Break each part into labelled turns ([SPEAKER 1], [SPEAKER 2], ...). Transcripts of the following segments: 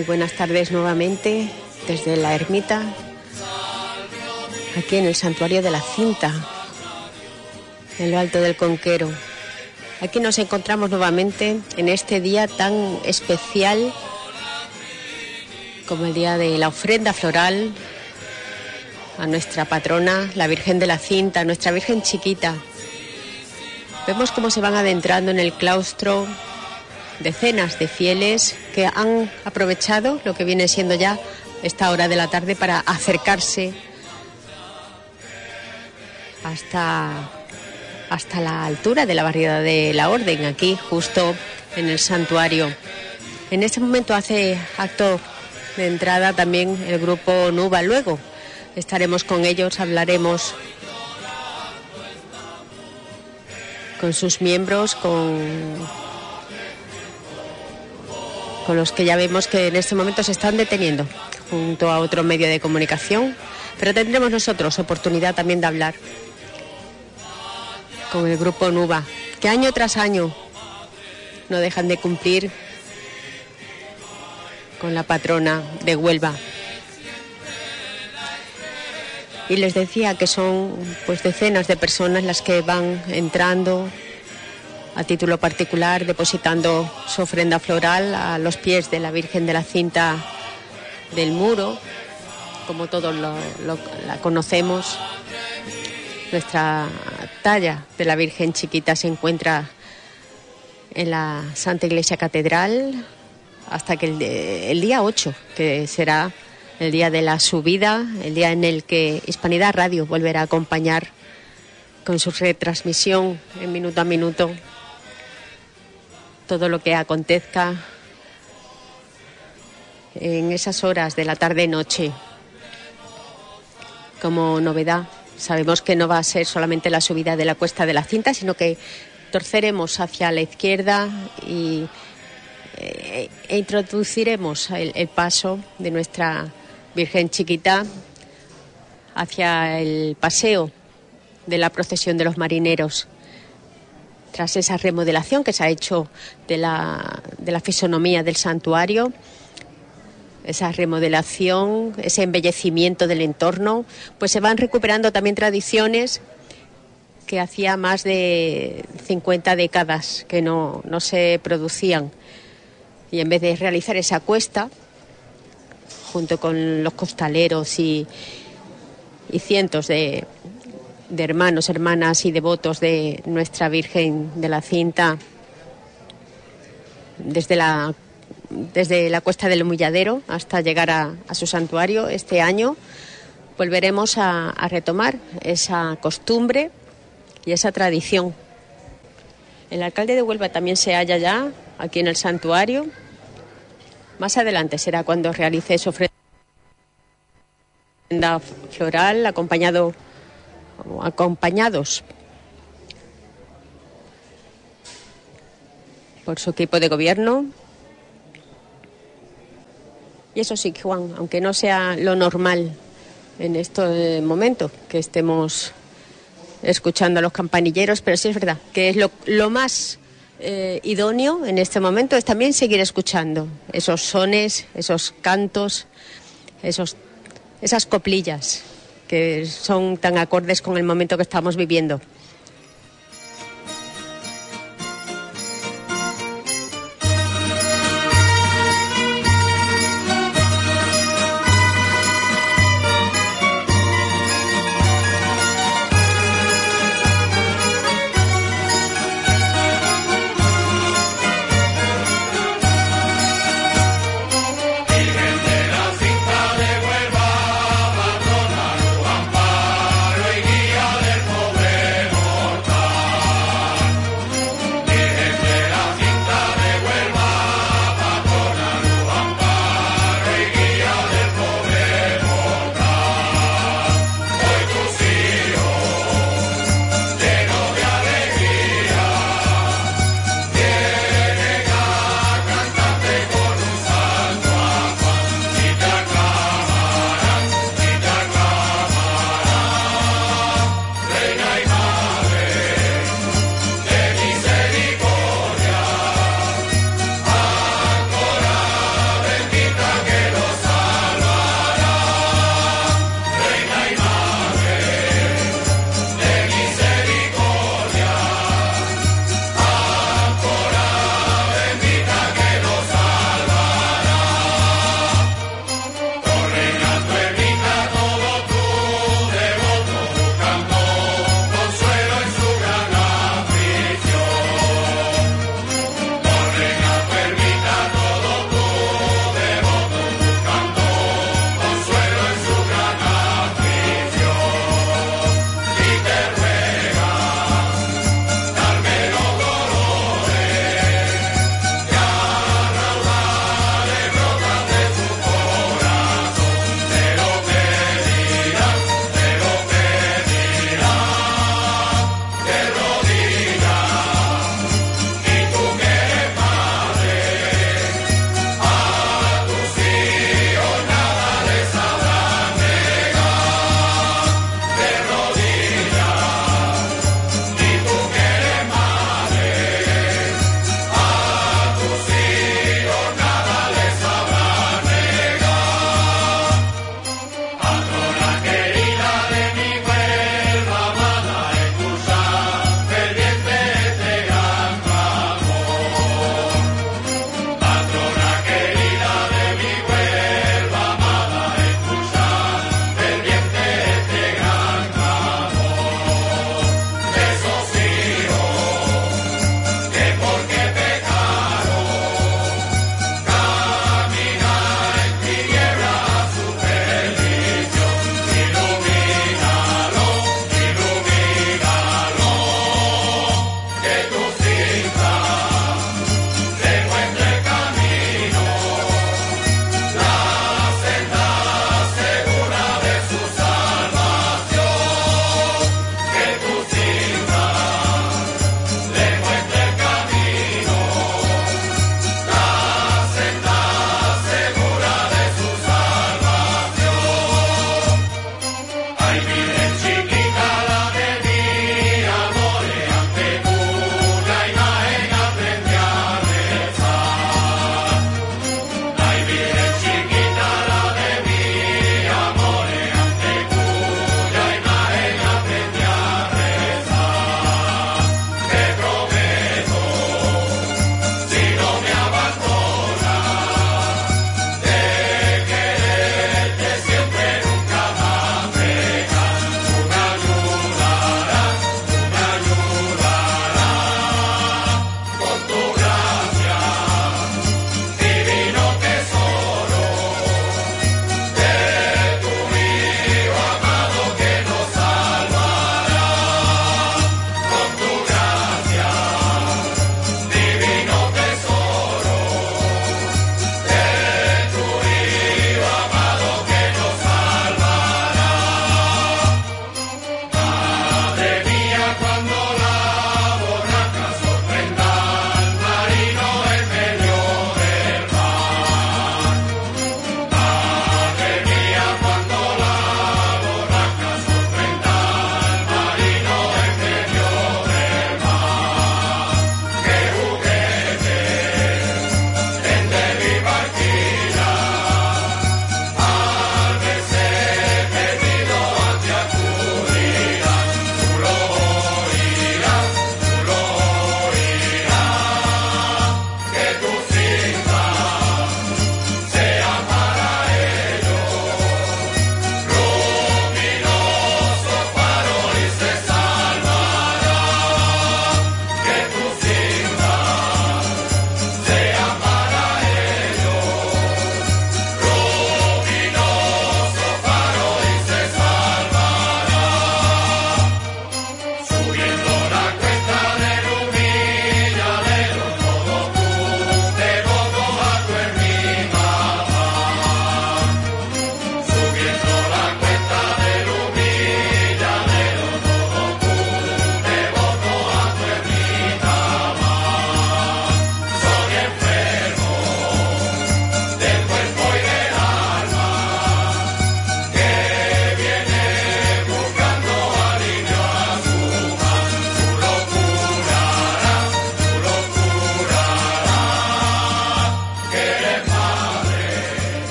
[SPEAKER 1] Muy buenas tardes nuevamente desde la ermita, aquí en el santuario de la cinta, en lo alto del Conquero. Aquí nos encontramos nuevamente en este día tan especial como el día de la ofrenda floral a nuestra patrona, la Virgen de la Cinta, nuestra Virgen chiquita. Vemos cómo se van adentrando en el claustro decenas de fieles que han aprovechado lo que viene siendo ya esta hora de la tarde para acercarse hasta, hasta la altura de la barriada de la Orden, aquí justo en el santuario. En este momento hace acto de entrada también el grupo Nuba. Luego estaremos con ellos, hablaremos con sus miembros, con con los que ya vemos que en este momento se están deteniendo junto a otro medio de comunicación, pero tendremos nosotros oportunidad también de hablar con el grupo NUBA, que año tras año no dejan de cumplir con la patrona de Huelva. Y les decía que son pues decenas de personas las que van entrando a título particular, depositando su ofrenda floral a los pies de la Virgen de la Cinta del Muro, como todos la conocemos. Nuestra talla de la Virgen chiquita se encuentra en la Santa Iglesia Catedral hasta que el, el día 8, que será el día de la subida, el día en el que Hispanidad Radio volverá a acompañar con su retransmisión en minuto a minuto todo lo que acontezca en esas horas de la tarde-noche. Como novedad, sabemos que no va a ser solamente la subida de la cuesta de la cinta, sino que torceremos hacia la izquierda y, eh, e introduciremos el paso de nuestra Virgen Chiquita hacia el paseo de la procesión de los marineros tras esa remodelación que se ha hecho de la, de la fisonomía del santuario, esa remodelación, ese embellecimiento del entorno, pues se van recuperando también tradiciones que hacía más de 50 décadas que no, no se producían. Y en vez de realizar esa cuesta, junto con los costaleros y, y cientos de, de hermanos, hermanas y devotos de nuestra Virgen de la Cinta desde la, desde la cuesta del Humilladero hasta llegar a, su santuario este año. Volveremos a, a retomar esa costumbre y esa tradición. El alcalde de Huelva también se halla ya aquí en el santuario. Más adelante será cuando realice su ofrenda floral acompañado acompañados por su equipo de gobierno. Y eso sí, Juan, aunque no sea lo normal en este momento que estemos escuchando a los campanilleros, pero sí es verdad que es lo, más eh, idóneo en este momento es también seguir escuchando esos sones, esos cantos, esos, esas coplillas que son tan acordes con el momento que estamos viviendo.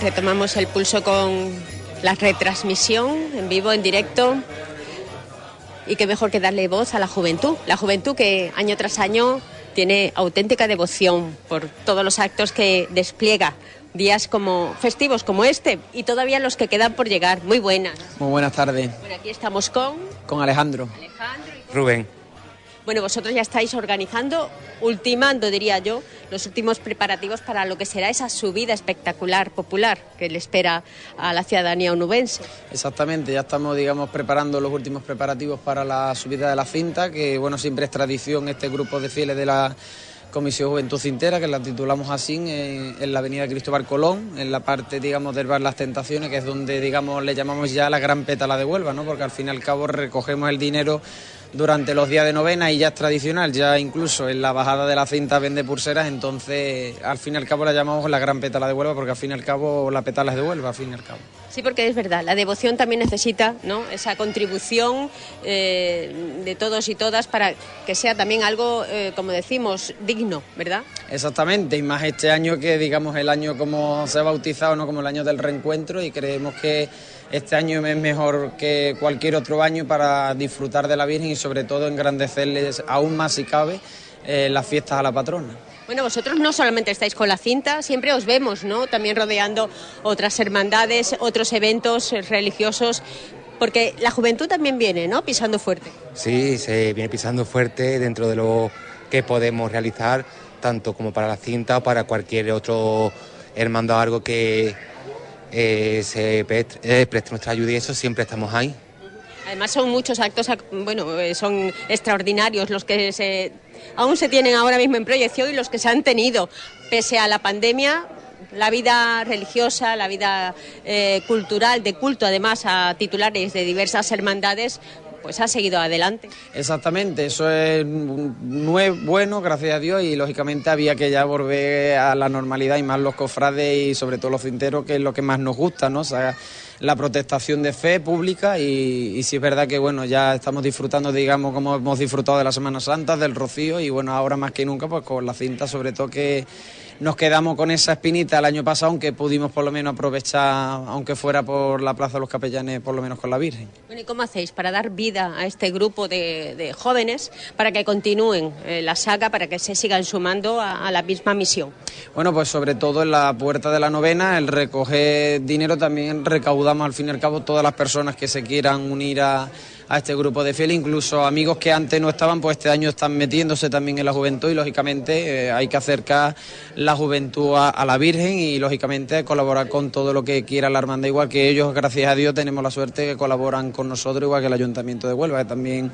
[SPEAKER 1] Retomamos el pulso con la retransmisión en vivo, en directo. Y qué mejor que darle voz a la juventud. La juventud que año tras año tiene auténtica devoción por todos los actos que despliega. Días como festivos como este y todavía los que quedan por llegar. Muy buenas.
[SPEAKER 2] Muy buenas tardes.
[SPEAKER 1] Bueno, aquí estamos con...
[SPEAKER 2] Con Alejandro.
[SPEAKER 1] Alejandro.
[SPEAKER 3] Rubén.
[SPEAKER 1] Bueno, vosotros ya estáis organizando, ultimando, diría yo, los últimos preparativos para lo que será esa subida espectacular, popular, que le espera a la ciudadanía onubense.
[SPEAKER 2] Exactamente, ya estamos, digamos, preparando los últimos preparativos para la subida de la cinta, que, bueno, siempre es tradición este grupo de fieles de la Comisión Juventud Cintera, que la titulamos así, en, la avenida Cristóbal Colón, en la parte, digamos, del bar Las Tentaciones, que es donde, digamos, le llamamos ya la gran pétala de Huelva, ¿no? Porque al fin y al cabo recogemos el dinero durante los días de novena y ya es tradicional, ya incluso en la bajada de la cinta vende pulseras, entonces al fin y al cabo la llamamos la gran pétala de Huelva porque al fin y al cabo la pétala es de Huelva, al fin y al cabo.
[SPEAKER 1] Sí, porque es verdad, la devoción también necesita ¿no? esa contribución eh, de todos y todas para que sea también algo, eh, como decimos, digno, ¿verdad?
[SPEAKER 2] Exactamente, y más este año que digamos el año como se ha bautizado, ¿no? como el año del reencuentro y creemos que este año es mejor que cualquier otro año para disfrutar de la Virgen y sobre todo engrandecerles aún más si cabe eh, las fiestas a la patrona.
[SPEAKER 1] Bueno, vosotros no solamente estáis con la cinta, siempre os vemos, ¿no? También rodeando otras hermandades, otros eventos religiosos, porque la juventud también viene, ¿no? Pisando fuerte.
[SPEAKER 3] Sí, se viene pisando fuerte dentro de lo que podemos realizar, tanto como para la cinta o para cualquier otro hermandad algo que eh, se eh, preste, nuestra ayuda y eso siempre estamos ahí.
[SPEAKER 1] Además son muchos actos, bueno, eh, son extraordinarios los que se, aún se tienen ahora mismo en proyección y los que se han tenido. Pese a la pandemia, la vida religiosa, la vida cultural, de culto además a titulares de diversas hermandades, pues ha seguido adelante.
[SPEAKER 2] Exactamente, eso es bueno, gracias a Dios, y lógicamente había que ya volver a la normalidad y más los cofrades y sobre todo los cinteros, que es lo que más nos gusta, ¿no? O sea, la protestación de fe pública y, y sí es verdad que bueno, ya estamos disfrutando, digamos, como hemos disfrutado de la Semana Santa, del Rocío y bueno, ahora más que nunca pues con la cinta sobre todo que nos quedamos con esa espinita el año pasado, aunque pudimos por lo menos aprovechar, aunque fuera por la Plaza de los Capellanes, por lo menos con la Virgen.
[SPEAKER 1] Bueno, ¿y cómo hacéis para dar vida a este grupo de, jóvenes para que continúen eh, la saga, para que se sigan sumando a, a la misma misión?
[SPEAKER 2] Bueno, pues sobre todo en la puerta de la novena, el recoger dinero también recaudamos al fin y al cabo todas las personas que se quieran unir a a este grupo de fieles, incluso amigos que antes no estaban, pues este año están metiéndose también en la juventud y lógicamente eh, hay que acercar la juventud a, la Virgen y lógicamente colaborar con todo lo que quiera la hermandad, igual que ellos, gracias a Dios, tenemos la suerte que colaboran con nosotros, igual que el Ayuntamiento de Huelva, que también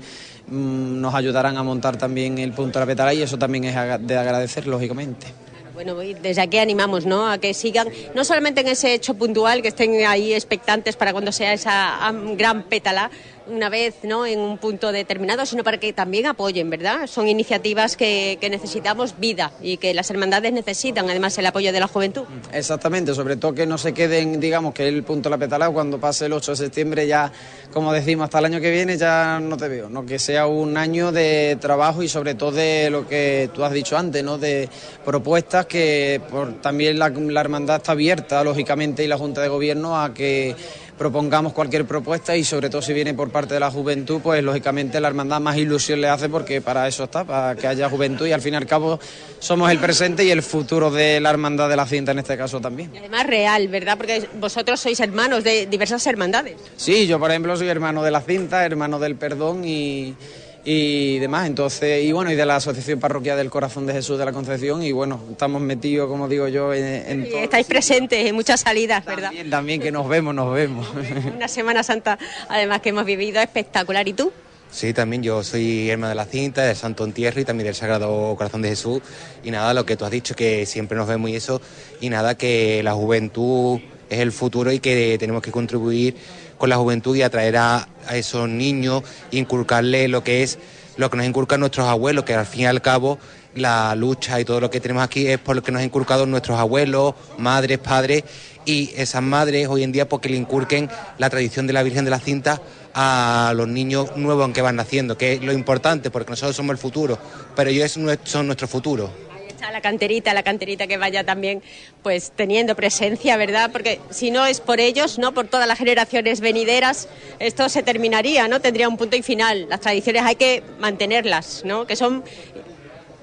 [SPEAKER 2] mm, nos ayudarán a montar también el punto de la petala y eso también es de agradecer, lógicamente.
[SPEAKER 1] Bueno, desde aquí animamos ¿no? a que sigan, no solamente en ese hecho puntual, que estén ahí expectantes para cuando sea esa gran pétala, una vez ¿no? en un punto determinado, sino para que también apoyen, ¿verdad? Son iniciativas que, necesitamos vida y que las hermandades necesitan, además, el apoyo de la juventud.
[SPEAKER 2] Exactamente, sobre todo que no se queden, digamos, que el punto de la petala cuando pase el 8 de septiembre ya, como decimos, hasta el año que viene ya no te veo, ¿no? Que sea un año de trabajo y sobre todo de lo que tú has dicho antes, ¿no? De propuestas que por, también la, la hermandad está abierta, lógicamente, y la Junta de Gobierno a que propongamos cualquier propuesta y sobre todo si viene por parte de la juventud, pues lógicamente la hermandad más ilusión le hace porque para eso está, para que haya juventud y al fin y al cabo somos el presente y el futuro de la hermandad de la cinta en este caso también.
[SPEAKER 1] Y además real, ¿verdad? Porque vosotros sois hermanos de diversas hermandades.
[SPEAKER 2] Sí, yo por ejemplo soy hermano de la cinta, hermano del perdón y y demás. Entonces, y bueno, y de la Asociación Parroquial del Corazón de Jesús de la Concepción, y bueno, estamos metidos, como digo yo, en,
[SPEAKER 1] y Estáis presentes en muchas salidas, ¿verdad?
[SPEAKER 2] También, también que nos vemos, nos vemos.
[SPEAKER 1] Una Semana Santa, además, que hemos vivido espectacular. ¿Y tú?
[SPEAKER 3] Sí, también yo soy hermano de la cinta, del Santo Entierro y también del Sagrado Corazón de Jesús. Y nada, lo que tú has dicho, que siempre nos vemos y eso, y nada, que la juventud es el futuro y que tenemos que contribuir con la juventud y atraer a, esos niños, inculcarles lo que es lo que nos inculcan nuestros abuelos, que al fin y al cabo la lucha y todo lo que tenemos aquí es por lo que nos han inculcado nuestros abuelos, madres, padres y esas madres hoy en día porque le inculquen la tradición de la Virgen de la Cinta a los niños nuevos que van naciendo, que es lo importante porque nosotros somos el futuro, pero ellos son nuestro futuro
[SPEAKER 1] la canterita, la canterita que vaya también pues teniendo presencia, ¿verdad? Porque si no es por ellos, ¿no? Por todas las generaciones venideras, esto se terminaría, ¿no? Tendría un punto y final. Las tradiciones hay que mantenerlas, ¿no? Que son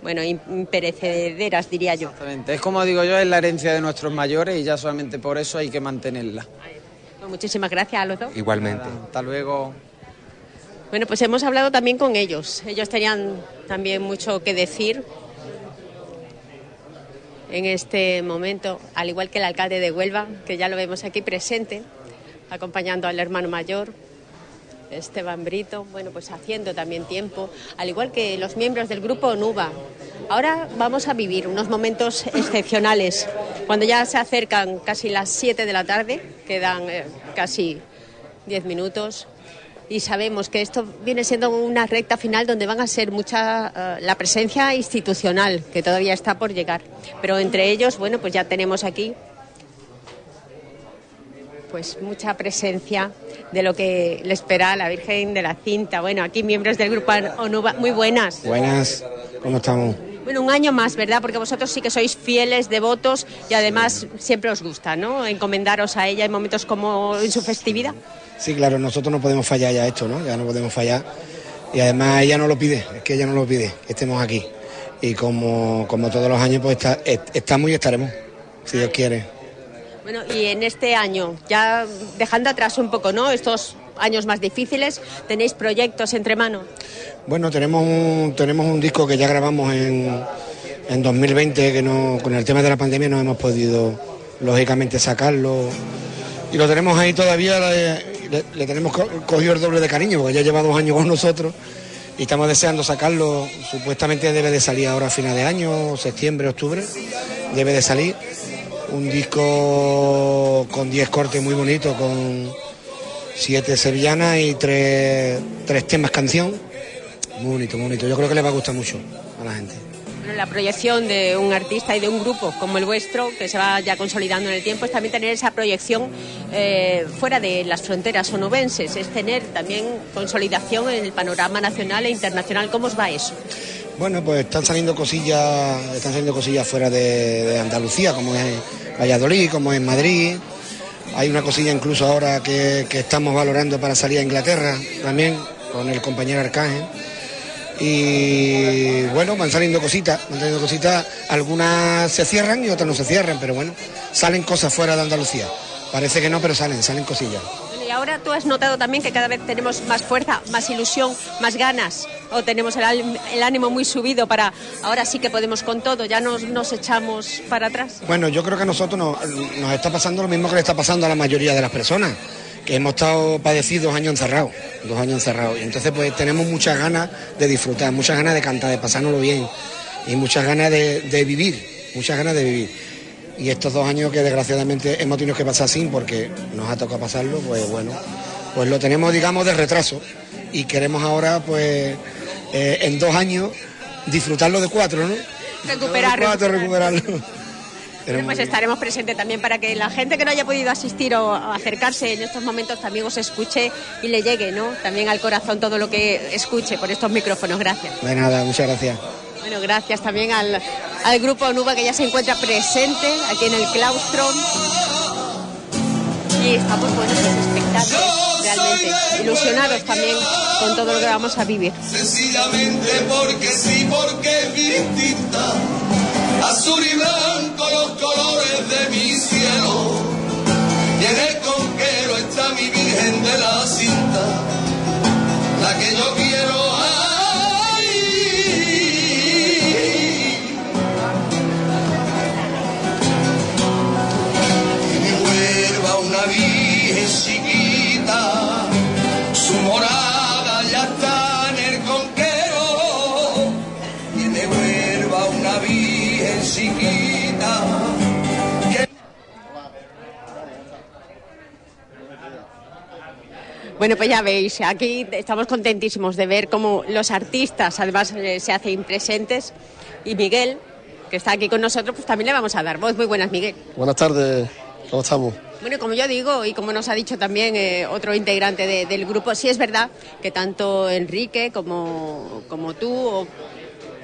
[SPEAKER 1] bueno, imperecederas, diría yo.
[SPEAKER 2] Exactamente. Es como digo yo, es la herencia de nuestros mayores y ya solamente por eso hay que mantenerla.
[SPEAKER 1] Pues muchísimas gracias a los dos.
[SPEAKER 3] Igualmente.
[SPEAKER 2] hasta luego.
[SPEAKER 1] Bueno, pues hemos hablado también con ellos. Ellos tenían también mucho que decir en este momento, al igual que el alcalde de Huelva, que ya lo vemos aquí presente, acompañando al hermano mayor, Esteban Brito, bueno, pues haciendo también tiempo, al igual que los miembros del grupo NUBA. Ahora vamos a vivir unos momentos excepcionales, cuando ya se acercan casi las 7 de la tarde, quedan eh, casi 10 minutos, y sabemos que esto viene siendo una recta final donde van a ser mucha eh, la presencia institucional que todavía está por llegar. Pero entre ellos, bueno, pues ya tenemos aquí pues mucha presencia de lo que le espera a la Virgen de la Cinta. Bueno, aquí miembros del grupo ONUBA, muy buenas.
[SPEAKER 4] Buenas, ¿cómo estamos?
[SPEAKER 1] Bueno, un año más, ¿verdad? Porque vosotros sí que sois fieles, devotos y además siempre os gusta, ¿no? Encomendaros a ella en momentos como en su festividad.
[SPEAKER 4] Sí, claro, nosotros no podemos fallar ya esto, ¿no? Ya no podemos fallar. Y además ella no lo pide, es que ella no lo pide, que estemos aquí. Y como, como todos los años, pues está, estamos y estaremos, si Dios quiere.
[SPEAKER 1] Bueno, y en este año, ya dejando atrás un poco, ¿no? Estos años más difíciles, ¿tenéis proyectos entre manos?
[SPEAKER 4] Bueno, tenemos un, tenemos un disco que ya grabamos en, en 2020, que no, con el tema de la pandemia no hemos podido, lógicamente, sacarlo. Y lo tenemos ahí todavía, le, tenemos cogido el doble de cariño, porque ya lleva dos años con nosotros y estamos deseando sacarlo. Supuestamente debe de salir ahora a final de año, septiembre, octubre, debe de salir. Un disco con 10 cortes muy bonitos, con siete sevillanas y tres, tres temas canción. Muy bonito, muy bonito. Yo creo que le va a gustar mucho a la gente
[SPEAKER 1] la proyección de un artista y de un grupo como el vuestro, que se va ya consolidando en el tiempo, es también tener esa proyección eh, fuera de las fronteras onubenses, es tener también consolidación en el panorama nacional e internacional. ¿Cómo os va eso?
[SPEAKER 4] Bueno, pues están saliendo cosillas, están saliendo cosillas fuera de, Andalucía, como es Valladolid, como es Madrid. Hay una cosilla incluso ahora que, que estamos valorando para salir a Inglaterra también con el compañero Arcángel y bueno, van saliendo cositas, van saliendo cositas, algunas se cierran y otras no se cierran, pero bueno, salen cosas fuera de Andalucía. Parece que no, pero salen, salen cosillas.
[SPEAKER 1] Y ahora tú has notado también que cada vez tenemos más fuerza, más ilusión, más ganas, o tenemos el, ánimo muy subido para ahora sí que podemos con todo, ya nos, nos echamos para atrás.
[SPEAKER 4] Bueno, yo creo que a nosotros nos, nos está pasando lo mismo que le está pasando a la mayoría de las personas que hemos estado padecidos dos años encerrados, dos años encerrados. Y entonces pues tenemos muchas ganas de disfrutar, muchas ganas de cantar, de pasárnoslo bien y muchas ganas de, vivir, muchas ganas de vivir. Y estos dos años que desgraciadamente hemos tenido que pasar sin porque nos ha tocado pasarlo, pues bueno, pues lo tenemos digamos de retraso y queremos ahora pues eh, en dos años disfrutarlo de cuatro, ¿no?
[SPEAKER 1] Recuperar,
[SPEAKER 4] recuperarlo
[SPEAKER 1] pues estaremos presentes también para que la gente que no haya podido asistir o acercarse en estos momentos también os escuche y le llegue, ¿no? También al corazón todo lo que escuche por estos micrófonos. Gracias.
[SPEAKER 4] De nada, muchas gracias.
[SPEAKER 1] Bueno, gracias también al, al grupo Nuba que ya se encuentra presente aquí en el claustro. Y estamos buenos espectáculos, realmente ilusionados también con todo lo que vamos a vivir.
[SPEAKER 5] Sencillamente porque sí, porque es distinta azul y blanco los colores de mi cielo.
[SPEAKER 1] Bueno, pues ya veis, aquí estamos contentísimos de ver cómo los artistas además eh, se hacen presentes y Miguel, que está aquí con nosotros, pues también le vamos a dar voz. Muy buenas, Miguel.
[SPEAKER 6] Buenas tardes, ¿cómo estamos?
[SPEAKER 1] Bueno, como yo digo, y como nos ha dicho también eh, otro integrante del grupo, sí es verdad que tanto Enrique como, como tú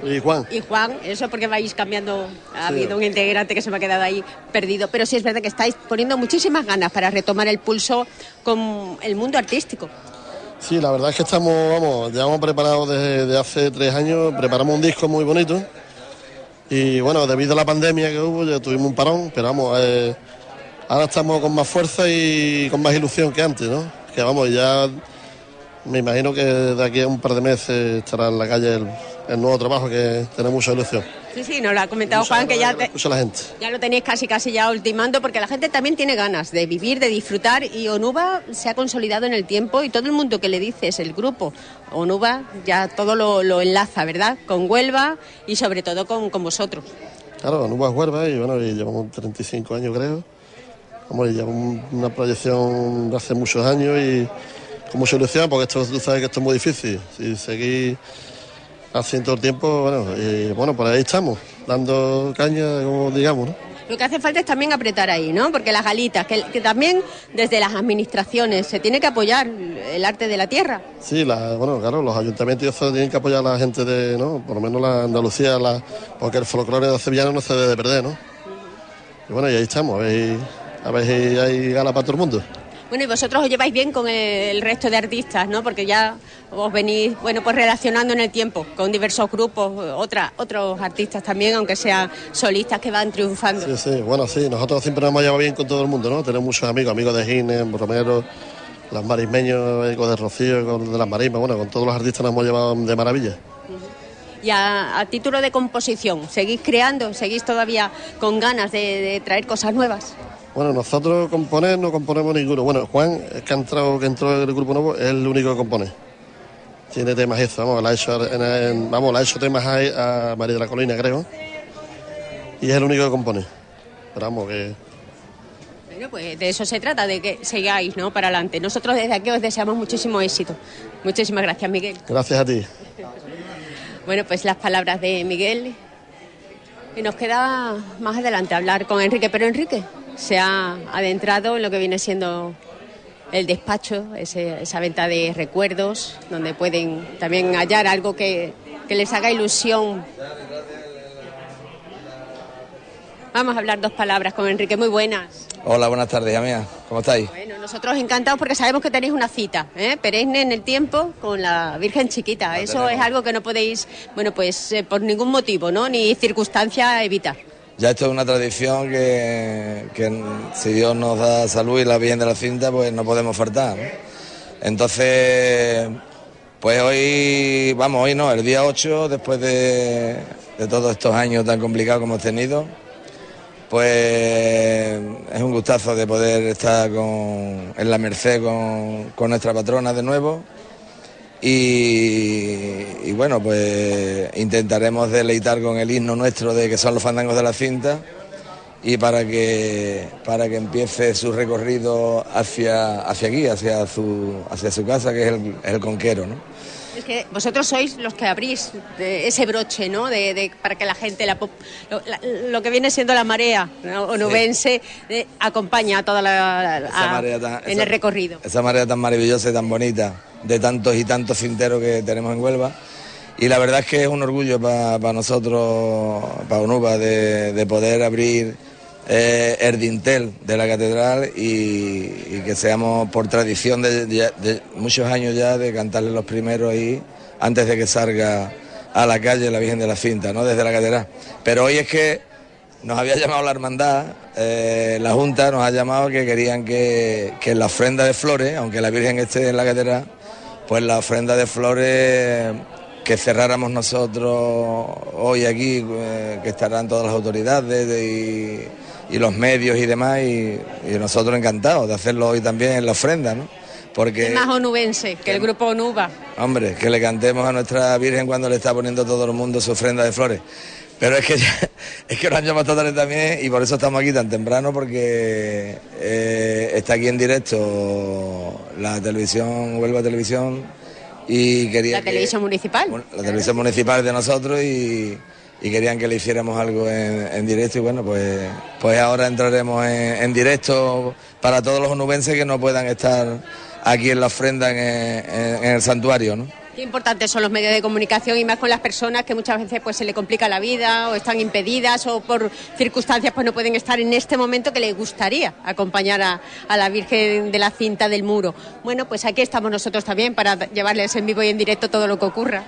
[SPEAKER 6] Y Juan.
[SPEAKER 1] Y Juan, eso porque vais cambiando, ha habido un integrante que se me ha quedado ahí perdido, pero sí es verdad que estáis poniendo muchísimas ganas para retomar el pulso con el mundo artístico.
[SPEAKER 6] Sí, la verdad es que estamos, vamos, ya hemos preparado desde, hace tres años, preparamos un disco muy bonito y bueno, debido a la pandemia que hubo ya tuvimos un parón, pero vamos, eh, ahora estamos con más fuerza y con más ilusión que antes, ¿no? Que vamos, ya me imagino que de aquí a un par de meses estará en la calle el, nuevo trabajo que tiene mucha ilusión.
[SPEAKER 1] Sí, sí, nos lo ha comentado Juan, que ya,
[SPEAKER 6] la gente.
[SPEAKER 1] ya lo tenéis casi casi ya ultimando, porque la gente también tiene ganas de vivir, de disfrutar, y Onuba se ha consolidado en el tiempo, y todo el mundo que le dices, el grupo Onuba, ya todo lo, enlaza, ¿verdad? Con Huelva y sobre todo con, con vosotros.
[SPEAKER 6] Claro, Onuba es Huelva, y bueno, y llevamos 35 años creo. Vamos, llevamos una proyección de hace muchos años y con mucha ilusión, porque esto, tú sabes que esto es muy difícil. Si seguís haciendo el tiempo, bueno, y bueno, por ahí estamos, dando caña, como digamos, ¿no?
[SPEAKER 1] Lo que hace falta es también apretar ahí, ¿no? Porque las galitas, que, también desde las administraciones se tiene que apoyar el arte de la tierra.
[SPEAKER 6] Sí, bueno, claro, los ayuntamientos tienen que apoyar a la gente de, ¿no? Por lo menos la Andalucía, la, porque el folclore de sevillano no se debe perder, ¿no? Y bueno, y ahí estamos, a ver, a ver si hay gala para todo el mundo.
[SPEAKER 1] Bueno, y vosotros os lleváis bien con el resto de artistas, ¿no? Porque ya os venís, bueno, pues relacionando en el tiempo con diversos grupos, otra, otros artistas también, aunque sean solistas que van triunfando.
[SPEAKER 6] Sí, sí, bueno, sí, nosotros siempre nos hemos llevado bien con todo el mundo, ¿no? Tenemos muchos amigos, amigos de Gines, Romero, las marismeños, amigos de Rocío, de las marismas, bueno, con todos los artistas nos hemos llevado de maravilla.
[SPEAKER 1] Y a, título de composición, ¿seguís creando? ¿Seguís todavía con ganas de traer cosas nuevas?
[SPEAKER 6] Bueno, nosotros componer no componemos ninguno. Bueno, Juan, que ha entrado, que entró en el grupo nuevo, es el único que compone. Tiene temas eso, vamos, la ha hecho, vamos, la ha hecho temas a, María de la Colina, creo. Y es el único que compone. Pero vamos, que...
[SPEAKER 1] Bueno, pues de eso se trata, de que sigáis, ¿no? Para adelante. Nosotros desde aquí os deseamos muchísimo éxito. Muchísimas gracias, Miguel.
[SPEAKER 6] Gracias a ti.
[SPEAKER 1] bueno, pues las palabras de Miguel. Y nos queda más adelante hablar con Enrique. Pero Enrique, se ha adentrado en lo que viene siendo el despacho, esa venta de recuerdos, donde pueden también hallar algo que, que les haga ilusión. Vamos a hablar dos palabras con Enrique, muy buenas.
[SPEAKER 7] Hola, buenas tardes, amiga. ¿Cómo estáis?
[SPEAKER 1] Bueno, nosotros encantados porque sabemos que tenéis una cita, ¿eh? perenne en el tiempo con la Virgen Chiquita. Eso es algo que no podéis, bueno, pues eh, por ningún motivo, ¿no? Ni circunstancia evitar
[SPEAKER 7] ya esto es una tradición que, si Dios nos da salud y la Virgen de la Cinta, pues no podemos faltar. Entonces, pues hoy, vamos, hoy no, el día 8, después de, todos estos años tan complicados que hemos tenido, pues es un gustazo de poder estar con, en la Merced con, con nuestra patrona de nuevo y, bueno, pues intentaremos deleitar con el himno nuestro de que son los fandangos de la cinta y para que, para que empiece su recorrido hacia, hacia aquí, hacia su, hacia su casa, que es el, conquero. ¿no?
[SPEAKER 1] Es que vosotros sois los que abrís ese broche, ¿no? De, para que la gente, la, lo, que viene siendo la marea onubense, acompaña a toda la. en el recorrido.
[SPEAKER 7] Esa marea tan maravillosa y tan bonita de tantos y tantos cinteros que tenemos en Huelva. Y la verdad es que es un orgullo para nosotros, para UNUBA, de, poder abrir eh, el dintel de la catedral y, que seamos por tradición de, muchos años ya de cantarle los primeros ahí antes de que salga a la calle la Virgen de la Cinta, ¿no? desde la catedral. Pero hoy es que nos había llamado la hermandad, eh, la Junta nos ha llamado que querían que, la ofrenda de flores, aunque la Virgen esté en la catedral, pues la ofrenda de flores que cerráramos nosotros hoy aquí, eh, que estarán todas las autoridades y, los medios y demás, y, nosotros encantados de hacerlo hoy también en la ofrenda, ¿no?
[SPEAKER 1] Porque... más onubense que el grupo Onuba.
[SPEAKER 7] Hombre, que le cantemos a nuestra Virgen cuando le está poniendo todo el mundo su ofrenda de flores. Pero es que es que nos han llamado tarde también y por eso estamos aquí tan temprano porque eh, está aquí en directo la televisión, Huelva Televisión y quería
[SPEAKER 1] la televisión municipal.
[SPEAKER 7] La televisión municipal de nosotros y, querían que le hiciéramos algo en, directo y bueno, pues, pues ahora entraremos en, directo para todos los onubenses que no puedan estar aquí en la ofrenda en, en el santuario, ¿no?
[SPEAKER 1] Qué importantes son los medios de comunicación y más con las personas que muchas veces pues se le complica la vida o están impedidas o por circunstancias pues no pueden estar en este momento que les gustaría acompañar a, a la Virgen de la Cinta del Muro. Bueno, pues aquí estamos nosotros también para llevarles en vivo y en directo todo lo que ocurra.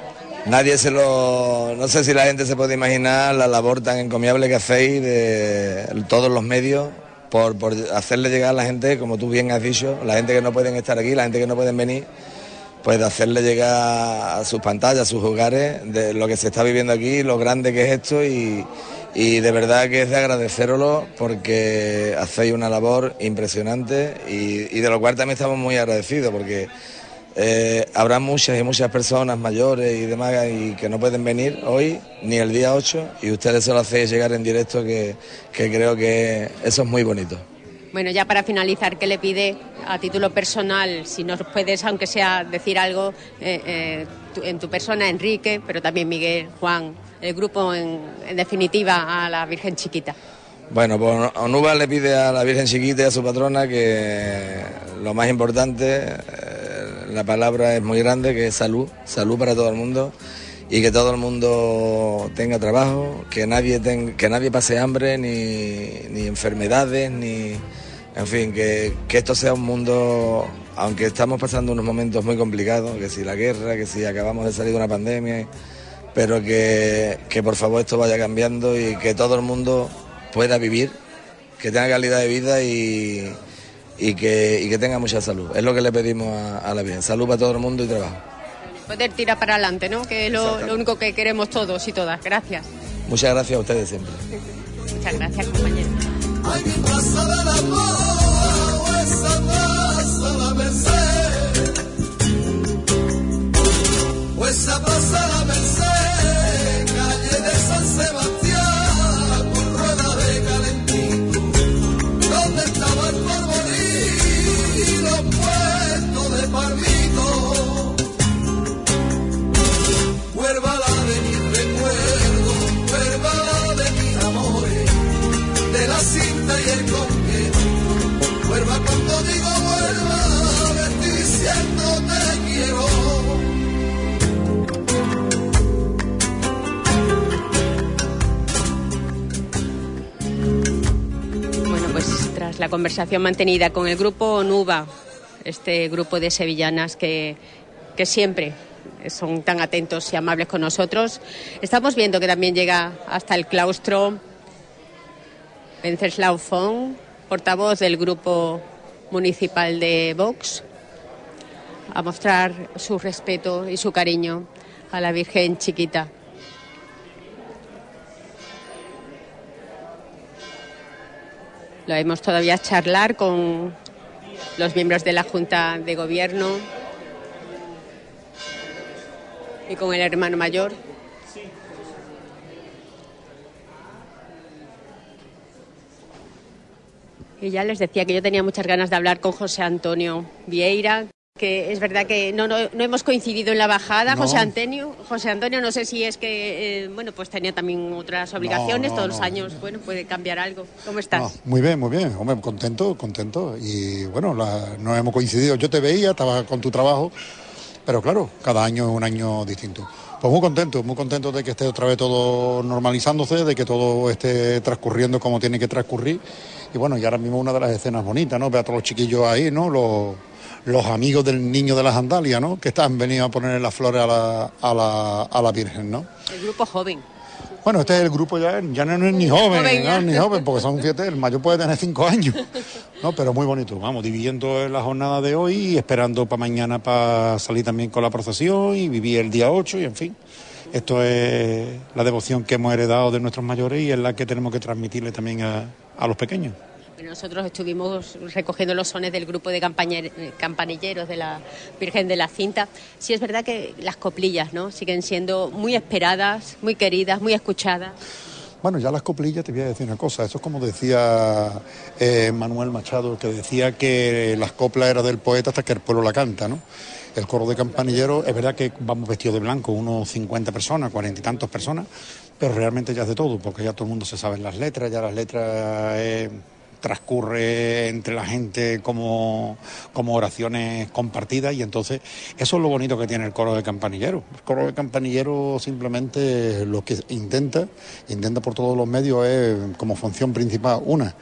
[SPEAKER 7] Nadie se lo... No sé si la gente se puede imaginar la labor tan encomiable que hacéis de todos los medios por, por hacerle llegar a la gente, como tú bien has dicho, la gente que no pueden estar aquí, la gente que no pueden venir, pues de hacerle llegar a sus pantallas, a sus hogares, de lo que se está viviendo aquí, lo grande que es esto y, y de verdad que es de agradecerlo porque hacéis una labor impresionante y, y de lo cual también estamos muy agradecidos porque eh, habrá muchas y muchas personas mayores y demás y que no pueden venir hoy ni el día 8 y ustedes se lo hacéis llegar en directo que, que creo que eso es muy bonito.
[SPEAKER 1] Bueno, ya para finalizar, ¿qué le pide a título personal? Si nos puedes, aunque sea, decir algo eh, eh, tu- en tu persona, Enrique, pero también Miguel, Juan, el grupo en, en definitiva a la Virgen Chiquita.
[SPEAKER 7] Bueno, pues Onuba le pide a la Virgen Chiquita y a su patrona que lo más importante, la palabra es muy grande, que es salud, salud para todo el mundo y que todo el mundo tenga trabajo, que nadie, ten- que nadie pase hambre, ni, ni enfermedades, ni... En fin, que, que esto sea un mundo, aunque estamos pasando unos momentos muy complicados, que si la guerra, que si acabamos de salir de una pandemia, pero que, que por favor esto vaya cambiando y que todo el mundo pueda vivir, que tenga calidad de vida y, y que, y que tenga mucha salud. Es lo que le pedimos a, a la Virgen, salud para todo el mundo y trabajo.
[SPEAKER 1] Poder tirar para adelante, ¿no? Que es lo, lo único que queremos todos y todas. Gracias.
[SPEAKER 7] Muchas gracias a ustedes siempre.
[SPEAKER 1] Muchas gracias, compañero.
[SPEAKER 5] La
[SPEAKER 1] conversación mantenida con el grupo Nuba, este grupo de sevillanas que, que siempre son tan atentos y amables con nosotros, estamos viendo que también llega hasta el claustro Wenceslao Fon, portavoz del grupo municipal de Vox, a mostrar su respeto y su cariño a la Virgen Chiquita. Lo vemos todavía charlar con los miembros de la Junta de Gobierno y con el hermano mayor. Y ya les decía que yo tenía muchas ganas de hablar con José Antonio Vieira, que es verdad que no, no, no hemos coincidido en la bajada.
[SPEAKER 8] No.
[SPEAKER 1] José Antonio, José Antonio, no sé si es que, eh, bueno, pues tenía también otras obligaciones todos los años. Bueno, puede cambiar algo. ¿Cómo estás?
[SPEAKER 8] Muy bien, muy bien. Hombre, contento, contento. Y bueno, la- no hemos coincidido. Yo te veía, estaba con tu trabajo, pero claro, cada año es un año distinto. Pues muy contento, muy contento de que esté otra vez todo normalizándose, de que todo esté transcurriendo como tiene que transcurrir. Y bueno, y ahora mismo una de las escenas bonitas, ¿no? Ver a todos los chiquillos ahí, ¿no? Los, los amigos del niño de la sandalia, ¿no? Que están venido a poner las flores a la, a la, a la Virgen, ¿no?
[SPEAKER 1] El grupo joven.
[SPEAKER 8] Bueno, este es el grupo ya, ya no es ni joven,
[SPEAKER 1] Joven,
[SPEAKER 8] ¿no?
[SPEAKER 1] ¿eh?
[SPEAKER 8] ni joven, porque son siete, el mayor puede tener cinco años, ¿no? Pero muy bonito, vamos, dividiendo en la jornada de hoy y esperando para mañana para salir también con la procesión y vivir el día 8 y en fin. Esto es la devoción que hemos heredado de nuestros mayores y es la que tenemos que transmitirle también a, a los pequeños.
[SPEAKER 1] Nosotros estuvimos recogiendo los sones del grupo de eh, campanilleros de la Virgen de la Cinta. Sí es verdad que las coplillas ¿no? siguen siendo muy esperadas, muy queridas, muy escuchadas.
[SPEAKER 8] Bueno, ya las coplillas te voy a decir una cosa, eso es como decía eh, Manuel Machado, que decía que las coplas eran del poeta hasta que el pueblo la canta, ¿no? El coro de campanilleros, es verdad que vamos vestidos de blanco, unos 50 personas, cuarenta y tantos personas, pero realmente ya es de todo, porque ya todo el mundo se sabe las letras, ya las letras es transcurre entre la gente como, como oraciones compartidas y entonces eso es lo bonito que tiene el coro de campanilleros. El coro de campanilleros simplemente lo que intenta, intenta por todos los medios es como función principal una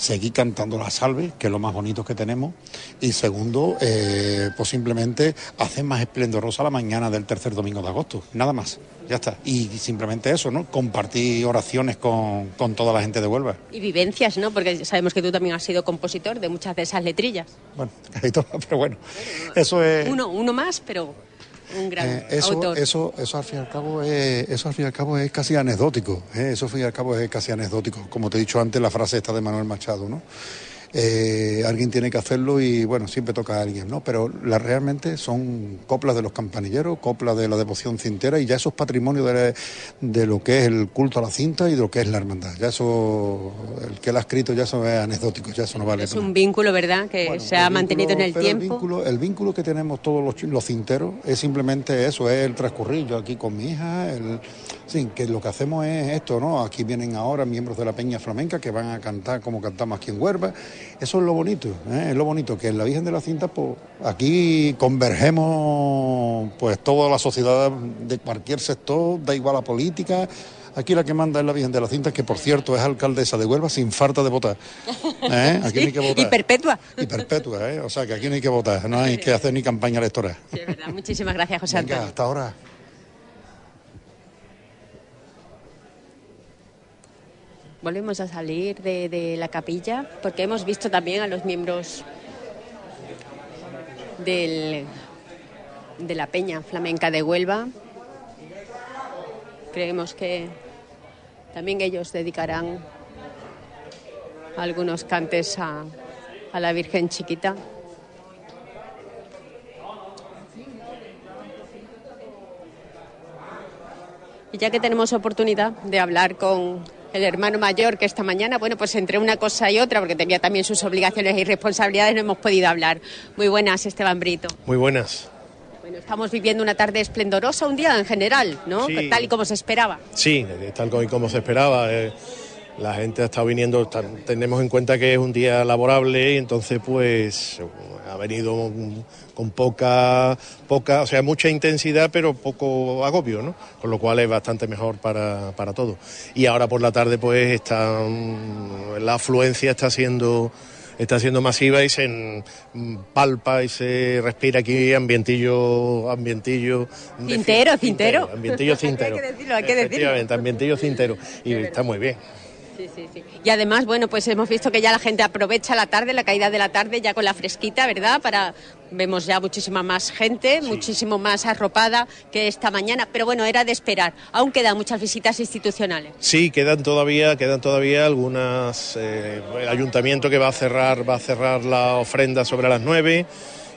[SPEAKER 8] seguir cantando la salve, que es lo más bonito que tenemos, y segundo, eh, pues simplemente hacer más esplendorosa la mañana del tercer domingo de agosto, nada más, ya está. Y simplemente eso, ¿no? Compartir oraciones con, con toda la gente de Huelva.
[SPEAKER 1] Y vivencias, ¿no? Porque sabemos que tú también has sido compositor de muchas de esas letrillas.
[SPEAKER 8] Bueno, casi todas, pero bueno, eso es...
[SPEAKER 1] Uno, uno más, pero un gran
[SPEAKER 8] Eh, eso,
[SPEAKER 1] autor.
[SPEAKER 8] eso, eso al fin y al cabo es, eso al fin y al cabo es casi anecdótico, ¿eh? eso al fin y al cabo es casi anecdótico, como te he dicho antes la frase esta de Manuel Machado, ¿no? Eh, alguien tiene que hacerlo y bueno, siempre toca a alguien, ¿no? Pero la, realmente son coplas de los campanilleros, coplas de la devoción cintera y ya eso es patrimonio de, de lo que es el culto a la cinta y de lo que es la hermandad. Ya eso, el que lo ha escrito ya eso es anecdótico, ya eso no vale.
[SPEAKER 1] es un vínculo, ¿verdad? Que
[SPEAKER 8] bueno,
[SPEAKER 1] se ha mantenido en el tiempo.
[SPEAKER 8] El vínculo, el vínculo que tenemos todos los, los cinteros es simplemente eso, es el transcurrir. Yo aquí con mi hija, el, sí, que lo que hacemos es esto, ¿no? Aquí vienen ahora miembros de la Peña Flamenca que van a cantar como cantamos aquí en Huerva. Eso es lo bonito, ¿eh? es lo bonito, que en la Virgen de la Cinta, pues aquí convergemos pues toda la sociedad de cualquier sector, da igual la política. Aquí la que manda es la Virgen de la Cinta, que por cierto es alcaldesa de Huelva sin falta de votar. ¿eh? Aquí no hay que votar.
[SPEAKER 1] Y perpetua.
[SPEAKER 8] Y perpetua, ¿eh? O sea que aquí no hay que votar, no hay que hacer ni campaña electoral.
[SPEAKER 1] Sí, es verdad. Muchísimas gracias, José
[SPEAKER 8] Venga,
[SPEAKER 1] Antonio.
[SPEAKER 8] hasta ahora.
[SPEAKER 1] Volvemos a salir de, de la capilla porque hemos visto también a los miembros del, de la Peña Flamenca de Huelva. Creemos que también ellos dedicarán algunos cantes a, a la Virgen Chiquita. Y ya que tenemos oportunidad de hablar con el hermano mayor que esta mañana, bueno, pues entre una cosa y otra, porque tenía también sus obligaciones y responsabilidades, no hemos podido hablar. Muy buenas, Esteban Brito.
[SPEAKER 9] Muy buenas.
[SPEAKER 1] Bueno, estamos viviendo una tarde esplendorosa, un día en general, ¿no?
[SPEAKER 9] Sí.
[SPEAKER 1] Tal y como se esperaba.
[SPEAKER 9] Sí, tal como, como se esperaba. eh, la gente ha estado viniendo, tenemos en cuenta que es un día laborable y entonces pues ha venido con poca, poca, o sea, mucha intensidad pero poco agobio, ¿no? Con lo cual es bastante mejor para, para todo. Y ahora por la tarde pues está, mm, la afluencia está siendo está siendo masiva y se mm, palpa y se respira aquí ambientillo ambientillo
[SPEAKER 1] Cintero, cintero.
[SPEAKER 9] ambientillo cintero
[SPEAKER 1] Hay que decirlo, hay que decirlo.
[SPEAKER 9] Ambientillo cintero y está muy bien
[SPEAKER 1] Sí, sí, sí. Y además, bueno, pues hemos visto que ya la gente aprovecha la tarde, la caída de la tarde, ya con la fresquita, ¿verdad? Para vemos ya muchísima más gente, muchísimo más arropada que esta mañana. Pero bueno, era de esperar. Aún quedan muchas visitas institucionales.
[SPEAKER 9] Sí, quedan todavía, quedan todavía algunas. eh, el ayuntamiento que va a cerrar, va a cerrar la ofrenda sobre las nueve.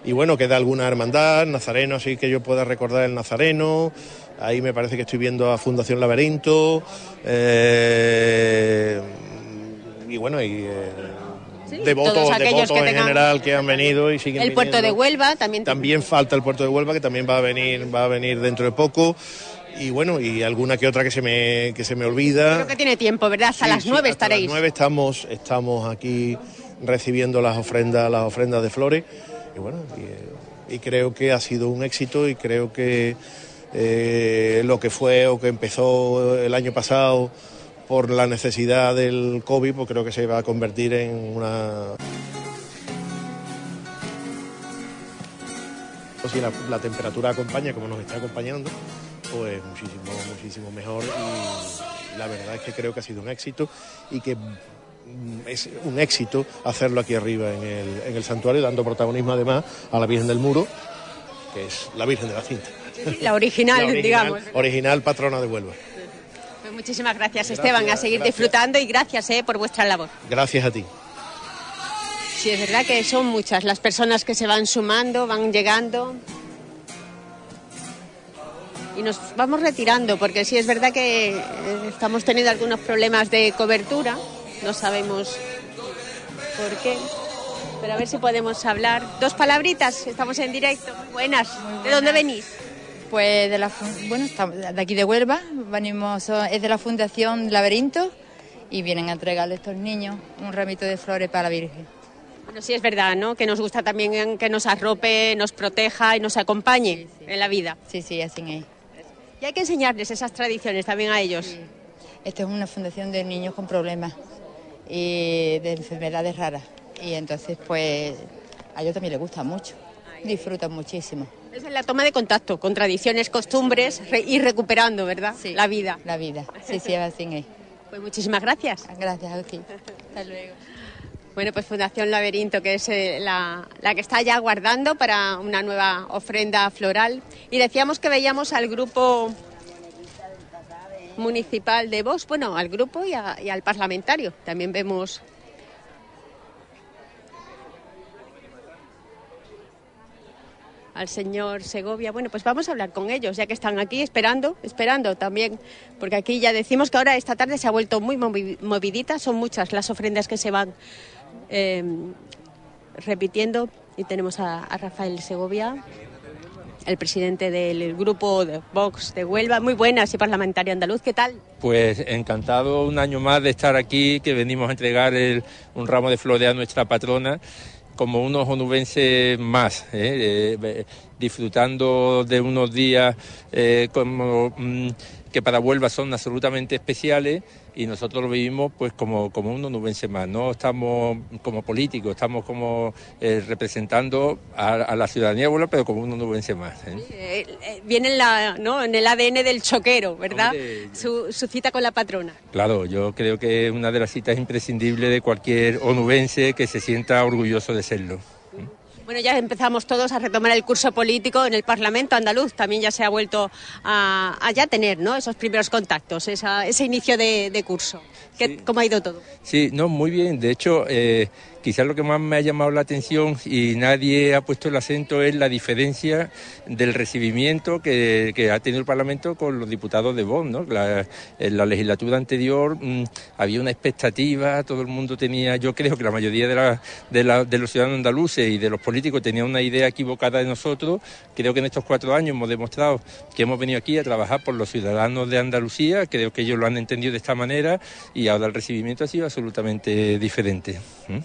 [SPEAKER 9] Y bueno, queda alguna hermandad, nazareno, así que yo pueda recordar el nazareno. Ahí me parece que estoy viendo a Fundación Laberinto. eh, y bueno, y eh, devotos,
[SPEAKER 1] todos aquellos
[SPEAKER 9] devotos
[SPEAKER 1] que
[SPEAKER 9] en general que han venido y siguen
[SPEAKER 1] El puerto de. Huelva también.
[SPEAKER 9] También falta el puerto de Huelva, que también va a venir, va a venir dentro de poco. Y bueno, y alguna que otra que se me, que se me olvida.
[SPEAKER 1] Creo que tiene tiempo, ¿verdad? Hasta
[SPEAKER 9] Sí,
[SPEAKER 1] las
[SPEAKER 9] sí,
[SPEAKER 1] nueve estaréis.
[SPEAKER 9] las nueve estamos, estamos aquí recibiendo las ofrendas, las ofrendas de flores. Y bueno, y, eh, y creo que ha sido un éxito y creo que eh, lo que fue o que empezó el año pasado por la necesidad del COVID, pues creo que se va a convertir en una si la, la temperatura acompaña como nos está acompañando, pues muchísimo, muchísimo mejor. Y la verdad es que creo que ha sido un éxito y que mm, es un éxito hacerlo aquí arriba en el, en el santuario, dando protagonismo además a la Virgen del Muro, que es la Virgen de la Cinta.
[SPEAKER 1] La original,
[SPEAKER 9] La original,
[SPEAKER 1] digamos.
[SPEAKER 9] original patrona de Huelva.
[SPEAKER 1] Pues muchísimas gracias, Esteban. A seguir disfrutando y gracias eh, por vuestra labor.
[SPEAKER 9] Gracias a ti.
[SPEAKER 1] Sí, es verdad que son muchas las personas que se van sumando, van llegando. Y nos vamos retirando, porque sí es verdad que eh, estamos teniendo algunos problemas de cobertura. No sabemos por qué. Pero a ver si podemos hablar. Dos palabritas, estamos en directo. Buenas. ¿De dónde venís?
[SPEAKER 10] Pues de la bueno, de aquí de Huelva, venimos, es de la Fundación Laberinto y vienen a entregarle a estos niños un ramito de flores para la Virgen.
[SPEAKER 1] Bueno, sí es verdad, ¿no? Que nos gusta también que nos arrope, nos proteja y nos acompañe en la vida.
[SPEAKER 10] Sí, sí, así es.
[SPEAKER 1] Y hay que enseñarles esas tradiciones también a ellos.
[SPEAKER 10] Esta es una fundación de niños con problemas y de enfermedades raras. Y entonces, pues, a ellos también les gusta mucho, disfrutan muchísimo.
[SPEAKER 1] Es la toma de contacto con tradiciones, costumbres y recuperando, ¿verdad?
[SPEAKER 10] Sí,
[SPEAKER 1] la vida.
[SPEAKER 10] La vida, sí, sí, así es.
[SPEAKER 1] Pues muchísimas gracias.
[SPEAKER 10] Gracias a ti. Hasta luego.
[SPEAKER 1] Bueno, pues Fundación Laberinto, que es eh, la, la, que está ya guardando para una nueva ofrenda floral. Y decíamos que veíamos al grupo municipal de Vox, bueno, al grupo y, a, y al parlamentario. También vemos al señor Segovia. Bueno, pues vamos a hablar con ellos, ya que están aquí esperando, esperando también, porque aquí ya decimos que ahora esta tarde se ha vuelto muy movidita, son muchas las ofrendas que se van eh, repitiendo y tenemos a, a, Rafael Segovia, el presidente del grupo de Vox de Huelva. Muy buenas y parlamentario andaluz, ¿qué tal?
[SPEAKER 11] Pues encantado un año más de estar aquí, que venimos a entregar el, un ramo de flores a nuestra patrona como unos onubenses más, ¿eh? eh, disfrutando de unos días eh, como, mm, que para Huelva son absolutamente especiales y nosotros lo vivimos pues como, como un onubense más. No estamos como políticos, estamos como eh, representando a, a, la ciudadanía Huelva, pero como un onubense más.
[SPEAKER 1] ¿eh? Eh, viene en, la, ¿no? en el ADN del choquero, ¿verdad? Hombre, su, su, cita con la patrona.
[SPEAKER 11] Claro, yo creo que es una de las citas imprescindibles de cualquier onubense que se sienta orgulloso de serlo.
[SPEAKER 1] Bueno, ya empezamos todos a retomar el curso político en el Parlamento andaluz. También ya se ha vuelto a, a ya tener ¿no? esos primeros contactos, esa, ese inicio de, de curso. ¿Qué, sí. ¿Cómo ha ido todo?
[SPEAKER 11] Sí, no, muy bien. De hecho, eh, quizás lo que más me ha llamado la atención y nadie ha puesto el acento es la diferencia del recibimiento que, ha tenido el Parlamento con los diputados de Bonn. ¿no? La, en la legislatura anterior mmm, había una expectativa, todo el mundo tenía, yo creo que la mayoría de, la, de, la, de los ciudadanos andaluces y de los políticos tenían una idea equivocada de nosotros. Creo que en estos cuatro años hemos demostrado que hemos venido aquí a trabajar por los ciudadanos de Andalucía, creo que ellos lo han entendido de esta manera y ahora el recibimiento ha sido absolutamente diferente. ¿Mm?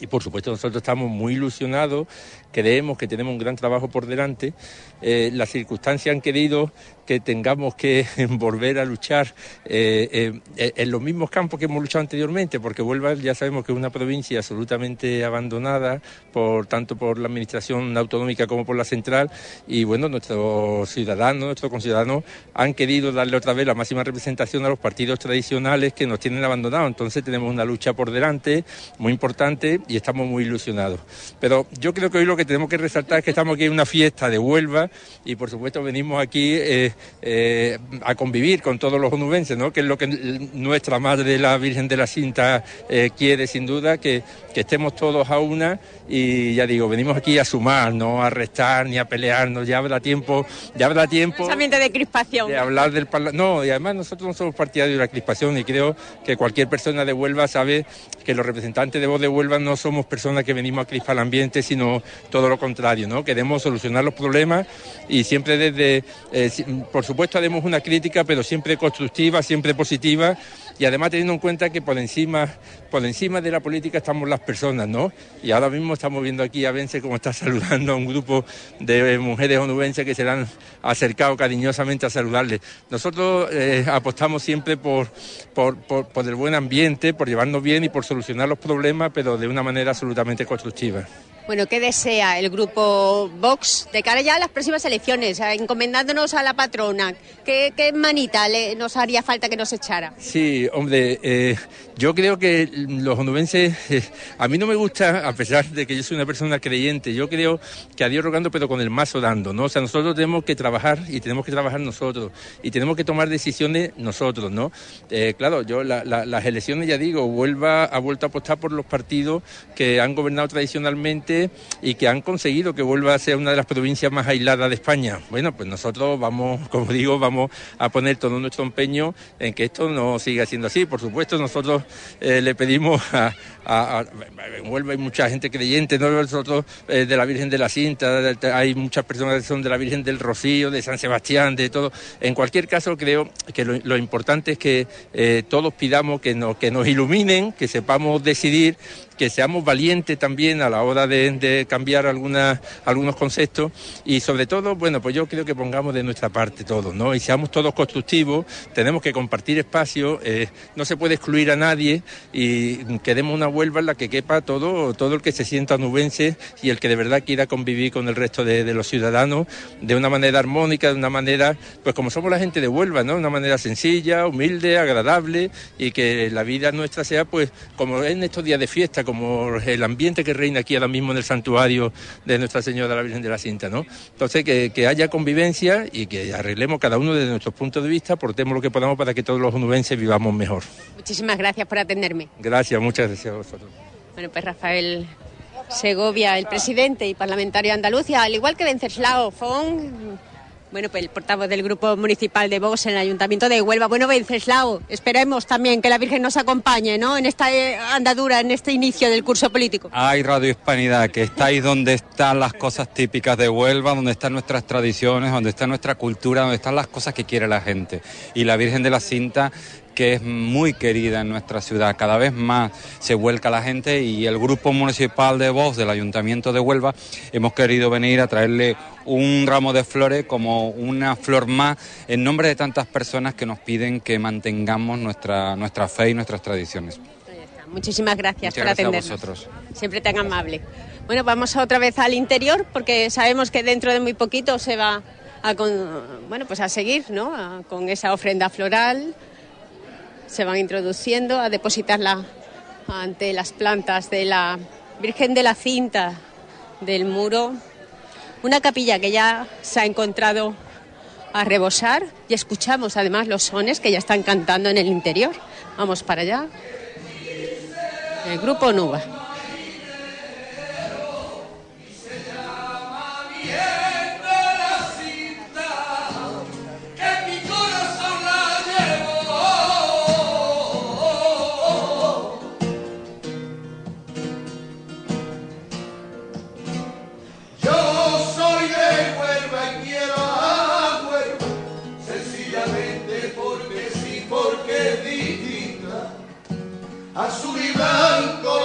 [SPEAKER 11] Y por supuesto nosotros estamos muy ilusionados, creemos que tenemos un gran trabajo por delante. Eh, las circunstancias han querido que tengamos que volver a luchar eh, eh, en los mismos campos que hemos luchado anteriormente, porque Huelva ya sabemos que es una provincia absolutamente abandonada, por tanto por la administración autonómica como por la central, y bueno, nuestros ciudadanos, nuestros conciudadanos han querido darle otra vez la máxima representación a los partidos tradicionales que nos tienen abandonados. Entonces tenemos una lucha por delante muy importante y estamos muy ilusionados. Pero yo creo que hoy lo que tenemos que resaltar es que estamos aquí en una fiesta de Huelva y por supuesto venimos aquí eh, eh, a convivir con todos los onubenses, ¿no? que es lo que nuestra Madre, la Virgen de la Cinta, eh, quiere sin duda, que, que, estemos todos a una y ya digo, venimos aquí a sumar, no a restar ni a pelearnos, ya habrá tiempo, ya habrá tiempo
[SPEAKER 1] ambiente de crispación.
[SPEAKER 11] De hablar del No, y además nosotros no somos partidarios de la crispación y creo que cualquier persona de Huelva sabe que los representantes de voz de Huelva no somos personas que venimos a crispar el ambiente, sino todo lo contrario, ¿no? Queremos solucionar los problemas y siempre desde, eh, por supuesto, haremos una crítica, pero siempre constructiva, siempre positiva y además teniendo en cuenta que por encima, por encima de la política estamos las personas, ¿no? Y ahora mismo estamos viendo aquí a Vence como está saludando a un grupo de mujeres onubenses que se han acercado cariñosamente a saludarle. Nosotros eh, apostamos siempre por, por, por el buen ambiente, por llevarnos bien y por solucionar los problemas, pero de una manera absolutamente constructiva.
[SPEAKER 1] Bueno, ¿qué desea el grupo Vox de cara ya a las próximas elecciones, encomendándonos a la patrona? ¿Qué, qué manita le, nos haría falta que nos echara?
[SPEAKER 11] Sí, hombre, eh, yo creo que los onubenses, eh, a mí no me gusta, a pesar de que yo soy una persona creyente, yo creo que a Dios rogando, pero con el mazo dando, ¿no? O sea, nosotros tenemos que trabajar y tenemos que trabajar nosotros y tenemos que tomar decisiones nosotros, ¿no? Eh, claro, yo la, la, las elecciones, ya digo, Huelva ha vuelto a apostar por los partidos que han gobernado tradicionalmente y que han conseguido que vuelva a ser una de las provincias más aisladas de España. Bueno, pues nosotros vamos, como digo, vamos a poner todo nuestro empeño en que esto no siga siendo así. Por supuesto, nosotros eh, le pedimos a, en Huelva hay mucha gente creyente, ¿no? nosotros eh, de la Virgen de la Cinta, hay muchas personas que son de la Virgen del Rocío, de San Sebastián, de todo. En cualquier caso, creo que lo, importante es que eh, todos pidamos que nos, que nos iluminen, que sepamos decidir que seamos valientes también a la hora de, cambiar algunos conceptos y sobre todo, bueno, pues yo creo que pongamos de nuestra parte todos, ¿no? Y seamos todos constructivos, tenemos que compartir espacio, eh, no se puede excluir a nadie y queremos una Huelva en la que quepa todo, todo el que se sienta nubense y el que de verdad quiera convivir con el resto de, los ciudadanos de una manera armónica, de una manera, pues como somos la gente de Huelva, ¿no? De una manera sencilla, humilde, agradable y que la vida nuestra sea, pues, como en estos días de fiesta, como el ambiente que reina aquí ahora mismo en el santuario de Nuestra Señora de la Virgen de la Cinta, ¿no? Entonces, que, haya convivencia y que arreglemos cada uno desde nuestros puntos de vista, aportemos lo que podamos para que todos los onubenses vivamos mejor.
[SPEAKER 1] Muchísimas gracias por atenderme.
[SPEAKER 11] Gracias, muchas gracias a vosotros.
[SPEAKER 1] Bueno, pues Rafael Segovia, el presidente y parlamentario de Andalucía, al igual que Venceslao Fon, bueno, pues el portavoz del Grupo Municipal de Vox en el Ayuntamiento de Huelva. Bueno, Venceslao, esperemos también que la Virgen nos acompañe, ¿no? En esta eh, andadura, en este inicio del curso político.
[SPEAKER 12] Ay, Radio Hispanidad, que estáis donde están las cosas típicas de Huelva, donde están nuestras tradiciones, donde está nuestra cultura, donde están las cosas que quiere la gente. Y la Virgen de la Cinta que es muy querida en nuestra ciudad. Cada vez más se vuelca la gente y el Grupo Municipal de Voz del Ayuntamiento de Huelva hemos querido venir a traerle un ramo de flores como una flor más en nombre de tantas personas que nos piden que mantengamos nuestra, nuestra fe y nuestras tradiciones.
[SPEAKER 1] Muchísimas gracias por atendernos.
[SPEAKER 12] A vosotros.
[SPEAKER 1] Siempre tan amable. Bueno, vamos otra vez al interior porque sabemos que dentro de muy poquito se va a, bueno, pues a seguir ¿no? con esa ofrenda floral se van introduciendo a depositarla ante las plantas de la Virgen de la Cinta del muro. Una capilla que ya se ha encontrado a rebosar y escuchamos además los sones que ya están cantando en el interior. Vamos para allá. El grupo Nuba. azul y blanco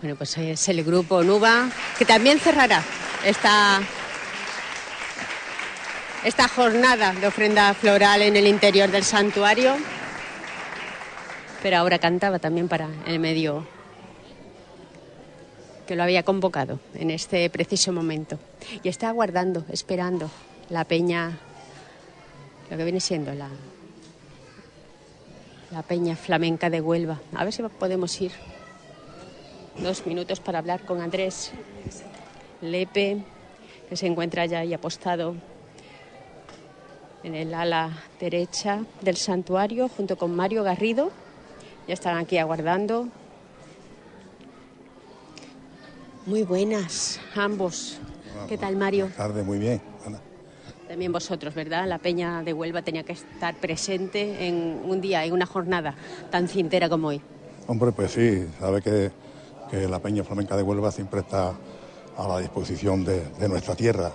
[SPEAKER 1] Bueno, pues es el grupo Nuba que también cerrará esta, esta jornada de ofrenda floral en el interior del santuario. Pero ahora cantaba también para el medio que lo había convocado en este preciso momento. Y está aguardando, esperando la peña, lo que viene siendo la, la peña flamenca de Huelva. A ver si podemos ir dos minutos para hablar con Andrés Lepe, que se encuentra ya ahí apostado en el ala derecha del santuario, junto con Mario Garrido. Ya están aquí aguardando. Muy buenas, ambos. ¿Qué tal, Mario?
[SPEAKER 13] Buenas tardes, muy bien.
[SPEAKER 1] También vosotros, ¿verdad? La Peña de Huelva tenía que estar presente en un día, en una jornada tan cintera como hoy.
[SPEAKER 13] Hombre, pues sí, sabe que que la Peña Flamenca de Huelva siempre está a la disposición de, nuestra tierra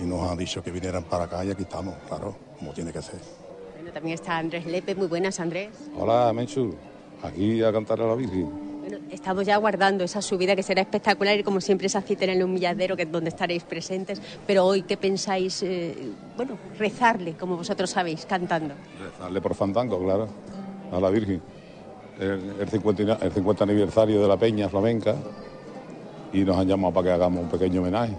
[SPEAKER 13] y nos han dicho que vinieran para acá y aquí estamos, claro, como tiene que ser.
[SPEAKER 1] Bueno, también está Andrés Lepe, muy buenas Andrés.
[SPEAKER 14] Hola Menchu, aquí a cantar a la Virgen.
[SPEAKER 1] Bueno, estamos ya aguardando esa subida que será espectacular y como siempre esa cita en el humilladero que es donde estaréis presentes. Pero hoy, ¿qué pensáis? eh, bueno, rezarle, como vosotros sabéis, cantando.
[SPEAKER 13] Rezarle por fandango, claro, a la Virgen. El, el 50, el 50 aniversario de la Peña Flamenca y nos han llamado para que hagamos un pequeño homenaje.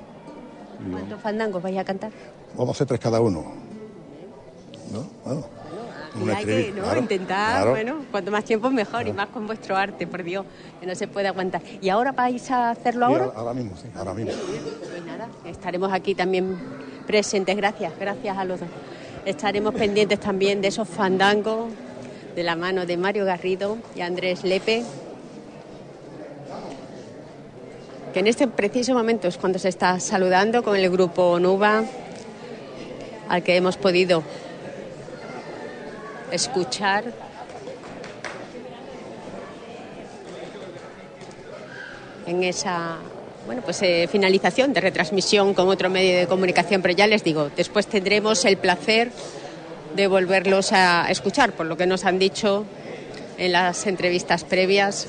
[SPEAKER 1] ¿Cuántos fandangos vais a cantar?
[SPEAKER 13] Vamos a hacer tres cada uno. ¿No? Bueno,
[SPEAKER 1] Y
[SPEAKER 13] una
[SPEAKER 1] hay que
[SPEAKER 13] estribi-
[SPEAKER 1] ¿no?
[SPEAKER 13] claro,
[SPEAKER 1] intentar,
[SPEAKER 13] claro.
[SPEAKER 1] bueno, cuanto más tiempo mejor y más con vuestro arte, por Dios, que no se puede aguantar. ¿Y ahora vais a hacerlo
[SPEAKER 13] Y
[SPEAKER 1] ahora?
[SPEAKER 13] ahora, ahora mismo, sí, ahora mismo.
[SPEAKER 1] Pues nada, estaremos aquí también presentes. Gracias, gracias a los dos. Estaremos pendientes también de esos fandangos de la mano de Mario Garrido y Andrés Lepe. Que en este preciso momento es cuando se está saludando con el grupo Nuba, al que hemos podido escuchar. En esa bueno, pues eh, finalización de retransmisión con otro medio de comunicación, pero ya les digo, después tendremos el placer de volverlos a escuchar, por lo que nos han dicho en las entrevistas previas.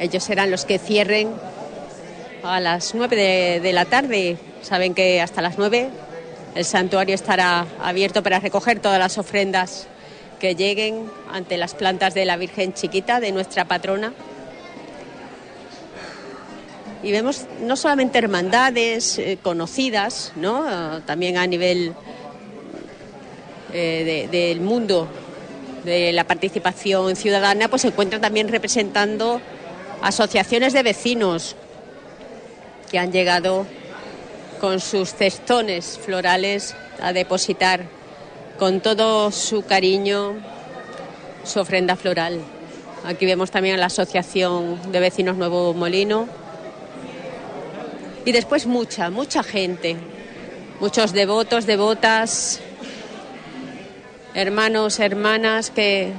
[SPEAKER 1] Ellos serán los que cierren a las 9 de, la tarde. Saben que hasta las 9 el santuario estará abierto para recoger todas las ofrendas que lleguen ante las plantas de la Virgen Chiquita, de nuestra patrona. Y vemos no solamente hermandades eh, conocidas, ¿no? Ah, también a nivel eh, de- del mundo de la participación ciudadana, pues se encuentran también representando asociaciones de vecinos que han llegado con sus cestones florales a depositar con todo su cariño su ofrenda floral. Aquí vemos también a la Asociación de Vecinos Nuevo Molino. Y después mucha, mucha gente, muchos devotos, devotas, hermanos, hermanas que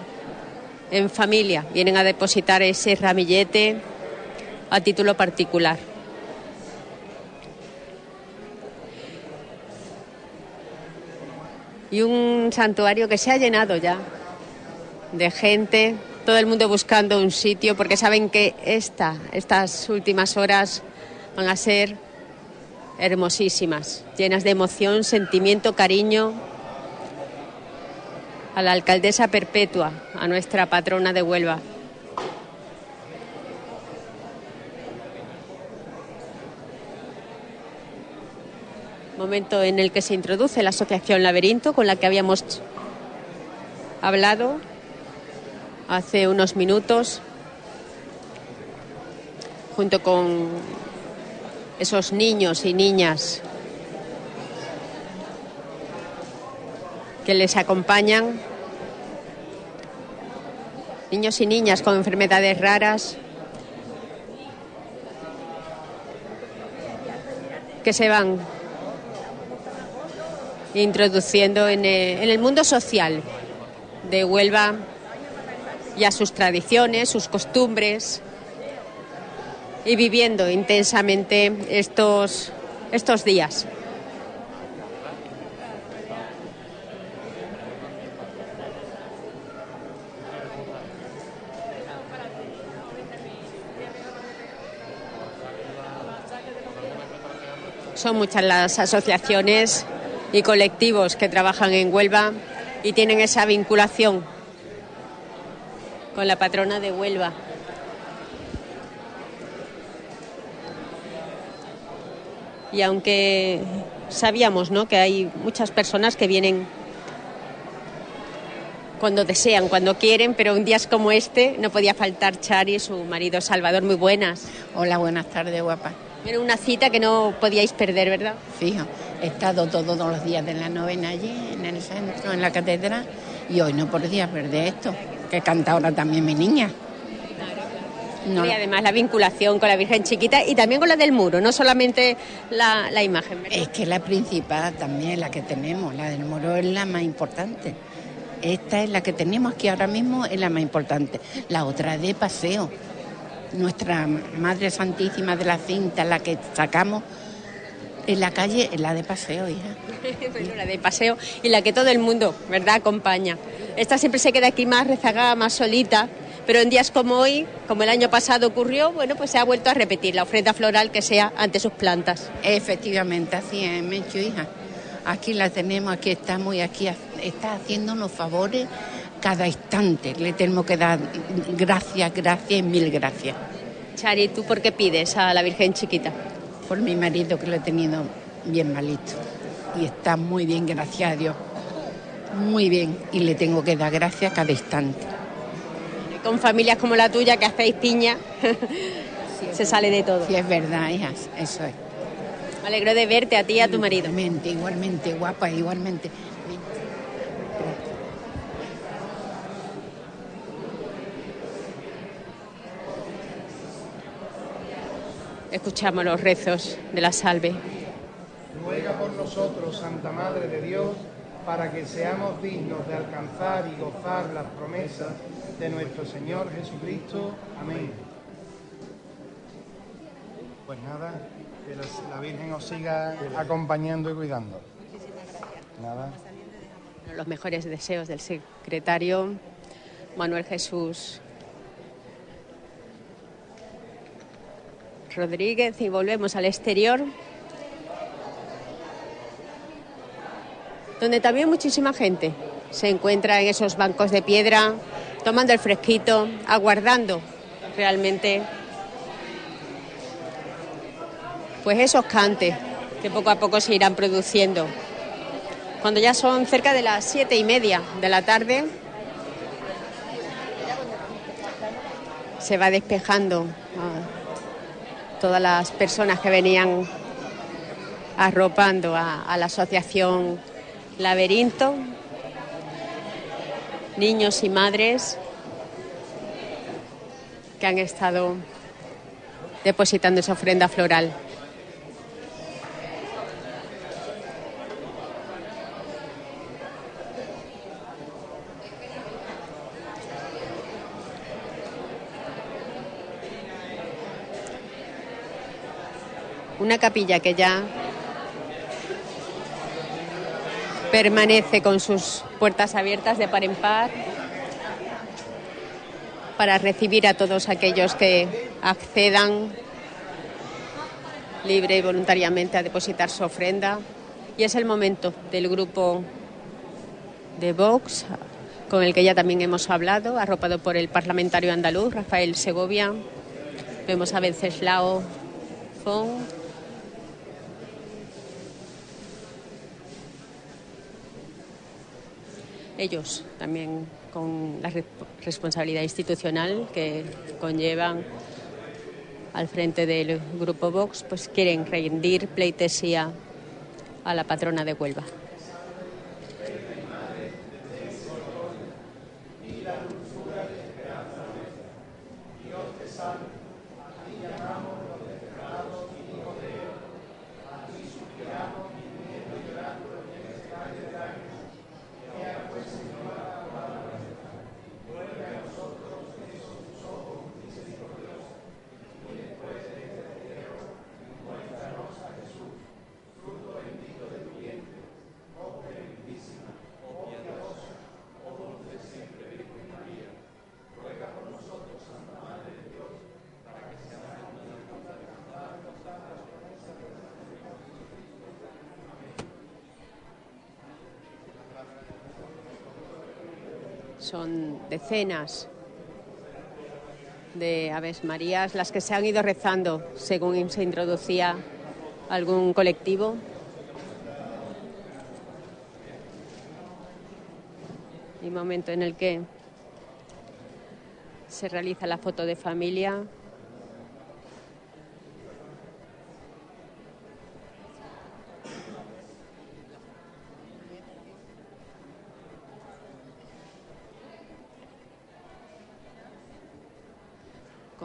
[SPEAKER 1] en familia vienen a depositar ese ramillete a título particular. Y un santuario que se ha llenado ya de gente, todo el mundo buscando un sitio porque saben que esta, estas últimas horas van a ser hermosísimas, llenas de emoción, sentimiento, cariño a la alcaldesa perpetua, a nuestra patrona de Huelva. Momento en el que se introduce la asociación Laberinto con la que habíamos hablado hace unos minutos, junto con esos niños y niñas que les acompañan, niños y niñas con enfermedades raras, que se van introduciendo en el, en el mundo social de Huelva y a sus tradiciones, sus costumbres y viviendo intensamente estos, estos días. Son muchas las asociaciones y colectivos que trabajan en Huelva y tienen esa vinculación con la patrona de Huelva. Y aunque sabíamos ¿no? que hay muchas personas que vienen cuando desean, cuando quieren, pero en días como este no podía faltar Chari y su marido Salvador. Muy buenas.
[SPEAKER 14] Hola, buenas tardes, guapa.
[SPEAKER 1] Era una cita que no podíais perder, ¿verdad?
[SPEAKER 14] Fijo, he estado todos los días de la novena allí, en el centro, en la catedral, y hoy no podía perder esto, que canta ahora también mi niña. No.
[SPEAKER 1] Y además la vinculación con la Virgen Chiquita y también con la del muro, no solamente la, la imagen. ¿verdad?
[SPEAKER 14] Es que la principal también, la que tenemos, la del muro es la más importante. Esta es la que tenemos aquí ahora mismo, es la más importante. La otra de paseo. Nuestra Madre Santísima de la Cinta, la que sacamos En la calle, en la de paseo, hija.
[SPEAKER 1] bueno, la de paseo y la que todo el mundo, ¿verdad?, acompaña. Esta siempre se queda aquí más rezagada, más solita, pero en días como hoy, como el año pasado ocurrió, bueno, pues se ha vuelto a repetir la ofrenda floral que sea ante sus plantas.
[SPEAKER 14] Efectivamente, así es, Mencho, hija. Aquí la tenemos, aquí estamos y aquí está haciéndonos favores cada instante. Le tenemos que dar gracias, gracias y mil gracias.
[SPEAKER 1] Chari, ¿tú por qué pides a la Virgen chiquita?
[SPEAKER 14] Por mi marido que lo he tenido bien malito. Y está muy bien, gracias a Dios. Muy bien. Y le tengo que dar gracias cada instante.
[SPEAKER 1] Con familias como la tuya que hacéis piña, se sale de todo.
[SPEAKER 14] Sí, es verdad, hijas, eso es.
[SPEAKER 1] Me alegro de verte a ti y a tu marido.
[SPEAKER 14] Igualmente, igualmente, guapa, igualmente.
[SPEAKER 1] Escuchamos los rezos de la salve.
[SPEAKER 15] Ruega por nosotros, Santa Madre de Dios, para que seamos dignos de alcanzar y gozar las promesas de nuestro Señor Jesucristo. Amén. Pues nada, que la, la Virgen os siga acompañando y cuidando. Nada.
[SPEAKER 1] Los mejores deseos del secretario Manuel Jesús Rodríguez y volvemos al exterior, donde también muchísima gente se encuentra en esos bancos de piedra, tomando el fresquito, aguardando realmente pues esos cantes que poco a poco se irán produciendo. Cuando ya son cerca de las siete y media de la tarde, se va despejando ah, todas las personas que venían arropando a, la asociación Laberinto, niños y madres que han estado depositando esa ofrenda floral. Una capilla que ya permanece con sus puertas abiertas de par en par para recibir a todos aquellos que accedan libre y voluntariamente a depositar su ofrenda. Y es el momento del grupo de Vox, con el que ya también hemos hablado, arropado por el parlamentario andaluz Rafael Segovia. Vemos a Venceslao Fon, ellos también con la responsabilidad institucional que conllevan al frente del grupo Vox, pues quieren rendir pleitesía a la patrona de Huelva. Son decenas de Aves Marías las que se han ido rezando según se introducía algún colectivo. Y momento en el que se realiza la foto de familia.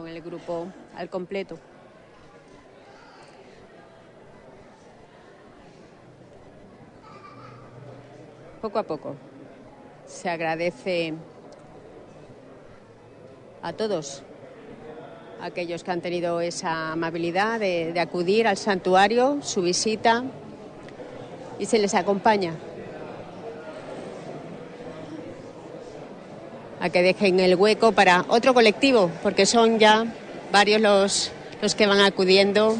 [SPEAKER 1] El grupo al completo. Poco a poco se agradece a todos aquellos que han tenido esa amabilidad de acudir al santuario, su visita, y se les acompaña a que dejen el hueco para otro colectivo, porque son ya varios los, los que van acudiendo.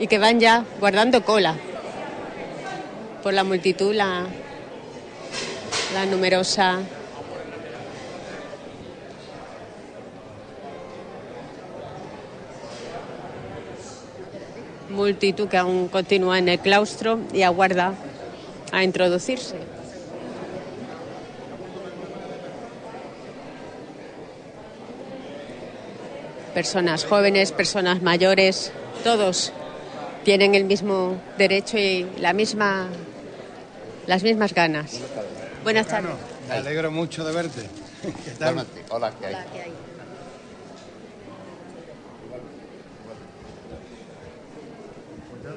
[SPEAKER 1] Y que van ya guardando cola por la multitud, la, la numerosa multitud que aún continúa en el claustro y aguarda a introducirse. Personas jóvenes, personas mayores, todos tienen el mismo derecho y la misma, las mismas ganas. Buenas tardes.
[SPEAKER 16] Me alegro mucho de verte. ¿Qué tal?
[SPEAKER 17] Hola, ¿qué hay?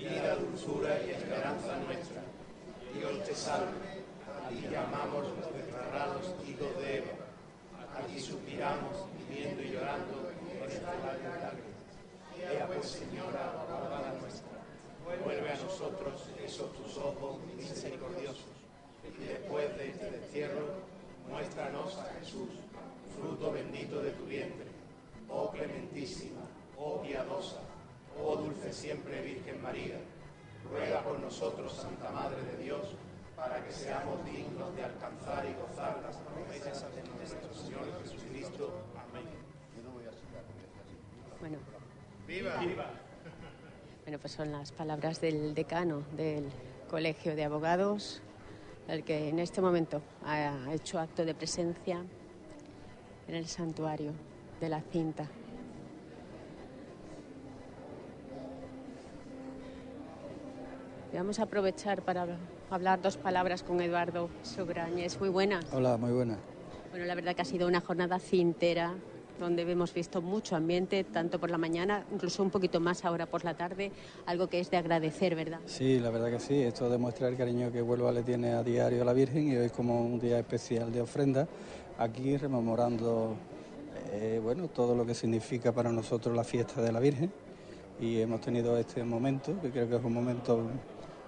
[SPEAKER 18] Vida, dulzura y esperanza nuestra. Dios te salve. A ti llamamos desterrados hijos de Eva. A ti suspiramos, viviendo y llorando en esta larga lágrima. Ea pues, Señora, abogada nuestra, vuelve a nosotros esos tus ojos misericordiosos. Y después de este destierro, muéstranos a Jesús, fruto bendito de tu vientre. Oh clementísima, oh piadosa, Oh dulce siempre Virgen María, ruega por nosotros, Santa Madre de Dios, para que seamos dignos de alcanzar y gozar las promesas de nuestro Señor Jesucristo. Amén.
[SPEAKER 1] Bueno,
[SPEAKER 18] ¡Viva!
[SPEAKER 1] bueno, pues son las palabras del decano del Colegio de Abogados, el que en este momento ha hecho acto de presencia en el santuario de la cinta. Vamos a aprovechar para hablar dos palabras con Eduardo Sograñez. Muy buenas.
[SPEAKER 19] Hola, muy buena.
[SPEAKER 1] Bueno, la verdad que ha sido una jornada cintera donde hemos visto mucho ambiente, tanto por la mañana, incluso un poquito más ahora por la tarde, algo que es de agradecer, ¿verdad?
[SPEAKER 19] Sí, la verdad que sí. Esto demuestra el cariño que Huelva le tiene a diario a la Virgen y hoy es como un día especial de ofrenda, aquí rememorando eh, bueno, todo lo que significa para nosotros la fiesta de la Virgen y hemos tenido este momento, que creo que es un momento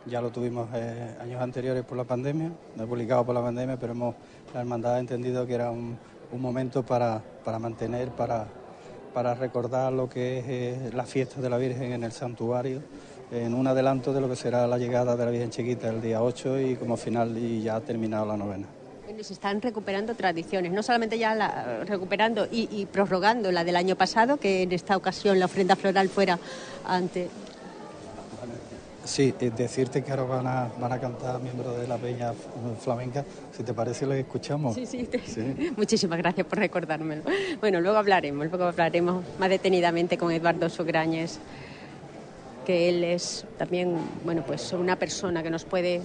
[SPEAKER 19] ya lo tuvimos eh, años anteriores por la pandemia, no publicado por la pandemia, pero hemos, la hermandad ha entendido que era un, un momento para, para mantener, para, para recordar lo que es eh, la fiesta de la Virgen en el santuario, en un adelanto de lo que será la llegada de la Virgen Chiquita el día 8 y como final y ya ha terminado la novena.
[SPEAKER 1] Se están recuperando tradiciones, no solamente ya recuperando y, y prorrogando la del año pasado, que en esta ocasión la ofrenda floral fuera ante
[SPEAKER 19] Sí, eh, decirte que ahora van a, van a cantar miembros de la Peña Flamenca. Si te parece, lo escuchamos.
[SPEAKER 1] Sí, sí, te- Muchísimas gracias por recordármelo. Bueno, luego hablaremos, luego hablaremos más detenidamente con Eduardo Sograñez, que él es también, bueno, pues una persona que nos puede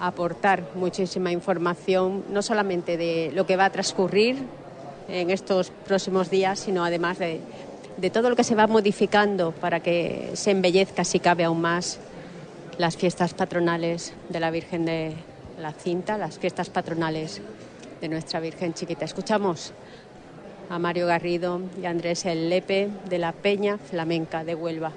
[SPEAKER 1] aportar muchísima información, no solamente de lo que va a transcurrir en estos próximos días, sino además de, de todo lo que se va modificando para que se embellezca, si cabe aún más, las fiestas patronales de la Virgen de la Cinta, las fiestas patronales de nuestra Virgen Chiquita. Escuchamos a Mario Garrido y a Andrés El Lepe de la Peña Flamenca de Huelva.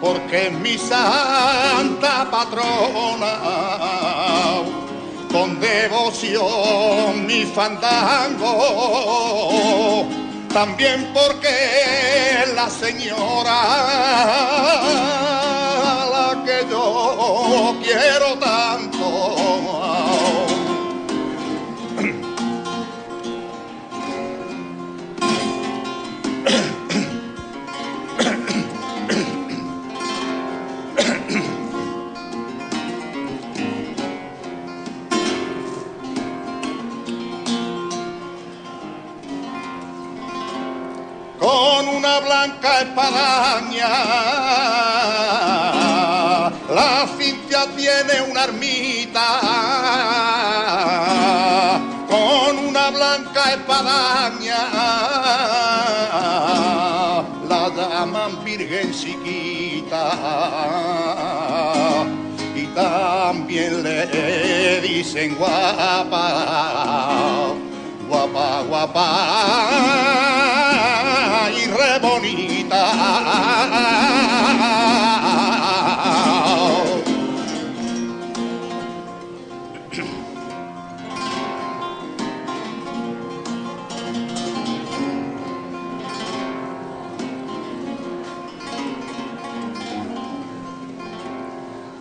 [SPEAKER 20] Porque
[SPEAKER 21] mi santa patrona. Con devoción mi fandango, también porque la señora la que yo quiero tanto. Blanca espadaña la Cintia tiene una ermita con una blanca espadaña. La llaman Virgen Chiquita y también le dicen guapa, guapa, guapa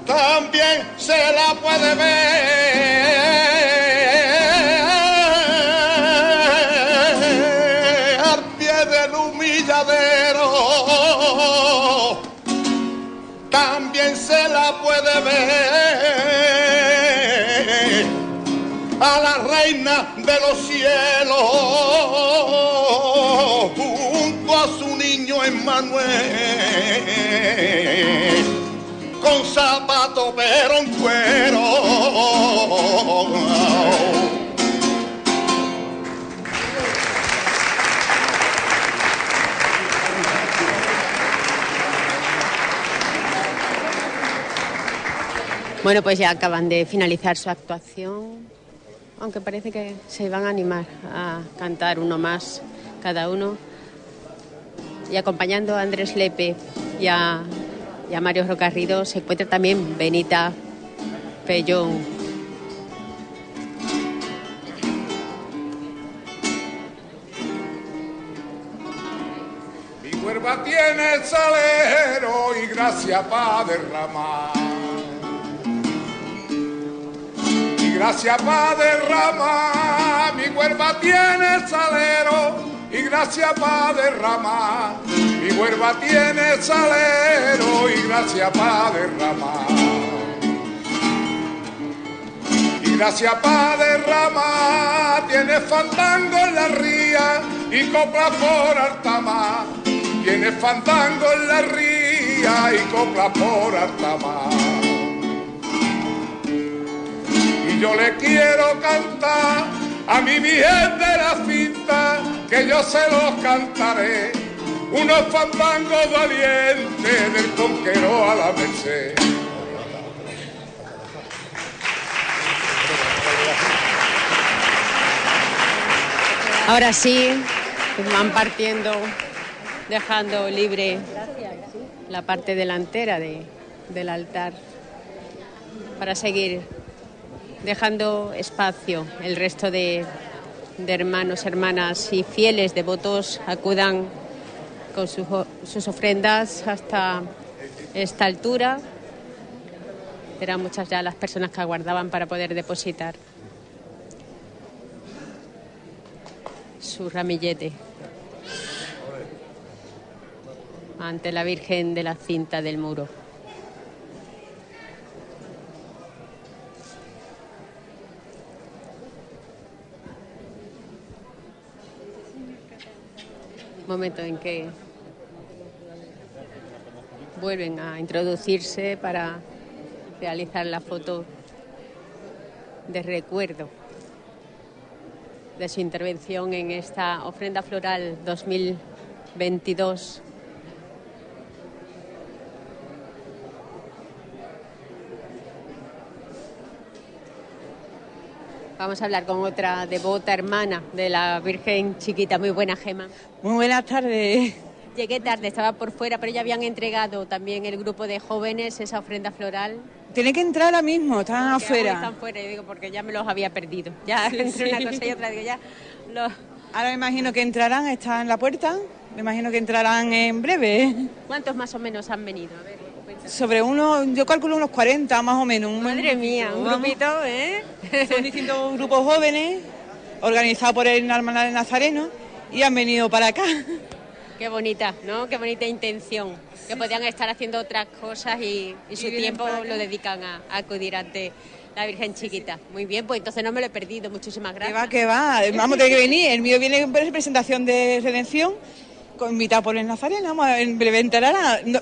[SPEAKER 21] también se la puede ver al pie del humilladero. También se la puede ver a la reina de los cielos junto a su niño Emmanuel con zapato pero en cuero.
[SPEAKER 1] Bueno, pues ya acaban de finalizar su actuación, aunque parece que se van a animar a cantar uno más cada uno. Y acompañando a Andrés Lepe y a, y a Mario Rocarrido se encuentra también Benita Pellón.
[SPEAKER 22] Mi huerva tiene salero y gracia para derramar. Y gracia para derramar. Mi huerva tiene salero y gracia para derramar. Mi huerva tiene salero y gracia para derramar. Y gracia para derramar. Tiene fandango en la ría y copla por altamar. Tiene fandango en la ría y copla por altamar. Y yo le quiero cantar a mi virgen de la cinta, que yo se los cantaré. Unos fandangos valientes del conquero a la merced.
[SPEAKER 1] Ahora sí, van partiendo, dejando libre la parte delantera de- del altar para seguir dejando espacio el resto de, de hermanos, hermanas y fieles devotos acudan con sus, sus ofrendas hasta esta altura. Eran muchas ya las personas que aguardaban para poder depositar su ramillete ante la Virgen de la Cinta del Muro. Momento en que vuelven a introducirse para realizar la foto de recuerdo de su intervención en esta ofrenda floral 2022. Vamos a hablar con otra devota hermana de la Virgen Chiquita. Muy buena, Gema.
[SPEAKER 23] Muy buenas tardes.
[SPEAKER 1] Llegué tarde, estaba por fuera, pero ya habían entregado también el grupo de jóvenes esa ofrenda floral.
[SPEAKER 23] Tiene que entrar ahora mismo, están afuera.
[SPEAKER 1] Están fuera, y digo, porque ya me los había perdido. Ya
[SPEAKER 23] Sí,
[SPEAKER 1] entre
[SPEAKER 23] sí.
[SPEAKER 1] una cosa y otra, digo, ya los...
[SPEAKER 23] Ahora me imagino que entrarán, están en la puerta. Me imagino que entrarán en breve.
[SPEAKER 1] ¿Cuántos más o menos han venido? A ver.
[SPEAKER 23] Sobre uno, yo calculo unos 40 más o menos. Un
[SPEAKER 1] Madre mía, un
[SPEAKER 23] Vamos.
[SPEAKER 1] grupito, ¿eh?
[SPEAKER 23] Son distintos grupos jóvenes, organizados por el Hermandad de Nazareno, y han venido para acá.
[SPEAKER 1] Qué bonita, ¿no? Qué bonita intención. Que podían estar haciendo otras cosas y, y su
[SPEAKER 23] Y
[SPEAKER 1] tiempo lo dedican a, a acudir ante la Virgen Chiquita. Muy bien, pues entonces no me lo he perdido. Muchísimas
[SPEAKER 23] Que
[SPEAKER 1] gracias.
[SPEAKER 23] va, que va. Vamos, tiene que venir. El mío viene por presentación de redención, invitado por el Nazareno. Vamos, en breve entrará. No,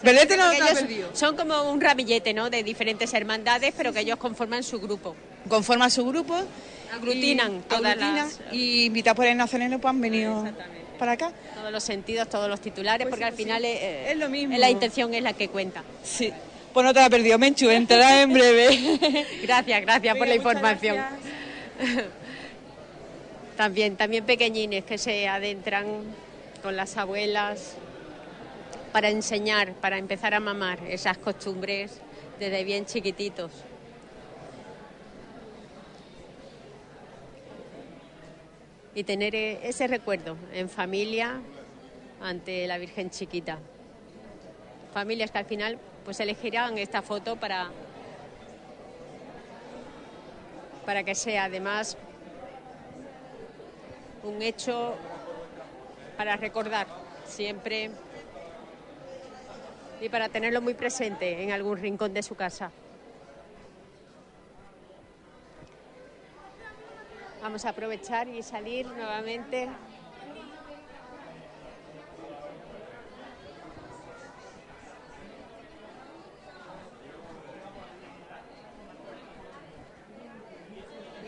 [SPEAKER 1] son como un ramillete, ¿no? De diferentes hermandades, pero que ellos conforman su grupo.
[SPEAKER 23] Conforma su grupo.
[SPEAKER 1] Aglutinan
[SPEAKER 23] y-
[SPEAKER 1] todas
[SPEAKER 23] aglutinan,
[SPEAKER 1] las-
[SPEAKER 23] Y invitados por el Nazareno, pues han venido para acá.
[SPEAKER 1] Todos los sentidos, todos los titulares, porque al final eh,
[SPEAKER 23] Es lo mismo.
[SPEAKER 1] la intención es la que cuenta.
[SPEAKER 23] Sí. Pues no te la perdido, Menchu, entrará en breve.
[SPEAKER 1] Gracias, gracias por la información. También, también pequeñines que se adentran con las abuelas para enseñar, para empezar a mamar esas costumbres desde bien chiquititos. Y tener eh, ese recuerdo en familia ante la Virgen Chiquita. Familias que al final pues elegirán esta foto para para que sea además un hecho para recordar siempre y para tenerlo muy presente en algún rincón de su casa. Vamos a aprovechar y salir nuevamente.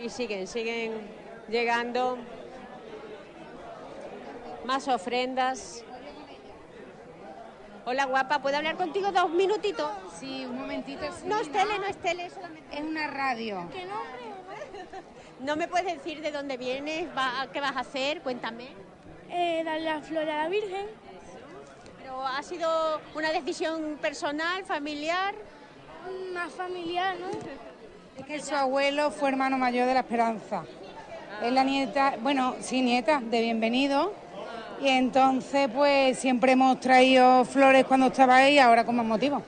[SPEAKER 1] Y siguen, siguen llegando más ofrendas. Hola guapa, ¿puedo hablar contigo dos minutitos?
[SPEAKER 24] Sí, un momentito.
[SPEAKER 1] No es tele, no es tele, solamente.
[SPEAKER 24] Es una radio.
[SPEAKER 1] ¿Qué nombre? ¿No me puedes decir de dónde vienes? Va- ¿Qué vas a hacer? Cuéntame.
[SPEAKER 25] Eh, darle la flor a la Virgen.
[SPEAKER 1] ¿Pero ha sido una decisión personal, familiar?
[SPEAKER 25] Más familiar, ¿no?
[SPEAKER 24] Es que su abuelo fue hermano mayor de la Esperanza. Es la nieta, bueno, sí, nieta de Bienvenido. Y entonces, pues siempre hemos traído flores cuando estaba ahí, ahora con más motivo.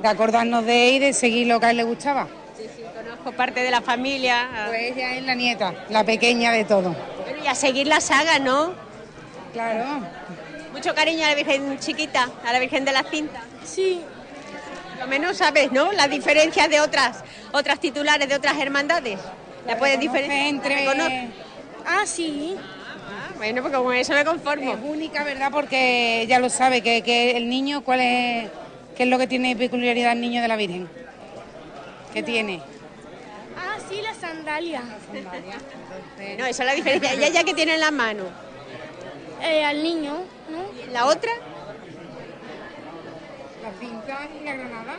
[SPEAKER 24] De acordarnos de él y de seguir lo que a él le gustaba.
[SPEAKER 1] Sí, sí, conozco parte de la familia.
[SPEAKER 24] Pues ella es la nieta, la pequeña de todo.
[SPEAKER 1] Bueno, y a seguir la saga, ¿no?
[SPEAKER 24] Claro.
[SPEAKER 1] Mucho cariño a la Virgen chiquita, a la Virgen de la Cinta.
[SPEAKER 25] Sí.
[SPEAKER 1] Lo menos sabes, ¿no? La diferencia de otras, otras titulares de otras hermandades. La puedes diferenciar
[SPEAKER 24] entre-
[SPEAKER 25] Ah, sí.
[SPEAKER 1] Bueno, pues con eso me conformo.
[SPEAKER 24] Es única, ¿verdad? Porque ya lo sabe, que, que el niño, ¿cuál es, qué es lo que tiene peculiaridad el niño de la Virgen? ¿Qué tiene?
[SPEAKER 25] Ah, sí, la sandalia.
[SPEAKER 1] No, esa es la diferencia. ¿Ella ya que tiene en la mano?
[SPEAKER 25] Eh, al niño, ¿no?
[SPEAKER 1] ¿Y la otra?
[SPEAKER 24] La cinta y la granada.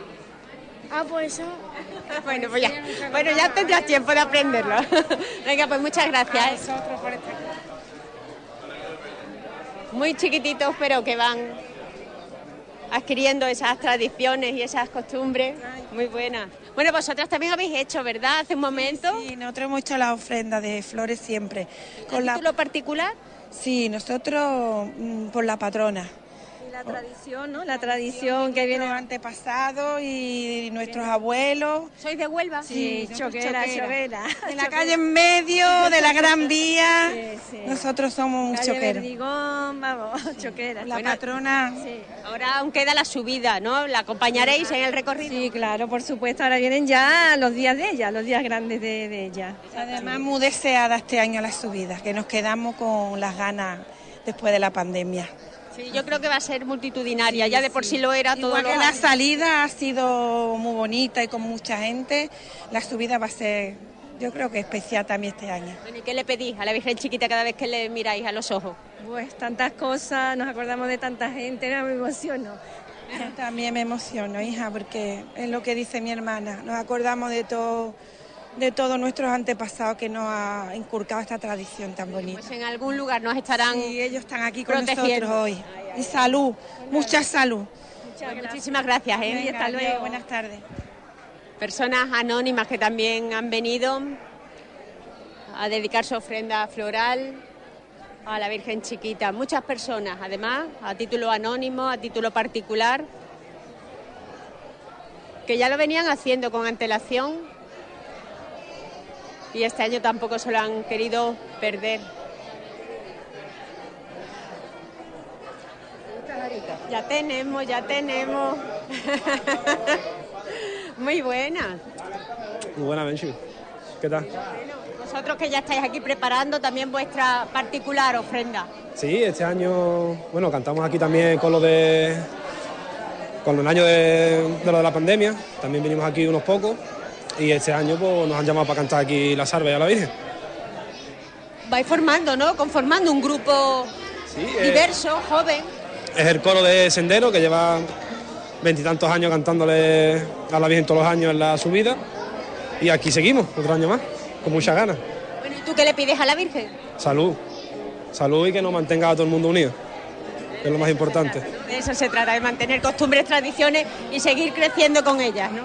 [SPEAKER 25] Ah, pues eso.
[SPEAKER 1] Bueno, pues ya, bueno, ya tendrás tiempo de aprenderlo. Venga, pues muchas gracias. Muy chiquititos, pero que van adquiriendo esas tradiciones y esas costumbres muy buenas. Bueno, vosotras también habéis hecho, ¿verdad? Hace un momento.
[SPEAKER 26] Sí, nosotros hemos hecho la ofrenda de flores siempre.
[SPEAKER 1] ¿Con título particular?
[SPEAKER 26] Sí, nosotros mm, por la patrona.
[SPEAKER 27] La tradición, ¿no? La tradición que viene...
[SPEAKER 26] Antepasados y nuestros abuelos.
[SPEAKER 1] ¿Sois de Huelva?
[SPEAKER 26] Sí,
[SPEAKER 27] Sí, choquera, choquera.
[SPEAKER 26] De la calle en medio, de la Gran Vía. Nosotros somos un choquero.
[SPEAKER 27] Verdigón, vamos, choquera.
[SPEAKER 26] La patrona.
[SPEAKER 27] Sí.
[SPEAKER 1] Ahora aún queda la subida, ¿no? ¿La acompañaréis en el recorrido?
[SPEAKER 27] Sí, claro, por supuesto. Ahora vienen ya los días de ella, los días grandes de, de ella.
[SPEAKER 26] Además, muy deseada este año la subida, que nos quedamos con las ganas después de la pandemia.
[SPEAKER 1] Sí, yo creo que va a ser multitudinaria, ya de por sí lo era todo
[SPEAKER 26] Igual
[SPEAKER 1] lo
[SPEAKER 26] que la salida ha sido muy bonita y con mucha gente, la subida va a ser, yo creo que especial también este año.
[SPEAKER 1] Bueno, ¿Y qué le pedís a la Virgen Chiquita cada vez que le miráis a los ojos?
[SPEAKER 27] Pues tantas cosas, nos acordamos de tanta gente, me emociono.
[SPEAKER 26] Yo también me emociono, hija, porque es lo que dice mi hermana. Nos acordamos de todo, de todos nuestros antepasados que nos ha inculcado esta tradición tan bonita.
[SPEAKER 1] Pues en algún lugar nos estarán
[SPEAKER 26] Sí, ellos están aquí con
[SPEAKER 1] protegiendo.
[SPEAKER 26] nosotros hoy. Y salud, mucha salud.
[SPEAKER 1] Pues muchísimas gracias, ¿eh?
[SPEAKER 26] Venga,
[SPEAKER 1] Hasta
[SPEAKER 26] adiós,
[SPEAKER 1] luego.
[SPEAKER 26] buenas tardes.
[SPEAKER 1] Personas anónimas que también han venido a dedicar su ofrenda floral a la Virgen Chiquita. Muchas personas, además, a título anónimo, a título particular, que ya lo venían haciendo con antelación y este año tampoco se lo han querido perder. Ya tenemos, ya tenemos. Muy buena.
[SPEAKER 28] Muy buena, Benchi. ¿Qué tal?
[SPEAKER 1] Vosotros que ya estáis aquí preparando también vuestra particular ofrenda.
[SPEAKER 28] Sí, este año, bueno, cantamos aquí también con lo de. con el año de, de lo de la pandemia. También vinimos aquí unos pocos. Y este año pues, nos han llamado para cantar aquí la salve a la Virgen.
[SPEAKER 1] Vais formando, ¿no? Conformando un grupo
[SPEAKER 28] eh,
[SPEAKER 1] diverso, joven.
[SPEAKER 28] Es el coro de Sendero que lleva veintitantos años cantándole a la Virgen todos los años en la subida. Y aquí seguimos, otro año más, con muchas ganas.
[SPEAKER 1] Bueno, ¿y tú qué le pides a la Virgen?
[SPEAKER 28] Salud. Salud y que nos mantenga a todo el mundo unido. Es lo más importante.
[SPEAKER 1] De eso se trata, de mantener costumbres, tradiciones y seguir creciendo con ellas, ¿no?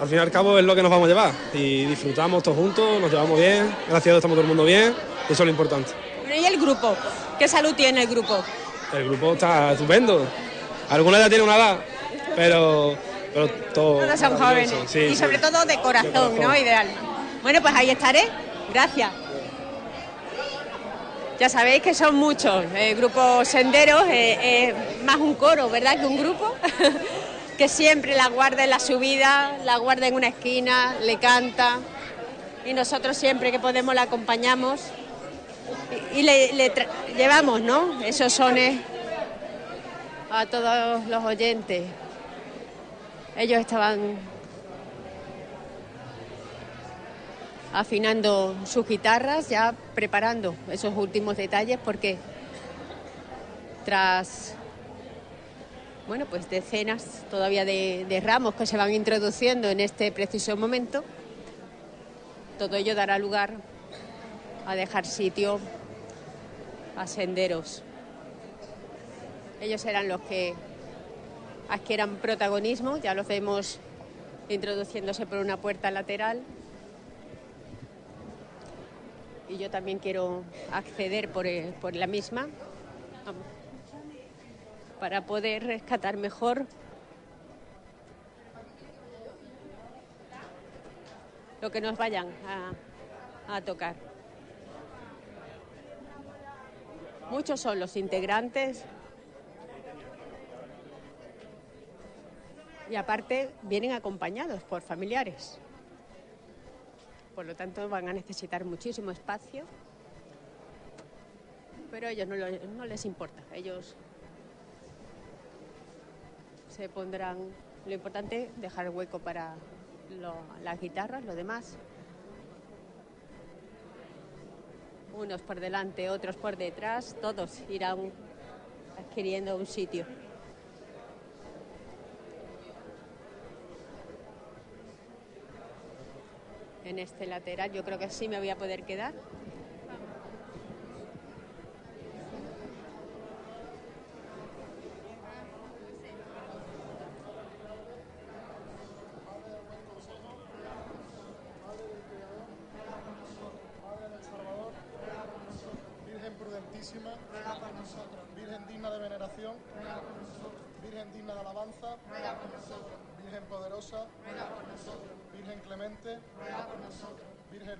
[SPEAKER 28] Al fin y al cabo es lo que nos vamos a llevar. Y disfrutamos todos juntos, nos llevamos bien. Gracias a Dios estamos todo el mundo bien. Y eso es lo importante.
[SPEAKER 1] ¿y el grupo? ¿Qué salud tiene el grupo?
[SPEAKER 28] El grupo está estupendo. Alguna ya tiene una edad, pero, pero todo.
[SPEAKER 1] Todos son jóvenes.
[SPEAKER 28] Sí,
[SPEAKER 1] y
[SPEAKER 28] sí.
[SPEAKER 1] sobre todo de corazón, ¿no? Y de alma. Bueno, pues ahí estaré. Gracias. Ya sabéis que son muchos. El grupo Senderos es más un coro, ¿verdad? Que un grupo. que siempre la guarda en la subida, la guarda en una esquina, le canta. Y nosotros siempre que podemos la acompañamos y, le, le llevamos, ¿no? Esos sones a todos los oyentes. Ellos estaban afinando sus guitarras, ya preparando esos últimos detalles porque tras bueno, pues decenas todavía de, ramos que se van introduciendo en este preciso momento, todo ello dará lugar a dejar sitio a senderos. Ellos serán los que adquieran protagonismo, ya los vemos introduciéndose por una puerta lateral. Y yo también quiero acceder por, por la misma. Para poder rescatar mejor lo que nos vayan a, a tocar. Muchos son los integrantes y aparte vienen acompañados por familiares. Por lo tanto van a necesitar muchísimo espacio, pero a ellos no, no les importa. Ellos se pondrán, lo importante dejar hueco para las guitarras, lo demás. Unos por delante, otros por detrás, todos irán adquiriendo un sitio. En este lateral yo creo que sí me voy a poder quedar.
[SPEAKER 29] Santísima, Virgen digna de veneración, Virgen digna de alabanza, Virgen poderosa, Virgen clemente,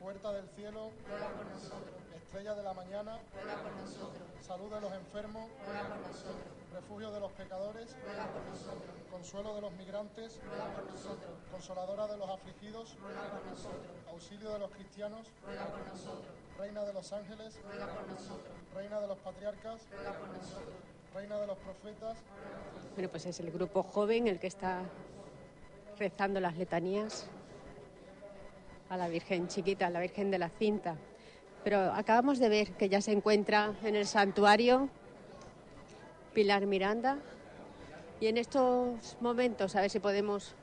[SPEAKER 29] puerta del cielo, estrella de la mañana, salud de los enfermos, refugio de los pecadores, consuelo de los migrantes, consoladora de los afligidos, auxilio de los cristianos, reina de los ángeles, reina de los patriarcas, reina de los profetas,
[SPEAKER 1] Bueno, pues es el grupo joven el que está rezando las letanías a la Virgen chiquita, a la Virgen de la cinta. Pero acabamos de ver que ya se encuentra en el santuario Pilar Miranda y en estos momentos a ver si podemos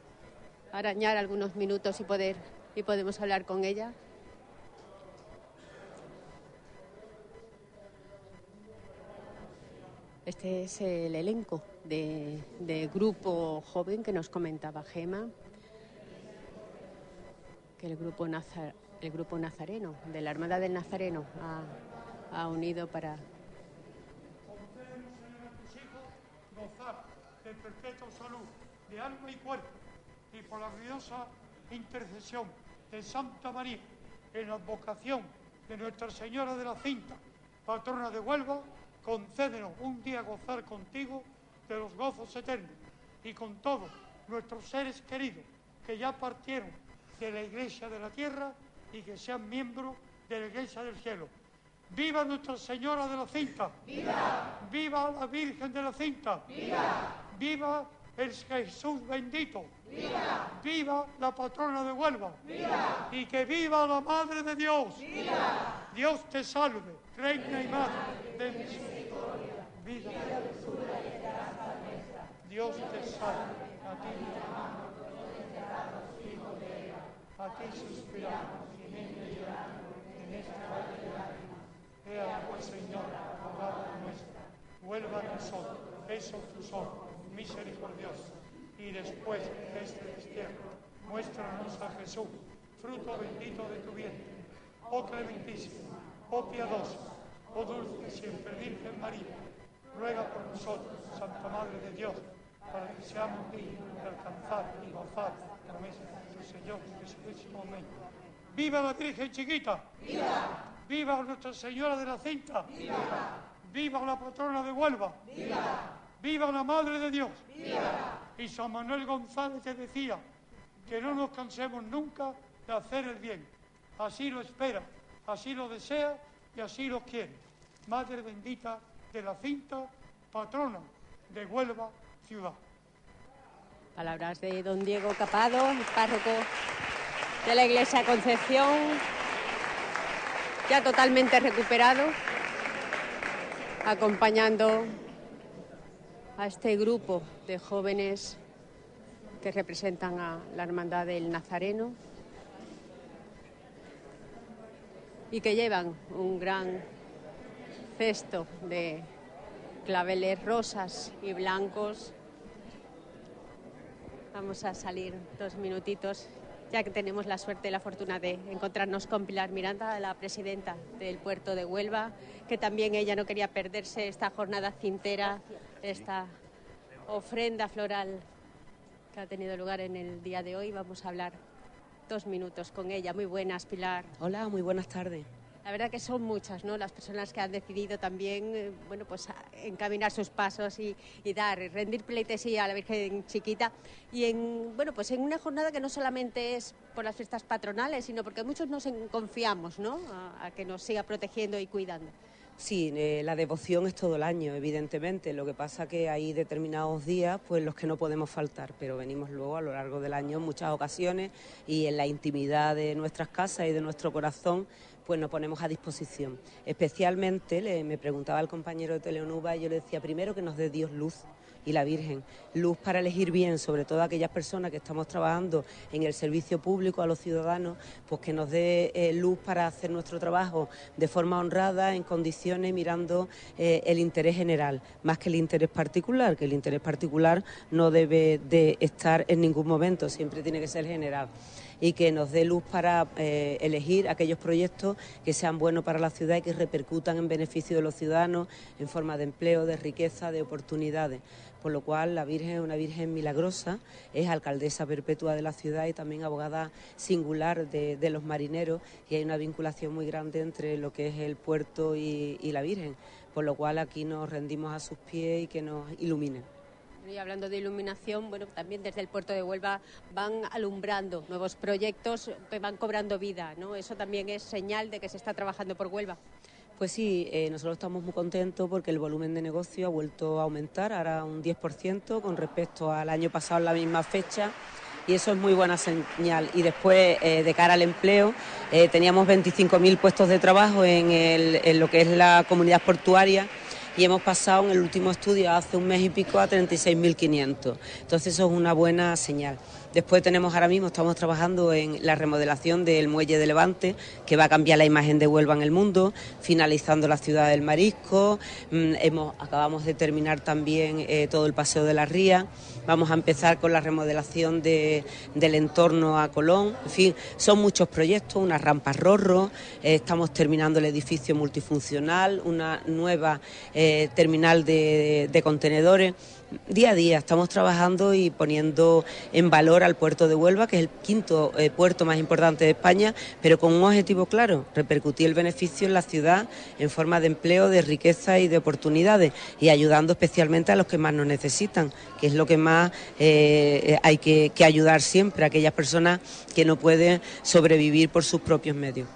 [SPEAKER 1] arañar algunos minutos y poder y podemos hablar con ella. Este es el elenco de, de grupo joven que nos comentaba Gema, que el grupo, Nazar- el grupo nazareno, de la Armada del Nazareno, ha, ha unido para
[SPEAKER 30] gozar de perpetua salud de alma y cuerpo y por la gloriosa intercesión de Santa María en la advocación de Nuestra Señora de la Cinta, patrona de Huelva, concédenos un día gozar contigo de los gozos eternos y con todos nuestros seres queridos que ya partieron de la Iglesia de la Tierra y que sean miembros de la Iglesia del Cielo. ¡Viva Nuestra Señora de la Cinta! ¡Viva! ¡Viva la Virgen de la Cinta! ¡Viva! ¡Viva el Jesús bendito! ¡Viva! ¡Viva la patrona de Huelva! ¡Viva! ¡Y que viva la Madre de Dios! ¡Viva! Dios te salve, Reina y Madre de misericordia, vida Dios te salve, a ti a ti suspiramos, gimiendo y llorando en este valle de lágrimas. Ea pues, Señora, abogada nuestra, vuelva a nosotros, esos tus ojos, misericordiosos, y después de este destierro, muéstranos a Jesús, fruto bendito de tu vientre. Oh clementísima, oh piadosa, oh dulce siempre Virgen María, ruega por nosotros, Santa Madre de Dios, para que seamos dignos de alcanzar y gozar la promesa de nuestro Señor Jesucristo. Amén. ¡Viva la Virgen chiquita! ¡Viva! ¡Viva Nuestra Señora de la Cinta! ¡Viva! ¡Viva la patrona de Huelva! ¡Viva! ¡Viva la Madre de Dios! ¡Viva! Y San Manuel González te decía que no nos cansemos nunca de hacer el bien. Así lo espera, así lo desea y así lo quiere. Madre bendita de la cinta, patrona de Huelva ciudad.
[SPEAKER 1] Palabras de don Diego Capado, párroco de la Iglesia Concepción, ya totalmente recuperado, acompañando a este grupo de jóvenes que representan a la Hermandad del Nazareno y que llevan un gran cesto de claveles rosas y blancos. Vamos a salir dos minutitos, ya que tenemos la suerte y la fortuna de encontrarnos con Pilar Miranda, la presidenta del puerto de Huelva, que también ella no quería perderse esta jornada cintera, esta ofrenda floral que ha tenido lugar en el día de hoy. Vamos a hablar dos minutos con ella. Muy buenas, Pilar.
[SPEAKER 31] Hola, muy buenas tardes.
[SPEAKER 1] La verdad que son muchas, ¿no? Las personas que han decidido también, eh, bueno, pues encaminar sus pasos y, y dar, rendir pleitesía a la Virgen Chiquita. Y en, bueno, pues en una jornada que no solamente es por las fiestas patronales, sino porque muchos nos confiamos, ¿no? A, a que nos siga protegiendo y cuidando.
[SPEAKER 31] Sí, eh, la devoción es todo el año, evidentemente. Lo que pasa que hay determinados días, pues los que no podemos faltar, pero venimos luego a lo largo del año en muchas ocasiones y en la intimidad de nuestras casas y de nuestro corazón, pues nos ponemos a disposición. Especialmente, le- me preguntaba el compañero de Teleonuba y yo le decía primero que nos dé Dios luz, y la Virgen. Luz para elegir bien, sobre todo aquellas personas que estamos trabajando en el servicio público a los ciudadanos, pues que nos dé eh, luz para hacer nuestro trabajo de forma honrada, en condiciones, mirando eh, el interés general, más que el interés particular, que el interés particular no debe de estar en ningún momento, siempre tiene que ser general y que nos dé luz para eh, elegir aquellos proyectos que sean buenos para la ciudad y que repercutan en beneficio de los ciudadanos en forma de empleo, de riqueza, de oportunidades. Por lo cual la Virgen es una Virgen milagrosa, es alcaldesa perpetua de la ciudad y también abogada singular de, los marineros y hay una vinculación muy grande entre lo que es el puerto y, y la Virgen. Por lo cual aquí nos rendimos a sus pies y que nos iluminen.
[SPEAKER 1] Y hablando de iluminación, bueno, también desde el puerto de Huelva van alumbrando nuevos proyectos que van cobrando vida, ¿no? Eso también es señal de que se está trabajando por Huelva.
[SPEAKER 31] Pues sí, eh, nosotros estamos muy contentos porque el volumen de negocio ha vuelto a aumentar, ahora un 10% con respecto al año pasado en la misma fecha y eso es muy buena señal. Y después, eh, de cara al empleo, eh, teníamos 25.000 puestos de trabajo en, en lo que es la comunidad portuaria y hemos pasado en el último estudio hace un mes y pico a 36.500. Entonces eso es una buena señal. Después tenemos ahora mismo, estamos trabajando en la remodelación del muelle de Levante, que va a cambiar la imagen de Huelva en el mundo, finalizando la ciudad del Marisco. Mm, hemos, acabamos de terminar también eh, todo el paseo de la Ría. Vamos a empezar con la remodelación del entorno a Colón. En fin, son muchos proyectos, una rampa Rorro, eh, estamos terminando el edificio multifuncional, una nueva eh, terminal de contenedores día a día estamos trabajando y poniendo en valor al puerto de Huelva, que es el quinto eh, puerto más importante de España, pero con un objetivo claro, repercutir el beneficio en la ciudad en forma de empleo, de riqueza y de oportunidades, y ayudando especialmente a los que más nos necesitan, que es lo que más eh, hay que, que ayudar siempre, a aquellas personas que no pueden sobrevivir por sus propios medios.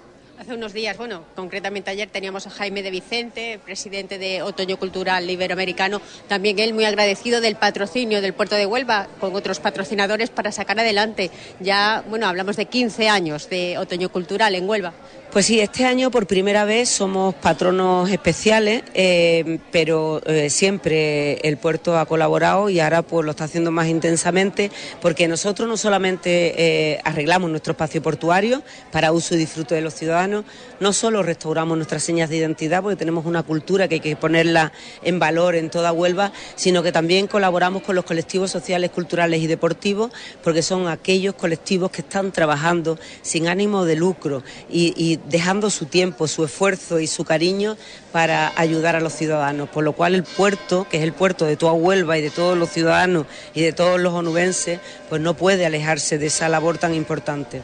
[SPEAKER 1] Hace unos días, bueno, concretamente ayer teníamos a Jaime de Vicente, presidente de Otoño Cultural Iberoamericano, también él muy agradecido del patrocinio del puerto de Huelva con otros patrocinadores para sacar adelante. Ya, bueno, hablamos de 15 años de Otoño Cultural en Huelva.
[SPEAKER 31] Pues sí, este año por primera vez somos patronos especiales, eh, pero eh, siempre el puerto ha colaborado y ahora pues lo está haciendo más intensamente porque nosotros no solamente eh, arreglamos nuestro espacio portuario para uso y disfrute de los ciudadanos, no solo restauramos nuestras señas de identidad porque tenemos una cultura que hay que ponerla en valor en toda Huelva, sino que también colaboramos con los colectivos sociales, culturales y deportivos porque son aquellos colectivos que están trabajando sin ánimo de lucro y dejando su tiempo, su esfuerzo y su cariño para ayudar a los ciudadanos. Por lo cual el puerto, que es el puerto de toda Huelva y de todos los ciudadanos y de todos los onubenses, pues no puede alejarse de esa labor tan importante.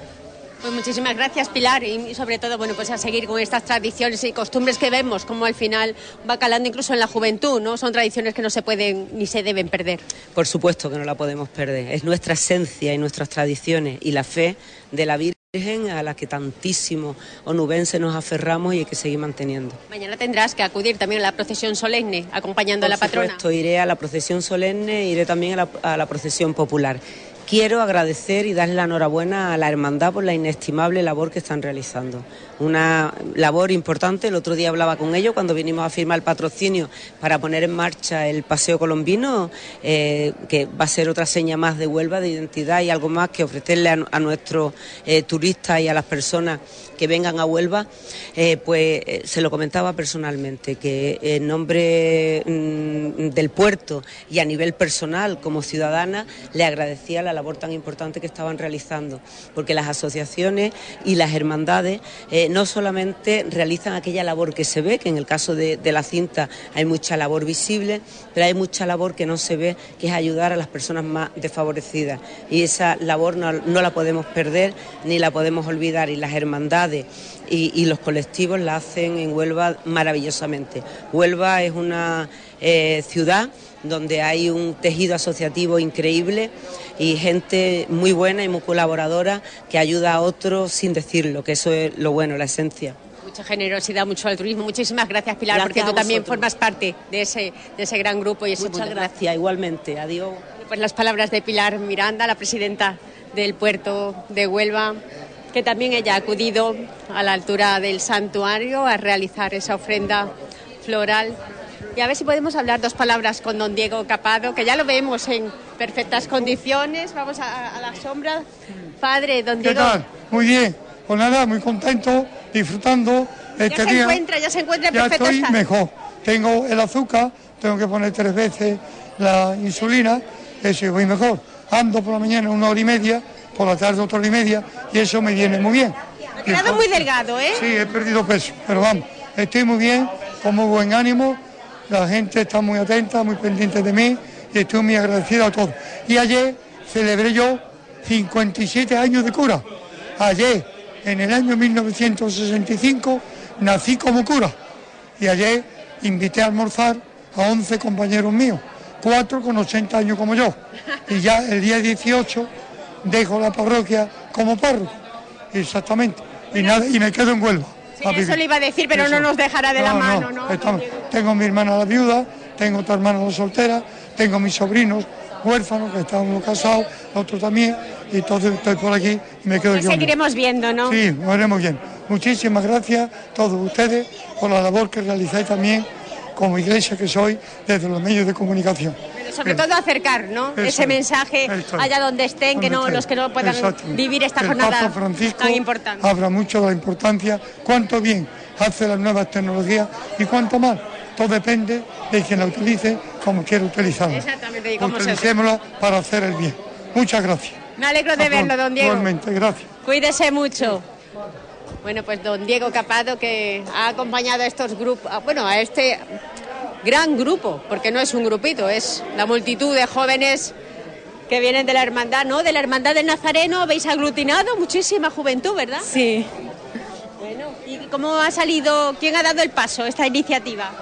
[SPEAKER 1] Pues muchísimas gracias Pilar y sobre todo bueno pues a seguir con estas tradiciones y costumbres que vemos como al final va calando incluso en la juventud, ¿no? Son tradiciones que no se pueden ni se deben perder.
[SPEAKER 31] Por supuesto que no la podemos perder, es nuestra esencia y nuestras tradiciones y la fe de la vida a la que tantísimo onubense nos aferramos y hay que seguir manteniendo.
[SPEAKER 1] Mañana tendrás que acudir también a la procesión solemne, acompañando a la patrona.
[SPEAKER 31] Por supuesto, iré a la procesión solemne, iré también a la procesión popular. Quiero agradecer y darle la enhorabuena a la hermandad por la inestimable labor que están realizando una labor importante. El otro día hablaba con ellos cuando vinimos a firmar el patrocinio para poner en marcha el Paseo Colombino, eh, que va a ser otra seña más de Huelva de identidad y algo más que ofrecerle a, nuestros eh, turistas y a las personas que vengan a Huelva. Eh, pues se lo comentaba personalmente, que en nombre mm, del puerto y a nivel personal como ciudadana le agradecía la labor tan importante que estaban realizando, porque las asociaciones y las hermandades no solamente realizan aquella labor que se ve, que en el caso de, la cinta hay mucha labor visible, pero hay mucha labor que no se ve, que es ayudar a las personas más desfavorecidas. Y esa labor no, la podemos perder ni la podemos olvidar. Y las hermandades y, los colectivos la hacen en Huelva maravillosamente. Huelva es una eh, ciudad donde hay un tejido asociativo increíble y gente muy buena y muy colaboradora que ayuda a otros sin decirlo, que eso es lo bueno, la esencia
[SPEAKER 1] mucha generosidad, mucho altruismo. Muchísimas gracias, Pilar, porque tú también formas parte de ese, de ese gran grupo y ese
[SPEAKER 31] Muchas gracias, igualmente. Adiós.
[SPEAKER 1] Pues las palabras de Pilar Miranda, la presidenta del puerto de Huelva, que también ella ha acudido a la altura del santuario a realizar esa ofrenda floral Y a ver si podemos hablar dos palabras con don Diego Capado, que ya lo vemos en perfectas condiciones. Vamos a, a la sombra. Padre, don
[SPEAKER 32] ¿Qué
[SPEAKER 1] Diego.
[SPEAKER 32] tal? Muy bien. Pues nada, muy contento, disfrutando
[SPEAKER 1] Ya
[SPEAKER 32] este
[SPEAKER 1] se
[SPEAKER 32] día.
[SPEAKER 1] encuentra, ya se encuentra en
[SPEAKER 32] ya
[SPEAKER 1] perfecto
[SPEAKER 32] estoy
[SPEAKER 1] estado.
[SPEAKER 32] mejor. Tengo el azúcar, tengo que poner tres veces la insulina, eso voy mejor. Ando por la mañana una hora y media, por la tarde otra hora y media, y eso me viene muy bien.
[SPEAKER 1] Ha quedado muy delgado, ¿eh?
[SPEAKER 32] Sí, he perdido peso, pero vamos, estoy muy bien, con muy buen ánimo, la gente está muy atenta, muy pendiente de mí y estoy muy agradecido a todos. Y ayer celebré yo 57 años de cura. Ayer, en el año 1965, nací como cura y ayer invité a almorzar a 11 compañeros míos, cuatro con 80 años como yo. Y ya el día 18 dejo la parroquia como párroco, exactamente. Y, nada, y me quedo en Huelva. a
[SPEAKER 1] Eso le iba a decir, pero no
[SPEAKER 32] Eso.
[SPEAKER 1] nos dejará de la
[SPEAKER 32] No, no,
[SPEAKER 1] mano, ¿no?
[SPEAKER 32] estamos- tengo mi hermana la viuda, tengo otra hermana la soltera, tengo mis sobrinos huérfanos que están uno casado, otro también, y entonces estoy por aquí y me quedo yo.
[SPEAKER 1] seguiremos viendo, ¿no?
[SPEAKER 32] Sí, lo haremos bien. Muchísimas gracias a todos ustedes por la labor que realizáis también como iglesia que soy desde los medios de comunicación.
[SPEAKER 1] Pero sobre todo acercar, ¿no?
[SPEAKER 32] Eso
[SPEAKER 1] Ese
[SPEAKER 32] es,
[SPEAKER 1] mensaje allá donde estén, que
[SPEAKER 32] Donde
[SPEAKER 1] no
[SPEAKER 32] estén.
[SPEAKER 1] los que no puedan vivir esta
[SPEAKER 32] Que el
[SPEAKER 1] jornada
[SPEAKER 32] Papa Francisco
[SPEAKER 1] tan importante.
[SPEAKER 32] habla mucho de la importancia, cuánto bien hace las nuevas tecnologías y cuánto mal. Todo depende de quien la utilice como quiera utilizarla.
[SPEAKER 1] Exactamente, y cómo se
[SPEAKER 32] Utilicémosla para hacer el bien. Muchas gracias.
[SPEAKER 1] Me alegro de verlo, don Diego.
[SPEAKER 32] Igualmente, gracias.
[SPEAKER 1] Cuídese mucho. Bueno, pues don Diego Capado que ha acompañado a estos grupos, bueno, a este gran grupo, porque no es un grupito, es la multitud de jóvenes que vienen de la hermandad, ¿no? De la hermandad del Nazareno habéis aglutinado muchísima juventud, ¿verdad?
[SPEAKER 27] Sí.
[SPEAKER 1] Bueno, ¿y cómo ha salido, quién ha dado el paso a esta iniciativa?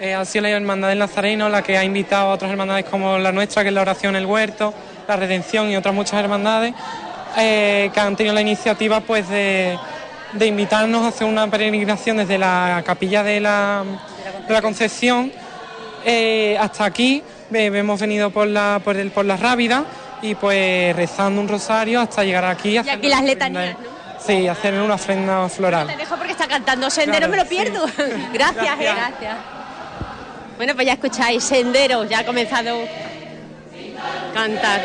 [SPEAKER 33] Eh, ha sido la Hermandad del Nazareno la que ha invitado a otras hermandades como la nuestra, que es la Oración El Huerto, la Redención y otras muchas hermandades, eh, que han tenido la iniciativa pues de, de invitarnos a hacer una peregrinación desde la capilla de la, de la Concepción eh, hasta aquí. Eh, hemos venido por la, por, el, por la Rábida y pues rezando un rosario hasta llegar aquí.
[SPEAKER 1] Y aquí las letanías,
[SPEAKER 33] Sí, hacer una ofrenda floral.
[SPEAKER 1] Te dejo porque está cantando Sendero,
[SPEAKER 33] Claro,
[SPEAKER 1] me lo pierdo. Gracias,
[SPEAKER 33] Gracias.
[SPEAKER 1] eh, gracias. Bueno, pues ya escucháis, Sendero, ya ha comenzado a cantar.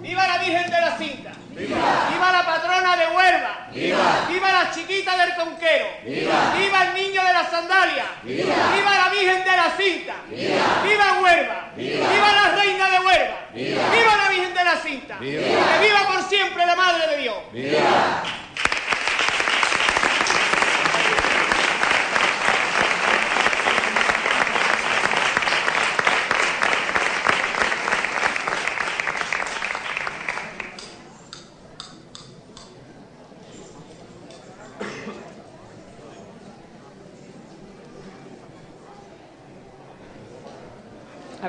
[SPEAKER 34] ¡Viva la Virgen de la Cinta! ¡Viva! la patrona de Huelva!
[SPEAKER 20] ¡Viva!
[SPEAKER 34] la chiquita del Conquero!
[SPEAKER 20] ¡Viva!
[SPEAKER 34] el niño de la sandalia!
[SPEAKER 20] ¡Viva!
[SPEAKER 34] la Virgen de la Cinta!
[SPEAKER 20] ¡Viva!
[SPEAKER 34] Huelva!
[SPEAKER 20] ¡Viva!
[SPEAKER 34] la reina de Huelva!
[SPEAKER 20] ¡Viva!
[SPEAKER 34] la Virgen de la Cinta!
[SPEAKER 20] ¡Viva!
[SPEAKER 34] ¡Que viva por siempre la Madre de Dios!
[SPEAKER 1] A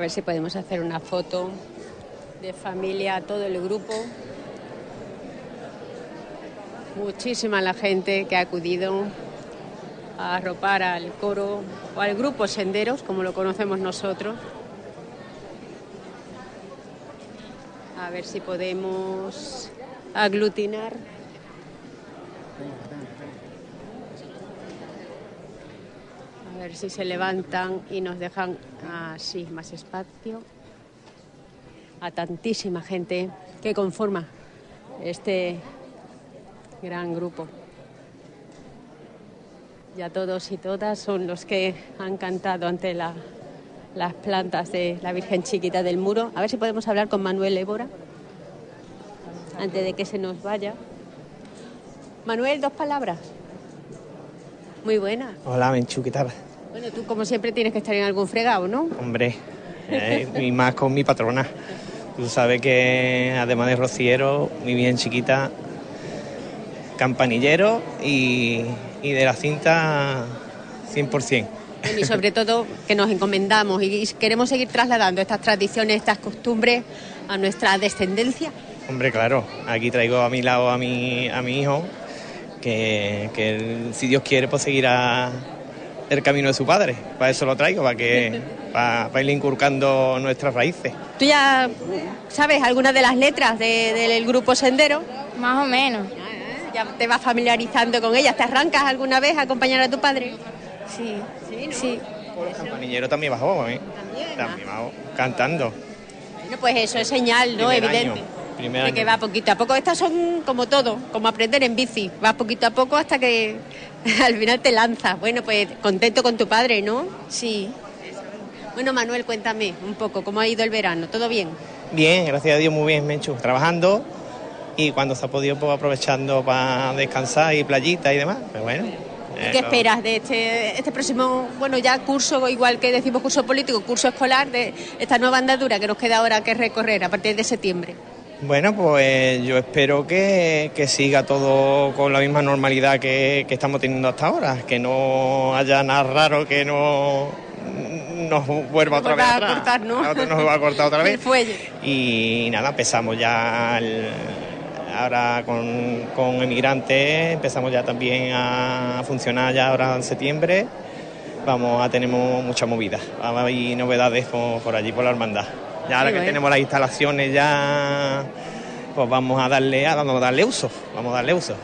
[SPEAKER 1] ver si podemos hacer una foto de familia, todo el grupo. Muchísima la gente que ha acudido a arropar al coro o al grupo Senderos, como lo conocemos nosotros. A ver si podemos aglutinar. Ver si se levantan y nos dejan así más espacio a tantísima gente que conforma este gran grupo. Ya todos y todas son los que han cantado ante la- las plantas de la Virgen Chiquita del Muro. A ver si podemos hablar con Manuel Évora antes de que se nos vaya. Manuel, dos palabras. Muy buenas.
[SPEAKER 35] Hola, Menchu, ¿qué?
[SPEAKER 1] Bueno, tú como siempre tienes que estar en algún fregado, ¿no?
[SPEAKER 35] Hombre, eh, y más con mi patrona. Tú sabes que además de rociero, mi bien chiquita, campanillero y, y de la cinta 100%.
[SPEAKER 1] Bueno, y sobre todo que nos encomendamos y queremos seguir trasladando estas tradiciones, estas costumbres a nuestra descendencia.
[SPEAKER 35] Hombre, claro, aquí traigo a mi lado a mi, a mi hijo, que, que él, si Dios quiere, pues seguirá el camino de su padre. Para eso lo traigo, para que para, para ir inculcando nuestras raíces.
[SPEAKER 1] ¿Tú ya sabes algunas de las letras de- del grupo Sendero?
[SPEAKER 25] Más o menos.
[SPEAKER 1] ¿Ya te vas familiarizando con ellas? ¿Te arrancas alguna vez a acompañar a tu padre?
[SPEAKER 25] Sí.
[SPEAKER 1] Sí, ¿no?
[SPEAKER 25] Sí.
[SPEAKER 35] También bajó, ¿eh? También bajó, cantando.
[SPEAKER 1] Bueno, pues eso es señal, ¿no? Evidente.
[SPEAKER 35] año, primer
[SPEAKER 1] De que
[SPEAKER 35] año.
[SPEAKER 1] va poquito a poco. Estas son como todo, como aprender en bici. Vas poquito a poco hasta que al final te lanzas. Bueno, pues contento con tu padre, ¿no?
[SPEAKER 25] Sí.
[SPEAKER 1] Bueno, Manuel, cuéntame un poco, ¿cómo ha ido el verano? ¿Todo bien?
[SPEAKER 35] Bien, gracias a Dios, muy bien, Menchu. Trabajando y cuando se ha podido, pues aprovechando para descansar y playita y demás. Pero bueno.
[SPEAKER 1] ¿Qué
[SPEAKER 35] eso-
[SPEAKER 1] esperas de este, este próximo, bueno, ya curso, igual que decimos curso político, curso escolar, de esta nueva andadura que nos queda ahora que recorrer a partir de septiembre?
[SPEAKER 35] Bueno, pues yo espero que, que siga todo con la misma normalidad que, que estamos teniendo hasta ahora, que no haya nada raro, que no nos vuelva otra vez
[SPEAKER 1] a
[SPEAKER 35] atrás.
[SPEAKER 1] cortar, ¿no?
[SPEAKER 35] Otra- nos va a cortar otra
[SPEAKER 1] El
[SPEAKER 35] vez.
[SPEAKER 1] fuelle.
[SPEAKER 35] Y nada, empezamos ya el- ahora con, con emigrantes, empezamos ya también a funcionar ya ahora en septiembre. Vamos a tener mu- mucha movida, haber novedades por, por allí, por la hermandad. Ya ahora
[SPEAKER 1] Sí,
[SPEAKER 35] que
[SPEAKER 1] bueno.
[SPEAKER 35] tenemos las instalaciones ya, pues vamos a darle, vamos a darle uso, vamos a darle uso.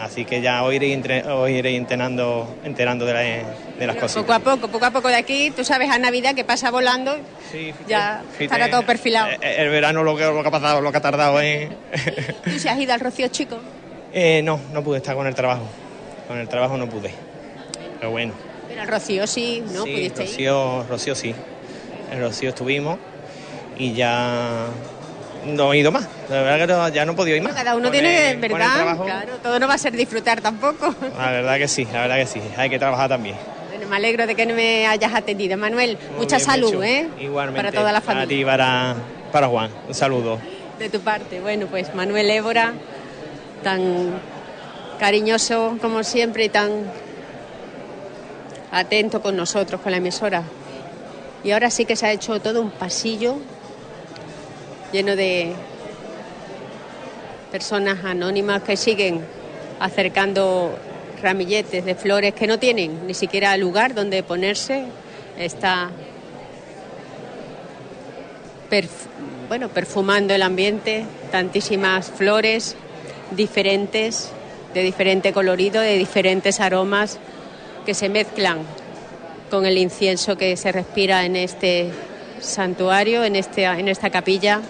[SPEAKER 35] Así que ya os iréis, entre- os iréis enterando, enterando de, la- de las cosas.
[SPEAKER 1] Poco a poco, poco a poco de aquí, tú sabes, a Navidad que pasa volando, ya estará todo perfilado.
[SPEAKER 35] El, el verano lo que, lo que ha pasado, lo que ha tardado en...
[SPEAKER 1] ¿Tú se has ido al Rocío Chico?
[SPEAKER 35] Eh, no, no pude estar con el trabajo. Con el trabajo no pude. Pero bueno.
[SPEAKER 1] Pero al Rocío sí, ¿no?
[SPEAKER 35] sí,
[SPEAKER 1] Pudiste ir.
[SPEAKER 35] Rocío, Rocío sí. En Rocío estuvimos y ya no he ido más. La verdad que no- ya no he podido ir más.
[SPEAKER 1] Cada uno
[SPEAKER 35] Con
[SPEAKER 1] tiene,
[SPEAKER 35] el-
[SPEAKER 1] ¿verdad? Claro, todo no va a ser disfrutar tampoco.
[SPEAKER 35] La verdad que sí, la verdad que sí. Hay que trabajar también.
[SPEAKER 1] Bueno, me alegro de que no me hayas atendido. Manuel, mucha salud. ¿eh?
[SPEAKER 35] Igualmente.
[SPEAKER 1] Para toda la
[SPEAKER 35] Para
[SPEAKER 1] familia.
[SPEAKER 35] ti, para, para Juan. Un saludo.
[SPEAKER 1] De tu parte. Bueno, pues Manuel Évora, tan cariñoso como siempre y tan atento con nosotros, con la emisora. Y ahora sí que se ha hecho todo un pasillo lleno de personas anónimas que siguen acercando ramilletes de flores que no tienen ni siquiera lugar donde ponerse. Está bueno, perfumando el ambiente, tantísimas flores diferentes, de diferente colorido, de diferentes aromas que se mezclan con el incienso que se respira en este santuario, en, este, en esta capilla.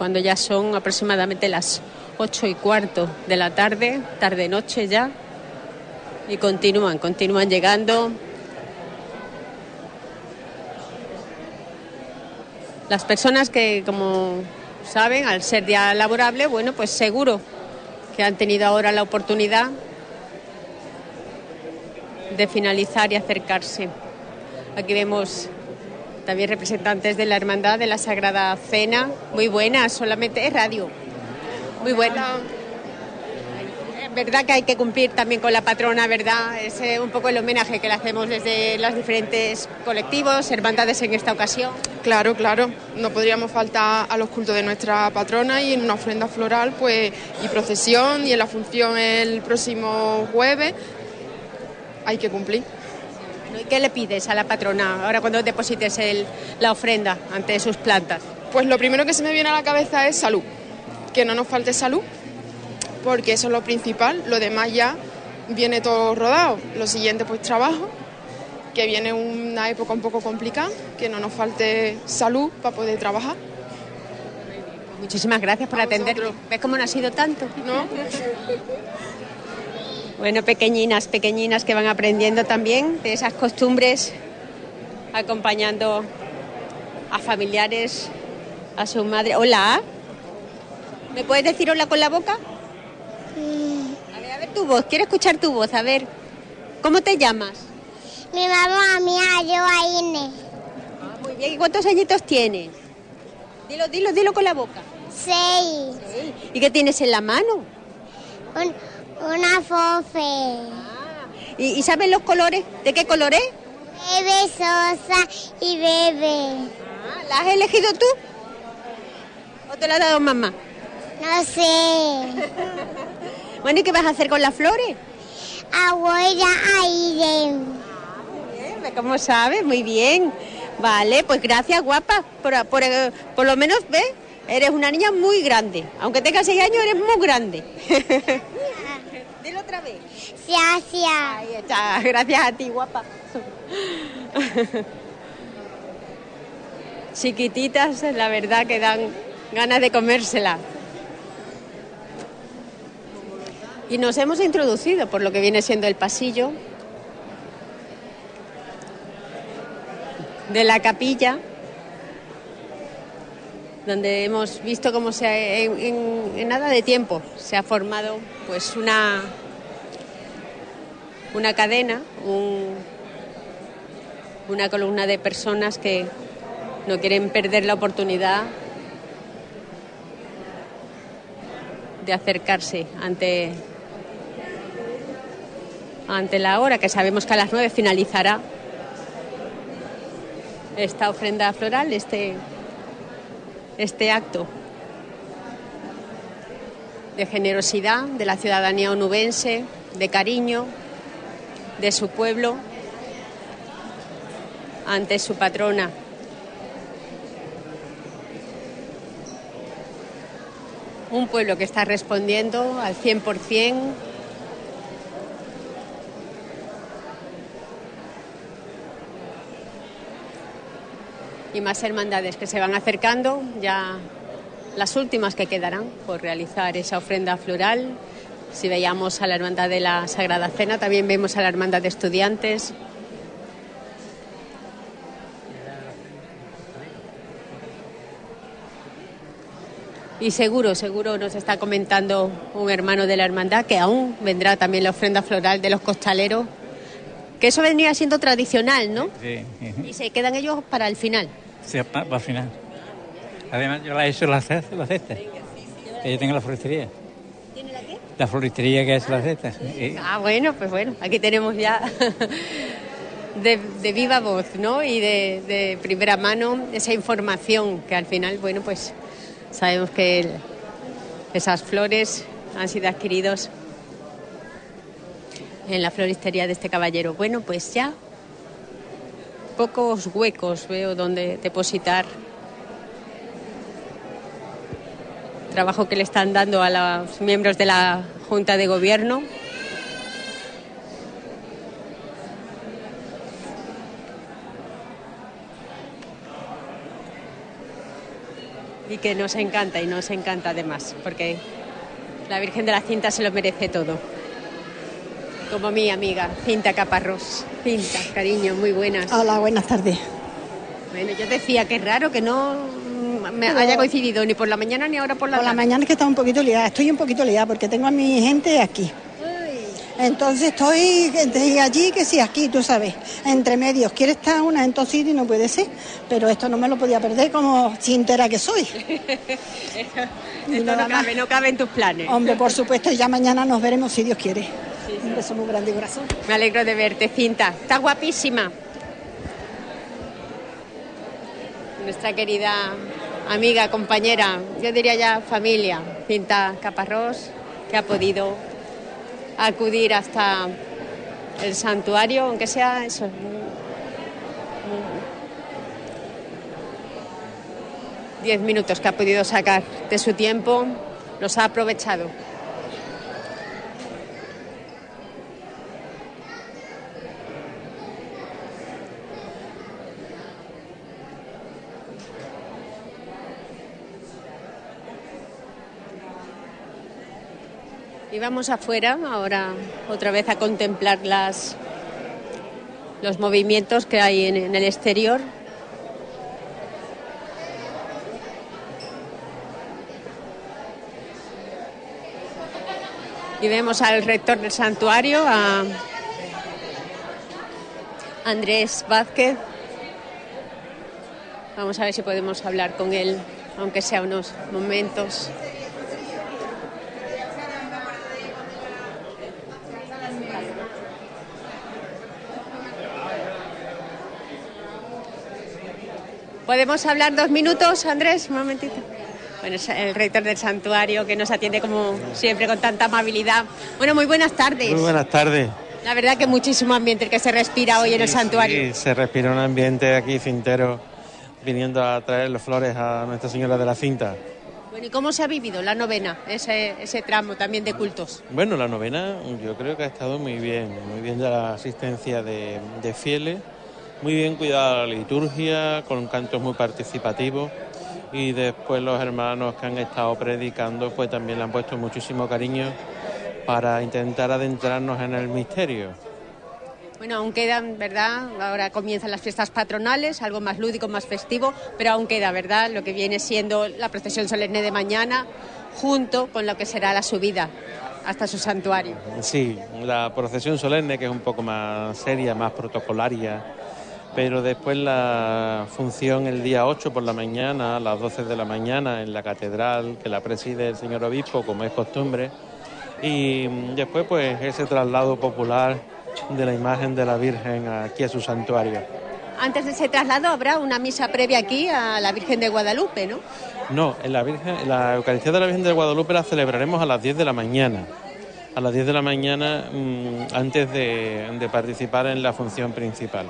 [SPEAKER 1] Cuando ya son aproximadamente las ocho y cuarto de la tarde, tarde-noche ya, y continúan, continúan llegando. Las personas que, como saben, al ser día laborable, bueno, pues seguro que han tenido ahora la oportunidad de finalizar y acercarse. Aquí vemos también representantes de la Hermandad de la Sagrada Cena, muy buenas, solamente es radio. Muy buena. Es verdad que hay que cumplir también con la patrona, ¿verdad? Es eh, un poco el homenaje que le hacemos desde los diferentes colectivos, hermandades en esta ocasión.
[SPEAKER 36] Claro, claro. No podríamos faltar a los cultos de nuestra patrona y en una ofrenda floral, pues, y procesión, y en la función el próximo jueves. Hay que cumplir.
[SPEAKER 1] ¿Y qué le pides a la patrona ahora cuando deposites el- la ofrenda ante sus plantas?
[SPEAKER 36] Pues lo primero que se me viene a la cabeza es salud. Que no nos falte salud, porque eso es lo principal. Lo demás ya viene todo rodado. Lo siguiente, pues trabajo, que viene una época un poco complicada, que no nos falte salud para poder trabajar.
[SPEAKER 1] Muchísimas gracias por atenderme. ¿Ves cómo no ha sido tanto?
[SPEAKER 36] ¿No?
[SPEAKER 1] Bueno, pequeñinas, pequeñinas que van aprendiendo también de esas costumbres, acompañando a familiares, a su madre. Hola. ¿Me puedes decir hola con la boca? A ver, a ver tu voz. Quiero escuchar tu voz. A ver. ¿Cómo te llamas?
[SPEAKER 25] Mi mamá mía, yo a Ine.
[SPEAKER 1] Muy bien. ¿Y cuántos añitos tienes? Dilo, dilo, dilo con la boca.
[SPEAKER 25] Seis.
[SPEAKER 1] ¿Y qué tienes en la mano?
[SPEAKER 25] Un- una fofe.
[SPEAKER 1] ¿Y, y sabes los colores? ¿De qué color es?
[SPEAKER 25] Bebe Sosa y Bebe.
[SPEAKER 1] ¿La has elegido tú? ¿O te la ha dado mamá?
[SPEAKER 25] No sé.
[SPEAKER 1] Bueno, ¿y qué vas a hacer con las flores?
[SPEAKER 25] Abuela Aire.
[SPEAKER 1] Bien, ¿Cómo sabes? Muy bien. Vale, pues gracias, guapa. Por, por, eh, por lo menos, ¿ves? Eres una niña muy grande. Aunque tengas seis años, eres muy grande. Otra vez.
[SPEAKER 25] Gracias.
[SPEAKER 1] Ahí está. Gracias a ti, guapa. Chiquititas, la verdad que dan ganas de comérsela. Y nos hemos introducido por lo que viene siendo el pasillo de la capilla, donde hemos visto cómo se ha- en, en- en nada de tiempo se ha formado pues una una cadena, un- una columna de personas que no quieren perder la oportunidad de acercarse ante ante la hora que sabemos que a las nueve finalizará esta ofrenda floral, este este acto de generosidad de la ciudadanía onubense, de cariño de su pueblo ante su patrona. Un pueblo que está respondiendo al 100%. Y más hermandades que se van acercando, ya las últimas que quedarán por realizar esa ofrenda floral. Si veíamos a la Hermandad de la Sagrada Cena, también vemos a la Hermandad de Estudiantes. Y seguro, seguro nos está comentando un hermano de la hermandad que aún vendrá también la ofrenda floral de los costaleros, que eso venía siendo tradicional, ¿no?
[SPEAKER 37] Sí,
[SPEAKER 1] Y se quedan ellos para el final.
[SPEAKER 37] sí, para, para el final. Además, yo la he hecho la cesta. La cesta. Que yo tengo la floristería.
[SPEAKER 1] ¿Tiene la
[SPEAKER 37] floristería que es la cesta. Y-
[SPEAKER 1] Ah, bueno, pues bueno, aquí tenemos ya de, viva voz, ¿no? Y de, primera mano esa información que al final, bueno, pues sabemos que esas flores han sido adquiridos en la floristería de este caballero. Bueno, pues ya pocos huecos veo donde depositar trabajo que le están dando a los miembros de la Junta de Gobierno. Y que nos encanta y nos encanta además, porque la Virgen de la Cinta se lo merece todo. Como mi amiga, Cinta Caparrós. Cinta, cariño, muy buenas.
[SPEAKER 38] Hola, buenas tardes.
[SPEAKER 1] Bueno, yo decía que es raro que no me haya coincidido ni por la mañana ni ahora por la
[SPEAKER 38] Por la
[SPEAKER 1] tarde.
[SPEAKER 38] mañana es que estaba un poquito liada, estoy un poquito liada porque tengo a mi gente aquí. Entonces estoy de allí que sí, aquí, tú sabes, entre medios. Quiere estar una en y no puede ser, pero esto no me lo podía perder como chintera que soy.
[SPEAKER 1] Esto no cabe, no cabe en tus planes.
[SPEAKER 38] Hombre, por supuesto, ya mañana nos veremos si Dios quiere. Un beso muy grande, corazón.
[SPEAKER 1] Me alegro de verte, Cinta. Está guapísima. Nuestra querida amiga, compañera, yo diría ya familia, Cinta Caparrós, que ha podido acudir hasta el santuario, aunque sea eso. Diez minutos que ha podido sacar de su tiempo, los ha aprovechado. Vamos afuera ahora otra vez a contemplar las, los movimientos que hay en, en el exterior. Y vemos al rector del santuario, a Andrés Vázquez. Vamos a ver si podemos hablar con él, aunque sea unos momentos. ¿Podemos hablar dos minutos, Andrés? Un momentito. Bueno, es el rector del santuario que nos atiende como siempre con tanta amabilidad. Bueno, muy buenas tardes.
[SPEAKER 39] Muy buenas tardes.
[SPEAKER 1] La verdad que muchísimo ambiente el que se respira hoy en el santuario.
[SPEAKER 39] Sí, se respira un ambiente aquí cintero viniendo a traer las flores a Nuestra Señora de la Cinta.
[SPEAKER 1] Bueno, ¿y cómo se ha vivido la novena, ese, ese tramo también de cultos?
[SPEAKER 39] Bueno, la novena yo creo que ha estado muy bien, muy bien de la asistencia de, de fieles, muy bien cuidada la liturgia, con cantos muy participativos y después los hermanos que han estado predicando pues también le han puesto muchísimo cariño para intentar adentrarnos en el misterio.
[SPEAKER 1] Bueno, aún quedan, ¿verdad? Ahora comienzan las fiestas patronales, algo más lúdico, más festivo, pero aún queda, ¿verdad? Lo que viene siendo la procesión solemne de mañana, junto con lo que será la subida hasta su santuario.
[SPEAKER 39] Sí, la procesión solemne que es un poco más seria, más protocolaria, pero después la función el día 8 por la mañana, a las 12 de la mañana en la catedral, que la preside el señor obispo, como es costumbre, y después pues ese traslado popular de la imagen de la Virgen aquí a su santuario.
[SPEAKER 1] Antes de ese traslado habrá una misa previa aquí a la Virgen de Guadalupe, ¿no?
[SPEAKER 39] No, en la, Virgen, en la Eucaristía de la Virgen de Guadalupe la celebraremos a las 10 de la mañana. A las 10 de la mañana mm, antes de, de participar en la función principal.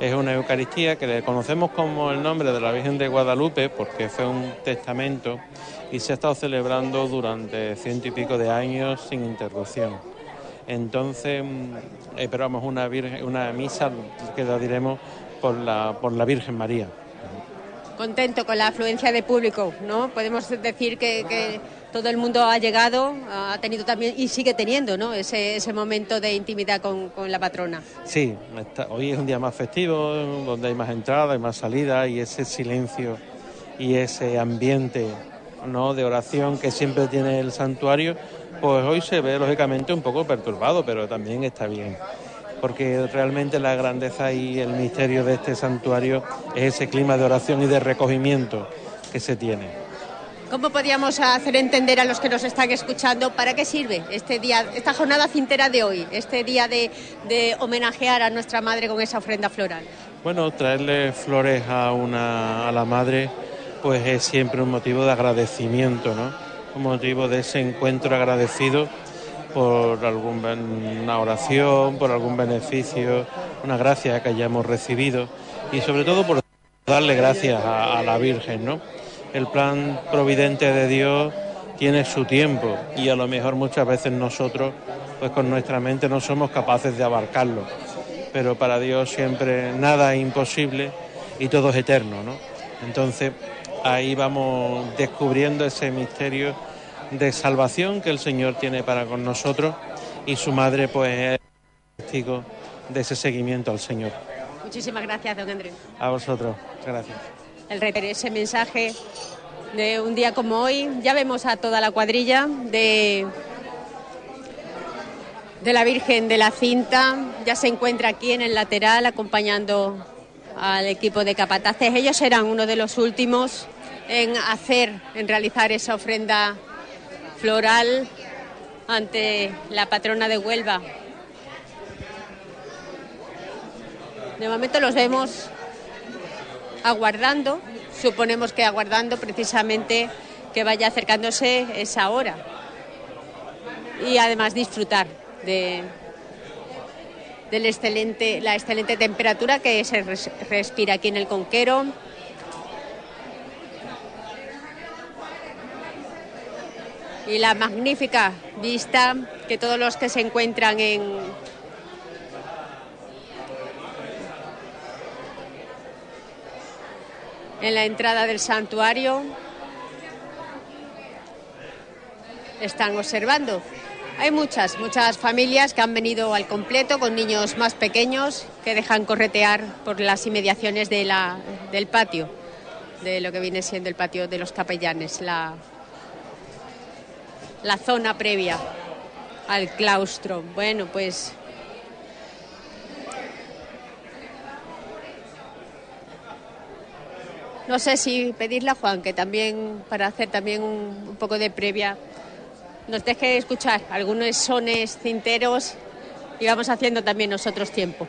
[SPEAKER 39] Es una Eucaristía que le conocemos como el nombre de la Virgen de Guadalupe porque fue un testamento y se ha estado celebrando durante ciento y pico de años sin interrupción. Entonces, mm, esperamos una, virgen, una misa que la diremos por la, Virgen María.
[SPEAKER 1] Contento con la afluencia de público, ¿no? Podemos decir que todo el mundo ha llegado, ha tenido también y sigue teniendo, ¿no? Ese, ese momento de intimidad con, la patrona.
[SPEAKER 39] Sí, está- hoy es un día más festivo, donde hay más entradas, hay más salidas y ese silencio y ese ambiente ¿no? de oración que siempre tiene el santuario, pues hoy se ve lógicamente un poco perturbado, pero también está bien. Porque realmente la grandeza y el misterio de este santuario es ese clima de oración y de recogimiento que se tiene.
[SPEAKER 1] ¿Cómo podríamos hacer entender a los que nos están escuchando para qué sirve este día, esta jornada cintera de hoy, este día de, homenajear a nuestra madre con esa ofrenda floral?
[SPEAKER 39] Bueno, traerle flores a, una, a la madre pues es siempre un motivo de agradecimiento, ¿no? Un motivo de ese encuentro agradecido por alguna oración, por algún beneficio, una gracia que hayamos recibido y sobre todo por darle gracias a, a la Virgen, ¿no? El plan providente de Dios tiene su tiempo y a lo mejor muchas veces nosotros, pues con nuestra mente no somos capaces de abarcarlo. Pero para Dios siempre nada es imposible y todo es eterno, ¿no? Entonces ahí vamos descubriendo ese misterio de salvación que el Señor tiene para con nosotros y su madre pues es testigo de ese seguimiento al Señor.
[SPEAKER 1] Muchísimas gracias, don Andrés.
[SPEAKER 39] A vosotros, gracias
[SPEAKER 1] el ese mensaje de un día como hoy. Ya vemos a toda la cuadrilla de, de la Virgen de la Cinta. Ya se encuentra aquí en el lateral acompañando al equipo de capataces. Ellos serán uno de los últimos en hacer, en realizar esa ofrenda floral ante la patrona de Huelva. De momento los vemos aguardando, suponemos que aguardando precisamente que vaya acercándose esa hora y además disfrutar de, excelente, la excelente temperatura que se respira aquí en el Conquero. Y la magnífica vista que todos los que se encuentran en, en la entrada del santuario están observando. Hay muchas, muchas familias que han venido al completo con niños más pequeños que dejan corretear por las inmediaciones del patio, de lo que viene siendo el patio de los capellanes, la, la zona previa al claustro. Bueno, pues No sé si pedirle a Juan que también, para hacer también un, un poco de previa, nos deje escuchar algunos sones cinteros y vamos haciendo también nosotros tiempo.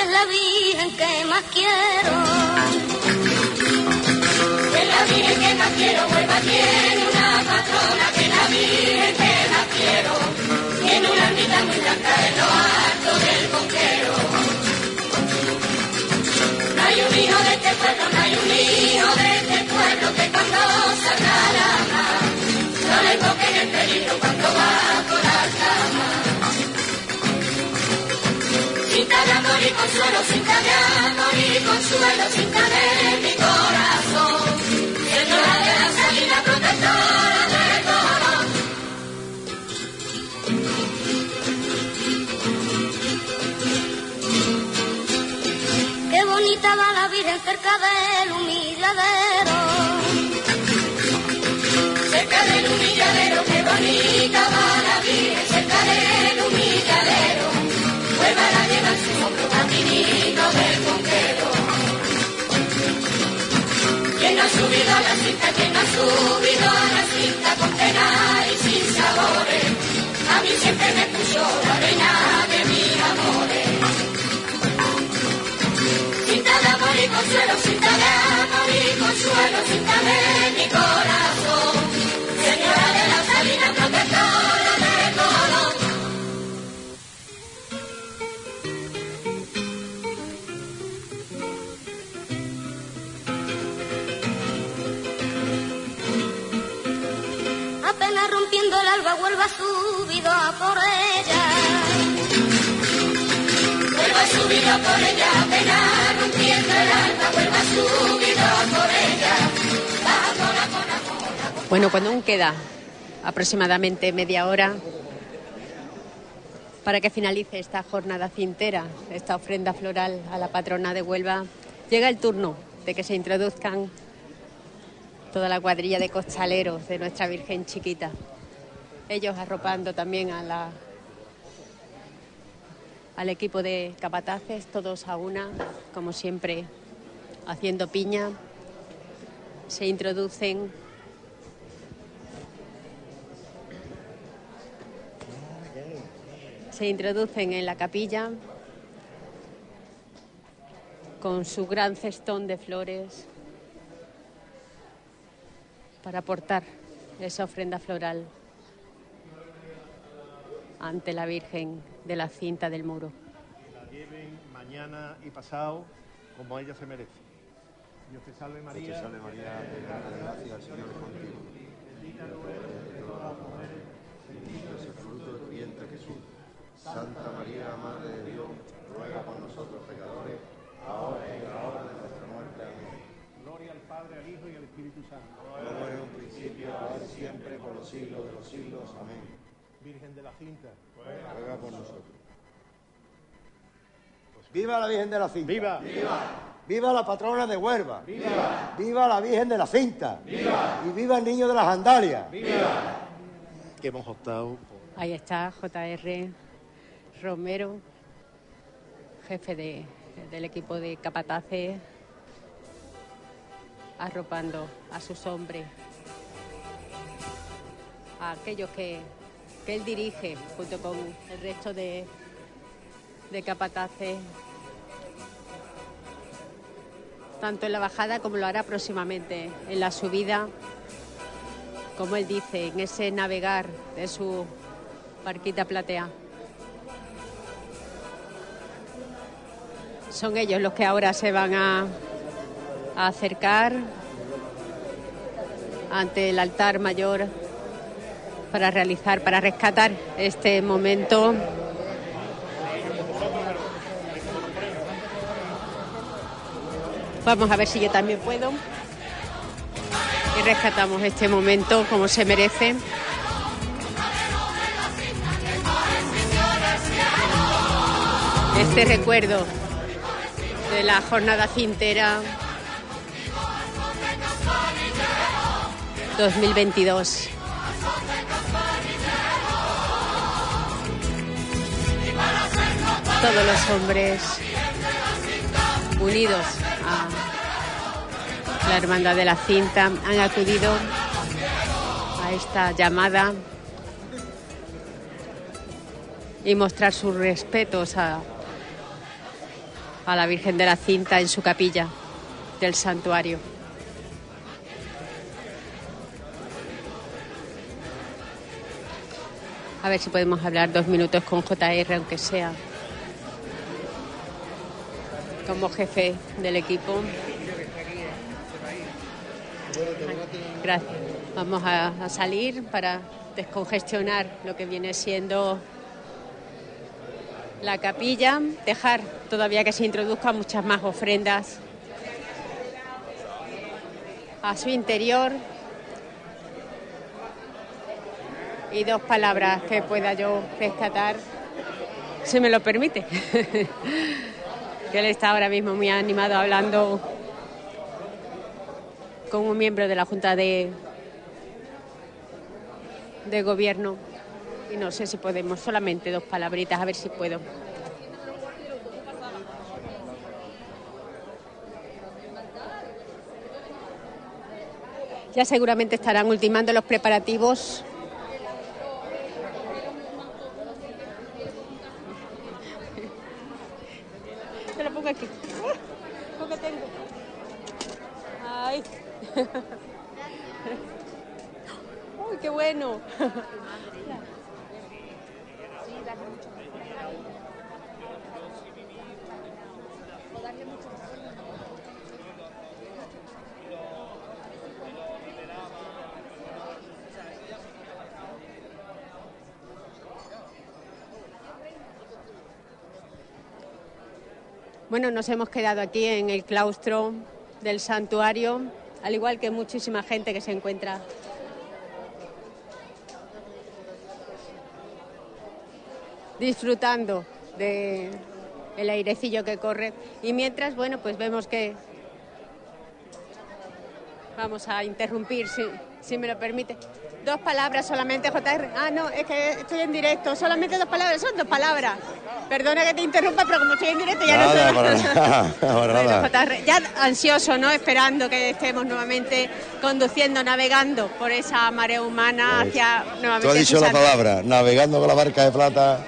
[SPEAKER 40] Es la Virgen que más quiero. Que la Virgen que más quiero, Huelva tiene una patrona, que la Virgen que más quiero. Tiene una ermita muy blanca en lo alto del conquero. No hay un hijo de este pueblo, no hay un hijo de este pueblo que cuando salga la no le toquen el peligro Y consuelo, de amor y consuelo, cinta de mi corazón. Señora de la salina, protectora de Colón. Qué bonita va la Virgen cerca del humilladero. Cerca del humilladero, qué bonita va caminito del conquero. ¿Quién ha subido a la cinta? ¿Quién ha subido a la cinta con pena y sin sabores? A mí siempre me puso la reina de mis amores. Cinta de amor y consuelo, cinta de amor y consuelo, cinta de mi corazón. Señora de la salina, protectora subido a por ella. Vuelva subido a por ella, apenas rompiendo el vuelva subido a por ella.
[SPEAKER 1] Bueno, cuando aún queda aproximadamente media hora para que finalice esta jornada cintera, esta ofrenda floral a la patrona de Huelva, llega el turno de que se introduzcan toda la cuadrilla de costaleros de nuestra Virgen Chiquita. Ellos arropando también a la, al equipo de capataces, todos a una, como siempre, haciendo piña. Se introducen se introducen en la capilla con su gran cestón de flores para aportar esa ofrenda floral ante la Virgen de la cinta del muro.
[SPEAKER 18] la lleven mañana y pasado como ella se merece. Dios te salve María.
[SPEAKER 41] Dios te salve María, llena de gracia, el Señor es contigo.
[SPEAKER 18] Bendita tú eres entre todas las mujeres.
[SPEAKER 41] Bendito es el fruto de tu vientre Jesús. Santa María, Madre de Dios, ruega por nosotros pecadores, ahora y en la hora de nuestra muerte. Amén.
[SPEAKER 18] Gloria al Padre, al Hijo y al Espíritu Santo.
[SPEAKER 41] Como era en un principio, ahora y siempre, por los siglos de los siglos. Amén.
[SPEAKER 18] Virgen de la cinta.
[SPEAKER 41] Ruega por nosotros.
[SPEAKER 42] ¡Viva la Virgen de la Cinta!
[SPEAKER 18] ¡Viva!
[SPEAKER 42] ¡Viva la patrona de Huelva!
[SPEAKER 18] ¡Viva!
[SPEAKER 42] ¡Viva la Virgen de la Cinta!
[SPEAKER 18] ¡Viva!
[SPEAKER 42] ¡Y viva el niño de las Andalias!
[SPEAKER 18] ¡Viva! Que hemos optado por
[SPEAKER 1] Ahí está JR Romero, jefe de- del equipo de capataces, arropando a sus hombres, a aquellos que, que él dirige junto con el resto de, de capataces, tanto en la bajada como lo hará próximamente en la subida como él dice, en ese navegar de su barquita platea. Son ellos los que ahora se van a, a acercar ante el altar mayor para realizar, para rescatar este momento. Vamos a ver si yo también puedo. Y rescatamos este momento como se merece. Este recuerdo de la jornada cintera 2022. Todos los hombres unidos a la Hermandad de la Cinta han acudido a esta llamada y mostrar sus respetos a, a la Virgen de la Cinta en su capilla del santuario. A ver si podemos hablar dos minutos con JR, aunque sea como jefe del equipo. Gracias. Vamos a, salir para descongestionar lo que viene siendo la capilla, dejar todavía que se introduzcan muchas más ofrendas a su interior y dos palabras que pueda yo rescatar, si me lo permite. que él está ahora mismo muy animado hablando con un miembro de la Junta de, de Gobierno y no sé si podemos, solamente dos palabritas, a ver si puedo. Ya seguramente estarán ultimando los preparativos. Te lo pongo aquí. Lo que tengo. Ay. Uy, qué bueno. Bueno, nos hemos quedado aquí en el claustro del santuario, al igual que muchísima gente que se encuentra. Disfrutando de el airecillo que corre. Y mientras bueno pues vemos que vamos a interrumpir si, si me lo permite dos palabras solamente JR ah no es que estoy en directo solamente dos palabras son dos palabras perdona que te interrumpa pero como estoy en directo ya
[SPEAKER 42] Nada,
[SPEAKER 1] no
[SPEAKER 42] nada,
[SPEAKER 1] Bueno. JR, ya ansioso, ¿no? Esperando que estemos nuevamente conduciendo, navegando por esa marea humana hacia nuevamente.
[SPEAKER 42] Tú has dicho la palabra, navegando con la barca de plata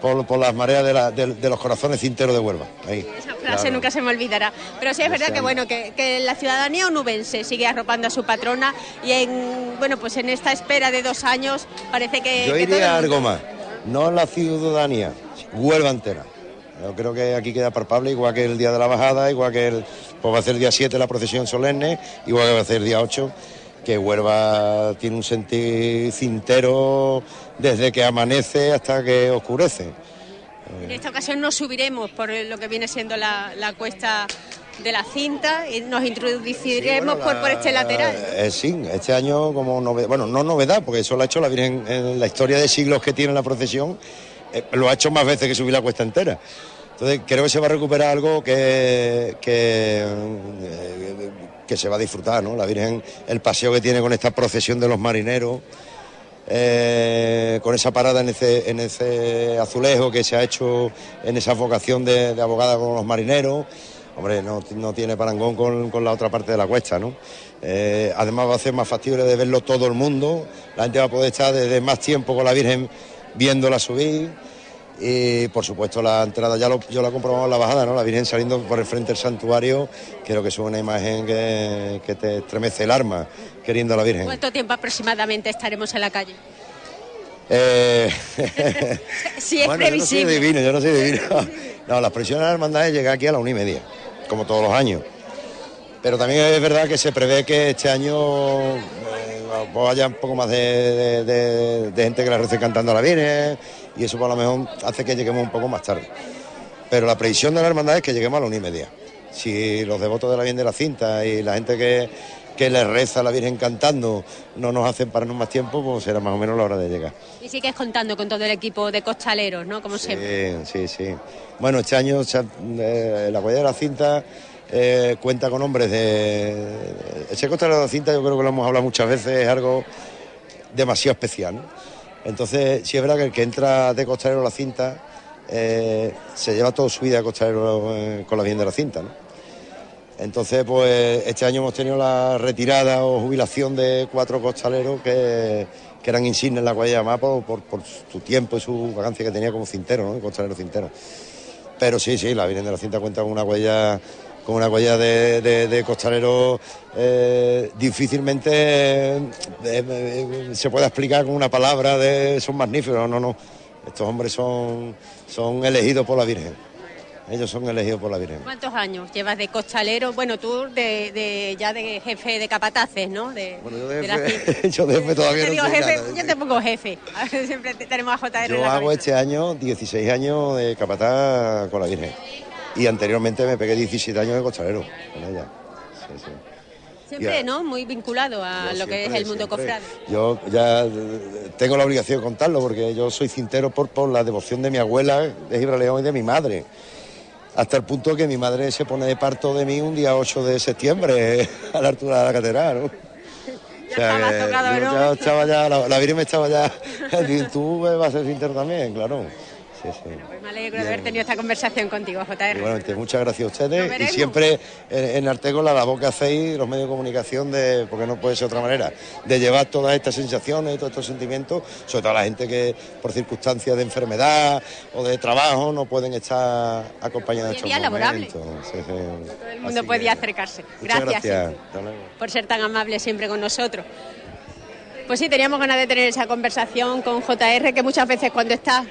[SPEAKER 42] por, las mareas de, la- de- de los corazones cinteros de Huelva. Ahí.
[SPEAKER 1] Esa frase nunca se me olvidará. Pero sí es verdad que bueno que, que la ciudadanía onubense sigue arropando a su patrona y en bueno pues en esta espera de dos años parece que,
[SPEAKER 42] Yo
[SPEAKER 1] que
[SPEAKER 42] iría algo más, no la ciudadanía, Huelva entera. Yo creo que aquí queda palpable, igual que el día de la bajada, igual que el, pues va a ser el día 7 la procesión solemne, igual que va a ser el día 8, que Huelva tiene un sentir cintero desde que amanece hasta que oscurece.
[SPEAKER 1] En esta ocasión nos subiremos por lo que viene siendo la, la cuesta de la cinta y nos introduciremos por, por este lateral.
[SPEAKER 42] Eh, sí, este año como novedad, bueno, no novedad, porque eso lo ha hecho la Virgen en la historia de siglos que tiene la procesión, eh, lo ha hecho más veces que subir la cuesta entera. Entonces creo que se va a recuperar algo que, que, eh, que se va a disfrutar, ¿no? La Virgen, el paseo que tiene con esta procesión de los marineros, eh, con esa parada en ese, en ese azulejo que se ha hecho en esa vocación de, abogada con los marineros. Hombre, no, no tiene parangón con, con la otra parte de la cuesta, ¿no? Eh, además va a ser más factible de verlo todo el mundo, la gente va a poder estar desde más tiempo con la Virgen viéndola subir y por supuesto la entrada, ya lo, yo la he comprobado en la bajada, ¿no? La Virgen saliendo por el frente del santuario, creo que es una imagen que, que te estremece el alma queriendo a la Virgen.
[SPEAKER 1] ¿Cuánto tiempo aproximadamente estaremos en la calle?
[SPEAKER 42] Eh,
[SPEAKER 1] Si es
[SPEAKER 42] bueno, yo no soy
[SPEAKER 1] previsible.
[SPEAKER 42] divino, yo no soy divino. No, las presiones de la hermandad llegan aquí a la una y media, como todos los años. Pero también es verdad que se prevé que este año eh, haya un poco más de, de- de- de gente que la rece cantando a la Virgen y eso por lo mejor hace que lleguemos un poco más tarde. Pero la previsión de la hermandad es que lleguemos a la una y media. Si los devotos de la Virgen de la Cinta y la gente que, que le reza a la Virgen cantando no nos hacen pararnos más tiempo, pues será más o menos la hora de llegar.
[SPEAKER 1] Y sigues contando con todo el equipo de costaleros, ¿no? Como siempre.
[SPEAKER 42] Sí, sí, sí. Bueno, este año eh, la Guaya de la Cinta eh, cuenta con hombres de... Ese costalero de la cinta yo creo que lo hemos hablado muchas veces, es algo demasiado especial. ¿no? Entonces, sí es verdad que el que entra de costalero a la cinta eh, se lleva toda su vida de costalero eh, con la bien de la cinta. ¿no? Entonces, pues este año hemos tenido la retirada o jubilación de cuatro costaleros que, eran insignes en la Guaya de por, por su tiempo y su vacancia que tenía como cintero, ¿no? costalero cintero. Pero sí, sí, la Virgen de la Cinta cuenta con una huella con una huella de, de, de costalero eh, difícilmente eh, eh, se puede explicar con una palabra de son magníficos, no, no. Estos hombres son, son elegidos por la Virgen. Ellos son elegidos por la Virgen.
[SPEAKER 1] ¿Cuántos años llevas de costalero? Bueno, tú de, de- ya de jefe de capataces, ¿no? De,
[SPEAKER 42] Bueno, yo
[SPEAKER 1] de la
[SPEAKER 42] jefe,
[SPEAKER 1] cinta.
[SPEAKER 42] yo de jefe todavía
[SPEAKER 1] Yo te
[SPEAKER 42] no soy
[SPEAKER 1] jefe,
[SPEAKER 42] nada.
[SPEAKER 1] yo te pongo jefe. Siempre te- tenemos a JR en
[SPEAKER 42] Yo
[SPEAKER 1] la
[SPEAKER 42] hago
[SPEAKER 1] cabeza.
[SPEAKER 42] este año 16 años de capataz con la Virgen. Y anteriormente me pegué 17 años de costalero con ella. Sí, sí.
[SPEAKER 1] Siempre,
[SPEAKER 42] Ya.
[SPEAKER 1] ¿no? Muy vinculado a lo que es el mundo cofrade.
[SPEAKER 42] Yo ya eh, tengo la obligación de contarlo porque yo soy cintero por, por la devoción de mi abuela de Gibraleón y de mi madre. Hasta el punto que mi madre se pone de parto de mí un día 8 de septiembre a la altura de la catedral. ¿no? O sea,
[SPEAKER 1] estabas
[SPEAKER 42] que
[SPEAKER 1] tocado,
[SPEAKER 42] ya estaba ya, la, la Virgen me estaba ya. tú vas a ser cintero también, claro. Sí, sí.
[SPEAKER 1] Pues me alegro de haber tenido esta conversación contigo, JR.
[SPEAKER 42] Igualmente, muchas gracias a ustedes y siempre en, en Artego la labor que hacéis, los medios de comunicación, de, porque no puede ser otra manera, de llevar todas estas sensaciones y todos estos sentimientos, sobre todo a la gente que por circunstancias de enfermedad o de trabajo no pueden estar acompañando
[SPEAKER 1] Hoy
[SPEAKER 42] en
[SPEAKER 1] es
[SPEAKER 42] estos momentos. Sí.
[SPEAKER 1] Todo el mundo podía acercarse. Gracias,
[SPEAKER 42] gracias. luego.
[SPEAKER 1] por ser tan amable siempre con nosotros. Pues sí, teníamos ganas de tener esa conversación con JR, que muchas veces cuando está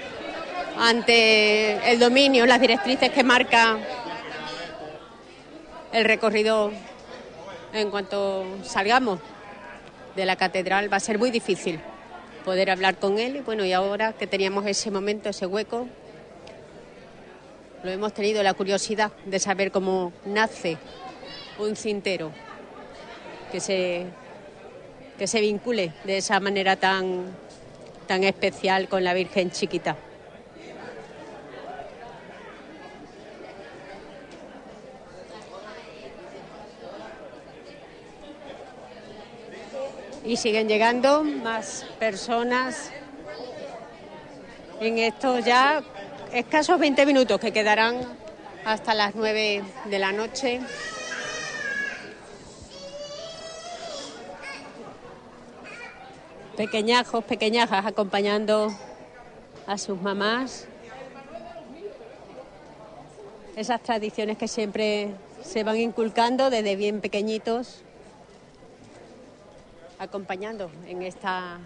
[SPEAKER 1] ante el dominio, las directrices que marca el recorrido en cuanto salgamos de la catedral, va a ser muy difícil poder hablar con él. Y bueno, y ahora que teníamos ese momento, ese hueco, lo hemos tenido la curiosidad de saber cómo nace un cintero que se, que se vincule de esa manera tan, tan especial con la Virgen chiquita. Y siguen llegando más personas en estos ya escasos 20 minutos que quedarán hasta las 9 de la noche. Pequeñajos, pequeñajas acompañando a sus mamás. Esas tradiciones que siempre se van inculcando desde bien pequeñitos, acompañando en esta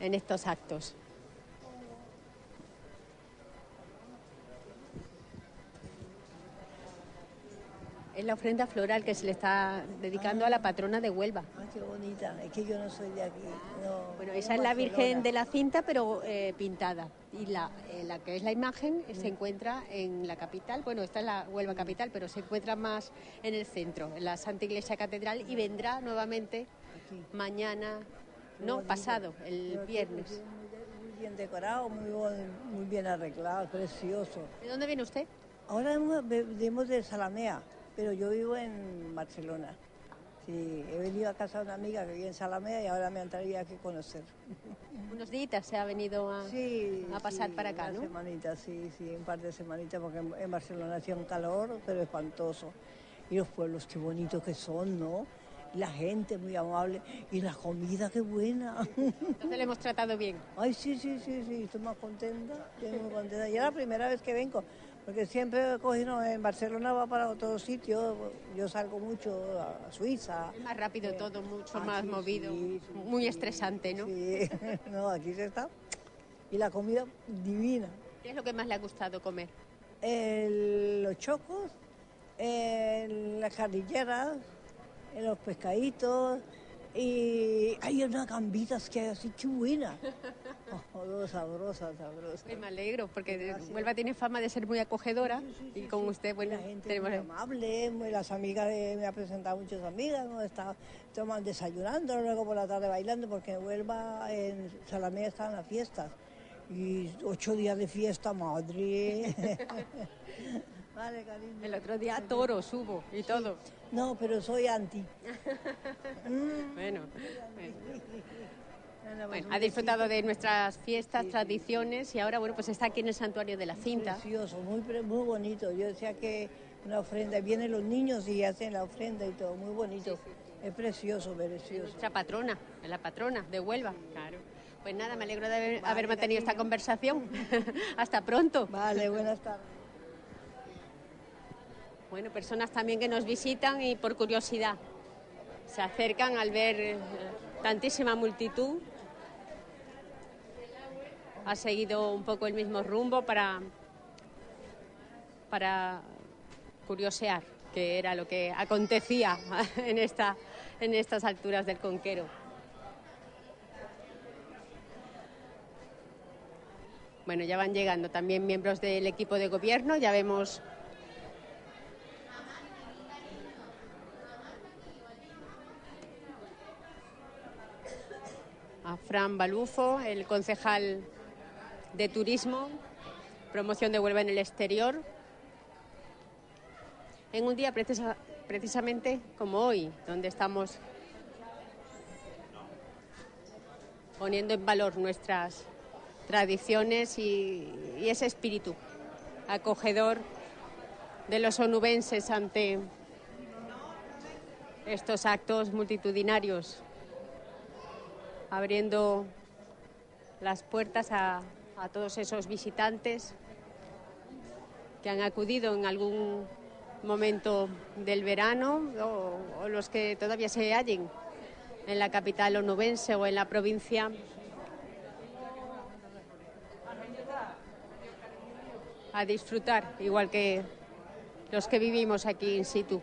[SPEAKER 1] en estos actos. Es la ofrenda floral que se le está dedicando a la patrona de Huelva.
[SPEAKER 43] Ay, qué bonita. Es que yo no soy de aquí. No,
[SPEAKER 1] Bueno, esa es la. Virgen de la cinta, pero eh, pintada. Y la, eh, la que es la imagen eh, se encuentra en la capital. Bueno, está en la Huelva capital, pero se encuentra más en el centro, en la Santa Iglesia Catedral, y vendrá nuevamente mañana, no, pasado, el viernes.
[SPEAKER 43] Muy bien decorado, muy, muy bien arreglado, precioso.
[SPEAKER 1] ¿De dónde viene usted?
[SPEAKER 43] Ahora venimos de Salamea, pero yo vivo en Barcelona. Sí, he venido a casa de una amiga que vive en Salamea y ahora me traído aquí a conocer.
[SPEAKER 1] Unos días se ha venido a, a pasar
[SPEAKER 43] Sí,
[SPEAKER 1] para acá,
[SPEAKER 43] una
[SPEAKER 1] ¿no?
[SPEAKER 43] semanita, sí, sí, un par de semanitas, porque en, en Barcelona hacía un calor, pero espantoso. Y los pueblos, qué bonitos que son, ¿no? La gente muy amable. Y la comida, qué buena.
[SPEAKER 1] Entonces le hemos tratado bien.
[SPEAKER 43] Ay, sí, sí, sí, sí, estoy más contenta, estoy muy contenta. Y es la primera vez que vengo, porque siempre cogido en Barcelona va para otro sitio, yo salgo mucho a Suiza.
[SPEAKER 1] Es más rápido todo, mucho
[SPEAKER 43] Ah,
[SPEAKER 1] más
[SPEAKER 43] sí,
[SPEAKER 1] movido,
[SPEAKER 43] sí, sí,
[SPEAKER 1] muy estresante, ¿no?
[SPEAKER 43] Sí, no, aquí se está. Y la comida divina.
[SPEAKER 1] ¿Qué es lo que más le ha gustado comer?
[SPEAKER 43] El- los chocos, el- las carrilleras, los pescaditos y hay unas gambitas que hay así, qué buena. Oh, sabrosa, sabrosa.
[SPEAKER 1] Me alegro, porque Huelva tiene fama de ser muy acogedora y con usted, bueno, tenemos...
[SPEAKER 43] muy amable, muy- las amigas, de- me ha presentado muchas amigas, hemos estado desayunando, luego por la tarde bailando, porque en Huelva, en Salamea están las fiestas. Y ocho días de fiesta, madre. vale, cariño.
[SPEAKER 1] El otro día toros hubo y todo.
[SPEAKER 43] No, pero soy anti.
[SPEAKER 1] Bueno, bueno, ha disfrutado de nuestras fiestas, tradiciones y ahora, bueno, pues está aquí en el santuario de la cinta.
[SPEAKER 43] Precioso, muy, pre- muy bonito. Yo decía que una ofrenda, vienen los niños y hacen la ofrenda y todo, muy bonito. Es precioso, precioso.
[SPEAKER 1] Nuestra patrona, la patrona de Huelva, claro. Pues nada, me alegro de haber, haber mantenido esta conversación. Hasta pronto.
[SPEAKER 43] Vale, buenas tardes.
[SPEAKER 1] Bueno, personas también que nos visitan y por curiosidad se acercan al ver eh, tantísima multitud. Ha seguido un poco el mismo rumbo para, para curiosear qué era lo que acontecía en, esta, en estas alturas del Conquero. Bueno, ya van llegando también miembros del equipo de gobierno, ya vemos a Fran Balufo, el concejal de Turismo, promoción de Huelva en el exterior, en un día precisa- precisamente como hoy, donde estamos poniendo en valor nuestras tradiciones y, y ese espíritu acogedor de los onubenses ante estos actos multitudinarios, abriendo las puertas a, a todos esos visitantes que han acudido en algún momento del verano o, los que todavía se hallen en la capital onubense o en la provincia a disfrutar, igual que los que vivimos aquí in situ.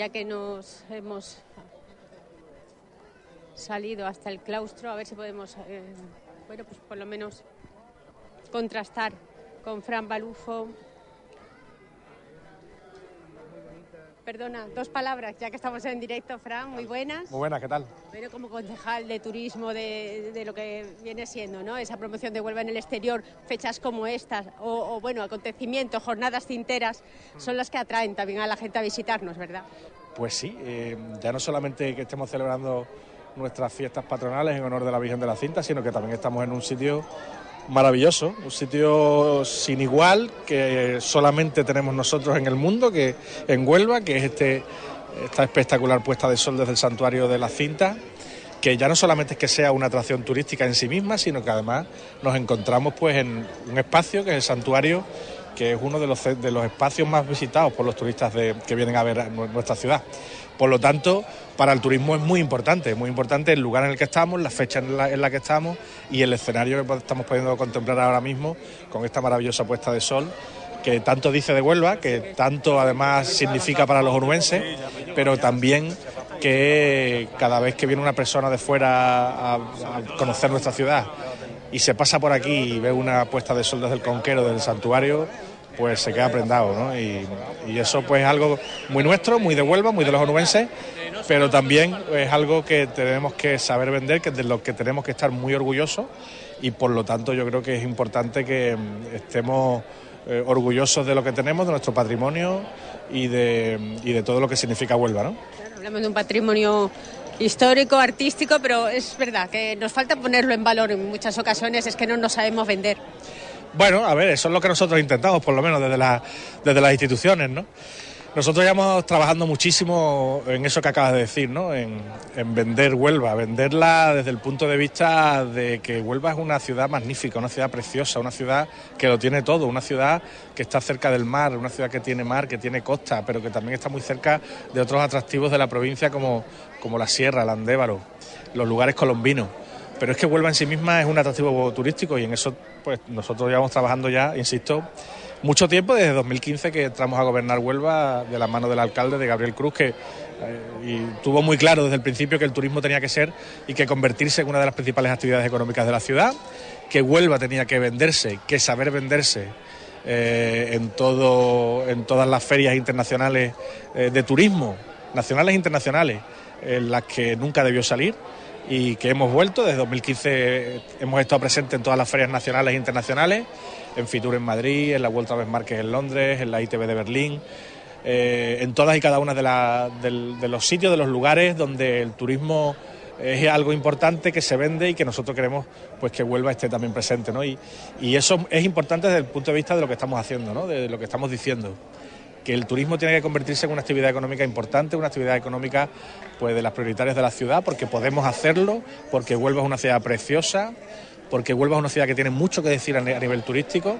[SPEAKER 1] Ya que nos hemos salido hasta el claustro, a ver si podemos, eh, bueno, pues por lo menos contrastar con Fran Balufo. Perdona, dos palabras, ya que estamos en directo, Fran, muy buenas.
[SPEAKER 44] Muy buenas, ¿qué tal?
[SPEAKER 1] Pero como concejal de turismo de, de lo que viene siendo, ¿no? Esa promoción de Huelva en el exterior, fechas como estas, o, o, bueno, acontecimientos, jornadas cinteras, son las que atraen también a la gente a visitarnos, ¿verdad?
[SPEAKER 44] Pues sí, eh, ya no solamente que estemos celebrando nuestras fiestas patronales en honor de la Virgen de la Cinta, sino que también estamos en un sitio maravilloso, un sitio sin igual que solamente tenemos nosotros en el mundo, que en Huelva, que es este, esta espectacular puesta de sol desde el santuario de la Cinta, que ya no solamente es que sea una atracción turística en sí misma, sino que además nos encontramos pues en un espacio que es el santuario, que es uno de los, de los espacios más visitados por los turistas de, que vienen a ver nuestra ciudad. Por lo tanto, para el turismo es muy importante, muy importante el lugar en el que estamos, la fecha en la, en la que estamos y el escenario que estamos pudiendo contemplar ahora mismo con esta maravillosa puesta de sol que tanto dice de Huelva, que tanto además significa para los onubenses, pero también que cada vez que viene una persona de fuera a, conocer nuestra ciudad y se pasa por aquí y ve una puesta de sol desde el conquero, del santuario, pues se queda prendado, ¿no? Y, y, eso pues es algo muy nuestro, muy de Huelva, muy de los onubenses, pero también es algo que tenemos que saber vender, que es de lo que tenemos que estar muy orgullosos y por lo tanto yo creo que es importante que estemos eh, orgullosos de lo que tenemos, de nuestro patrimonio y de, y de todo lo que significa Huelva, ¿no?
[SPEAKER 1] Claro, hablamos de un patrimonio histórico, artístico, pero es verdad que nos falta ponerlo en valor en muchas ocasiones, es que no nos sabemos vender.
[SPEAKER 44] Bueno, a ver, eso es lo que nosotros intentamos, por lo menos desde, la, desde las instituciones, ¿no? Nosotros llevamos trabajando muchísimo en eso que acabas de decir, ¿no? En, en, vender Huelva, venderla desde el punto de vista de que Huelva es una ciudad magnífica, una ciudad preciosa, una ciudad que lo tiene todo, una ciudad que está cerca del mar, una ciudad que tiene mar, que tiene costa, pero que también está muy cerca de otros atractivos de la provincia como, como la Sierra, el Andévalo, los lugares colombinos. Pero es que Huelva en sí misma es un atractivo turístico y en eso pues nosotros llevamos trabajando ya, insisto, mucho tiempo, desde 2015 que entramos a gobernar Huelva de la mano del alcalde de Gabriel Cruz, que eh, y tuvo muy claro desde el principio que el turismo tenía que ser y que convertirse en una de las principales actividades económicas de la ciudad, que Huelva tenía que venderse, que saber venderse eh, en, todo, en todas las ferias internacionales eh, de turismo, nacionales e internacionales, en las que nunca debió salir y que hemos vuelto. Desde 2015 hemos estado presentes en todas las ferias nacionales e internacionales, en Fitur en Madrid, en la Vuelta a Market en Londres, en la ITV de Berlín, eh, en todas y cada una de, los sitios, de los lugares donde el turismo es algo importante que se vende y que nosotros queremos pues que Huelva esté también presente, ¿no? Y, y eso es importante desde el punto de vista de lo que estamos haciendo, ¿no? De lo que estamos diciendo que el turismo tiene que convertirse en una actividad económica importante, una actividad económica pues de las prioritarias de la ciudad, porque podemos hacerlo, porque Huelva es una ciudad preciosa, porque Huelva es una ciudad que tiene mucho que decir a ni- a nivel turístico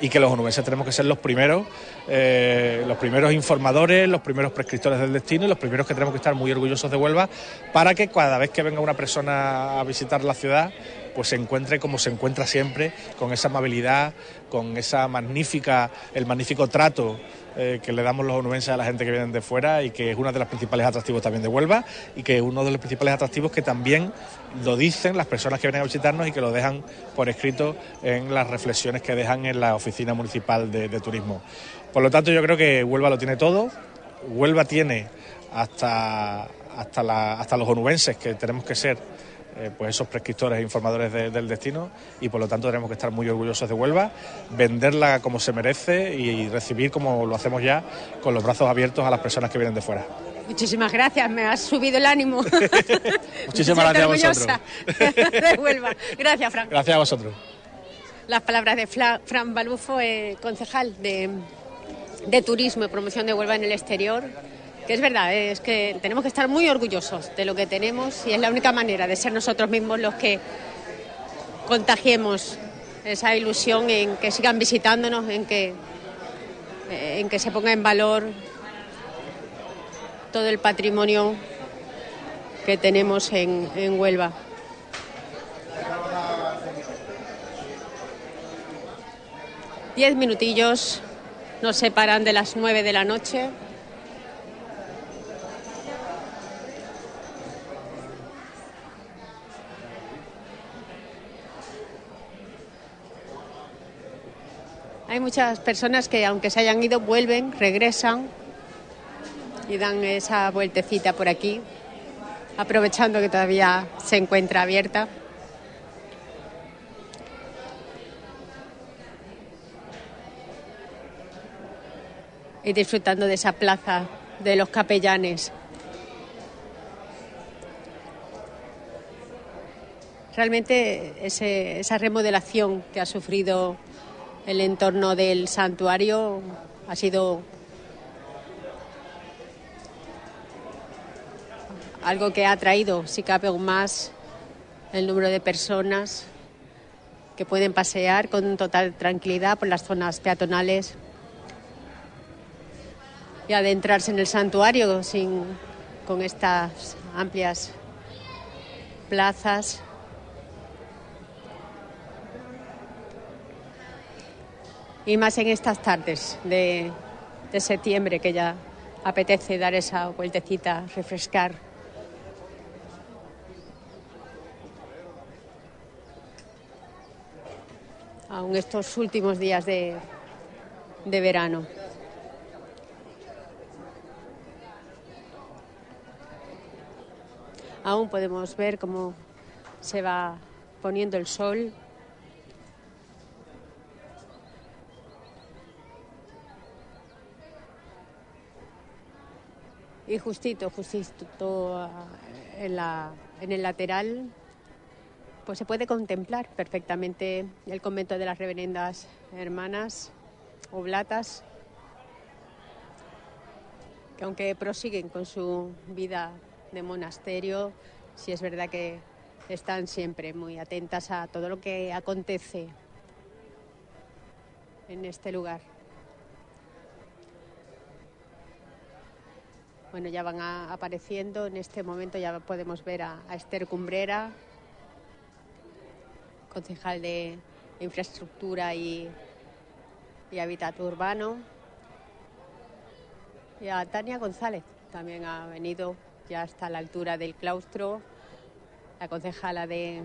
[SPEAKER 44] y que los onubenses tenemos que ser los primeros, eh, los primeros informadores, los primeros prescriptores del destino y los primeros que tenemos que estar muy orgullosos de Huelva para que cada vez que venga una persona a visitar la ciudad pues se encuentre como se encuentra siempre, con esa amabilidad, con esa magnífica, el magnífico trato eh, que le damos los onubenses a la gente que viene de fuera y que es uno de los principales atractivos también de Huelva y que es uno de los principales atractivos que también lo dicen las personas que vienen a visitarnos y que lo dejan por escrito en las reflexiones que dejan en la oficina municipal de, turismo. Por lo tanto, yo creo que Huelva lo tiene todo. Huelva tiene hasta, hasta, hasta los onubenses que tenemos que ser eh, pues esos prescriptores e informadores de- del destino y por lo tanto tenemos que estar muy orgullosos de Huelva, venderla como se merece y recibir como lo hacemos ya con los brazos abiertos a las personas que vienen de fuera.
[SPEAKER 1] Muchísimas gracias, me has subido el ánimo.
[SPEAKER 44] Muchísimas gracias a vosotros.
[SPEAKER 1] vosotros. de Huelva. Gracias, Fran.
[SPEAKER 44] Gracias a vosotros.
[SPEAKER 1] Las palabras de Fla- Fran Balufo, eh, concejal de, de Turismo y Promoción de Huelva en el exterior. Que es verdad, eh, es que tenemos que estar muy orgullosos de lo que tenemos y es la única manera de ser nosotros mismos los que contagiemos esa ilusión en que sigan visitándonos, en que, eh, en que se ponga en valor todo el patrimonio que tenemos en, en Huelva. Diez minutillos nos separan de las nueve de la noche. Hay muchas personas que aunque se hayan ido vuelven, regresan y dan esa vueltecita por aquí, aprovechando que todavía se encuentra abierta. y disfrutando de esa plaza de los capellanes. Realmente ese- esa remodelación que ha sufrido el entorno del santuario ha sido algo que ha atraído, si cabe aún más, el número de personas que pueden pasear con total tranquilidad por las zonas peatonales y adentrarse en el santuario sin, con estas amplias plazas. Y más en estas tardes de, de septiembre que ya apetece dar esa vueltecita, refrescar. Aún estos últimos días de, de verano. Aún podemos ver cómo se va poniendo el sol. Y justito, justito ah, en, la, en el lateral, pues se puede contemplar perfectamente el convento de las reverendas hermanas oblatas, que aunque prosiguen con su vida de monasterio, sí es verdad que están siempre muy atentas a todo lo que acontece en este lugar. Bueno, ya van apareciendo, en este momento ya podemos ver a, a Esther Cumbrera, concejal de Infraestructura y, y Hábitat Urbano, y a Tania González, también ha venido ya hasta la altura del claustro, la concejala de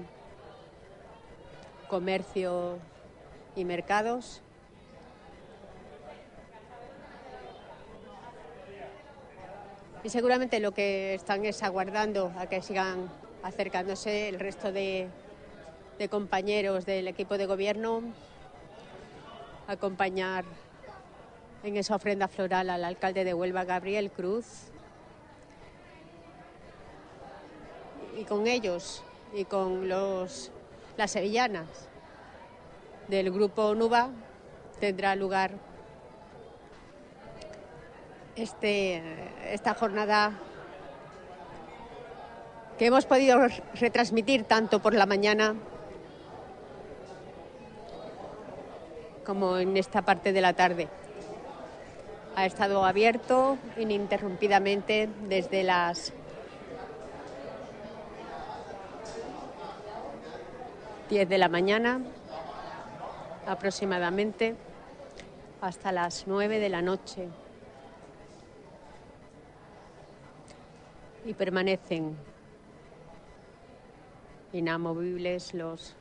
[SPEAKER 1] Comercio y Mercados. Y seguramente lo que están es aguardando a que sigan acercándose el resto de, compañeros del equipo de gobierno, a acompañar en esa ofrenda floral al alcalde de Huelva, Gabriel Cruz. y con ellos y con los, las sevillanas del grupo Nuba tendrá lugar este, esta jornada que hemos podido retransmitir tanto por la mañana como en esta parte de la tarde. Ha estado abierto ininterrumpidamente desde las 10 de la mañana aproximadamente hasta las 9 de la noche. Y permanecen inamovibles los,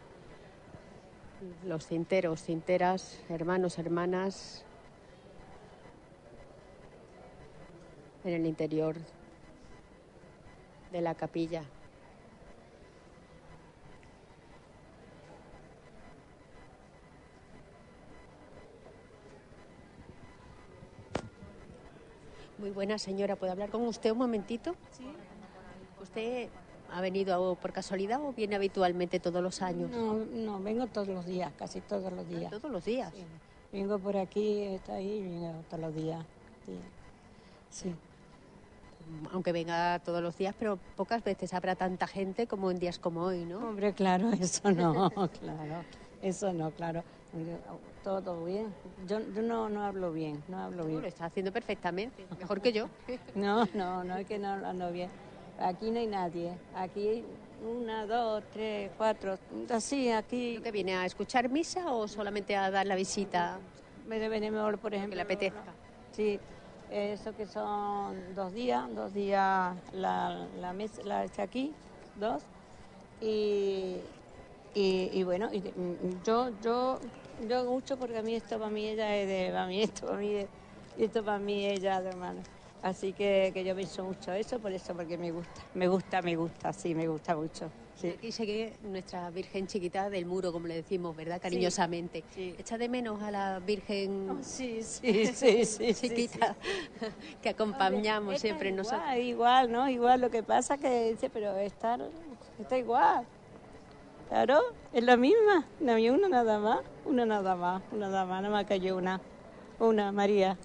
[SPEAKER 1] los cinteros, cinteras, hermanos, hermanas, en el interior de la capilla. Muy buena señora, ¿puedo hablar con usted un momentito? Sí. ¿Usted ha venido por casualidad o viene habitualmente todos los años?
[SPEAKER 45] No, no, vengo todos los días, casi todos los días.
[SPEAKER 1] ¿Todos los días?
[SPEAKER 45] Sí. Vengo por aquí, está ahí, vengo todos los días. Sí.
[SPEAKER 1] Aunque venga todos los días, pero pocas veces habrá tanta gente como en días como hoy, ¿no?
[SPEAKER 45] Hombre, claro, eso no, claro. Eso no, claro. Todo bien. Yo, yo no, no hablo bien, no hablo bien.
[SPEAKER 1] Lo está haciendo perfectamente, mejor que yo.
[SPEAKER 45] No, no, no es que no hablo bien. Aquí no hay nadie. Aquí una, dos, tres, cuatro, así, aquí.
[SPEAKER 1] ¿Que viene a escuchar misa o solamente a dar la visita?
[SPEAKER 45] Venimos, por ejemplo.
[SPEAKER 1] Que le apetezca.
[SPEAKER 45] Sí, eso que son dos días, dos días la, la mesa, la está aquí, dos. Y, y, y bueno, y, yo, yo, yo mucho porque a mí esto para mí ella es de, para mí esto para mí, esto para mí ella de hermano. Así que, que yo pienso mucho eso, por eso, porque me gusta, me gusta, me gusta, sí, me gusta mucho. Sí.
[SPEAKER 1] Aquí sigue nuestra Virgen chiquita del muro, como le decimos, ¿verdad? Cariñosamente.
[SPEAKER 45] Sí, sí.
[SPEAKER 1] ¿Echa de menos a la Virgen
[SPEAKER 45] oh, sí, sí, sí, sí,
[SPEAKER 1] chiquita que acompañamos
[SPEAKER 45] Hombre,
[SPEAKER 1] siempre
[SPEAKER 45] igual,
[SPEAKER 1] nosotros?
[SPEAKER 45] Igual, ¿no? Igual, lo que pasa que dice, pero está, está igual. Claro, es la misma, no había una nada más, una nada más, una nada más, nada más cayó una, una María,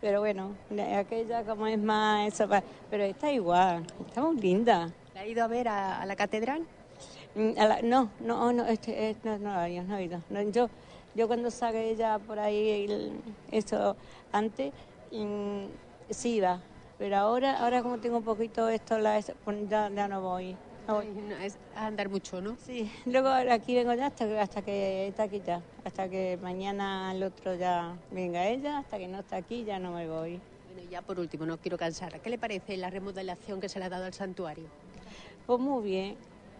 [SPEAKER 45] pero bueno, aquella como es más, eso, pero está igual, está muy linda.
[SPEAKER 1] ¿La ha ido a ver a, a la catedral?
[SPEAKER 45] A la, no, no, no, este, este, no, no, no, no he ido. No, yo, yo cuando salga ella por ahí, el, eso antes, mm, sí iba, pero ahora, ahora como tengo un poquito esto, la, ya, ya no voy. Voy.
[SPEAKER 1] No, es andar mucho, ¿no?
[SPEAKER 45] Sí, luego aquí vengo ya hasta, hasta que está aquí ya, hasta que mañana el otro ya venga ella, hasta que no está aquí ya no me voy.
[SPEAKER 1] Bueno, ya por último, no quiero cansar. ¿Qué le parece la remodelación que se le ha dado al santuario?
[SPEAKER 45] Pues muy bien,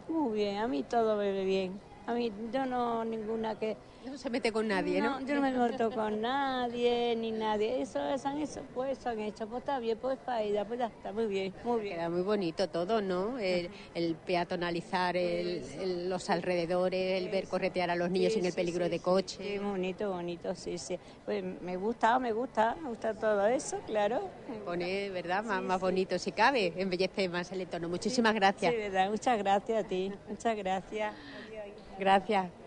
[SPEAKER 45] muy bien, a mí todo me ve bien. A mí yo no ninguna que...
[SPEAKER 1] No se mete con nadie, ¿no?
[SPEAKER 45] yo no me meto con nadie, ni nadie. Eso, eso han hecho, pues han hecho, pues está bien, pues para ella, pues ya está, muy bien, muy bien.
[SPEAKER 1] Queda muy bonito todo, ¿no? El, el peatonalizar el, el, los alrededores, el ver corretear a los niños
[SPEAKER 45] Sí,
[SPEAKER 1] en el peligro
[SPEAKER 45] sí,
[SPEAKER 1] de coche.
[SPEAKER 45] Sí, bonito, bonito, sí, sí. Pues me gusta, me gusta, me gusta todo eso, claro.
[SPEAKER 1] Pone, ¿verdad? Más, más bonito si cabe, embellece más el entorno. Muchísimas gracias.
[SPEAKER 45] Sí, verdad, muchas gracias a ti, muchas gracias.
[SPEAKER 1] Gracias.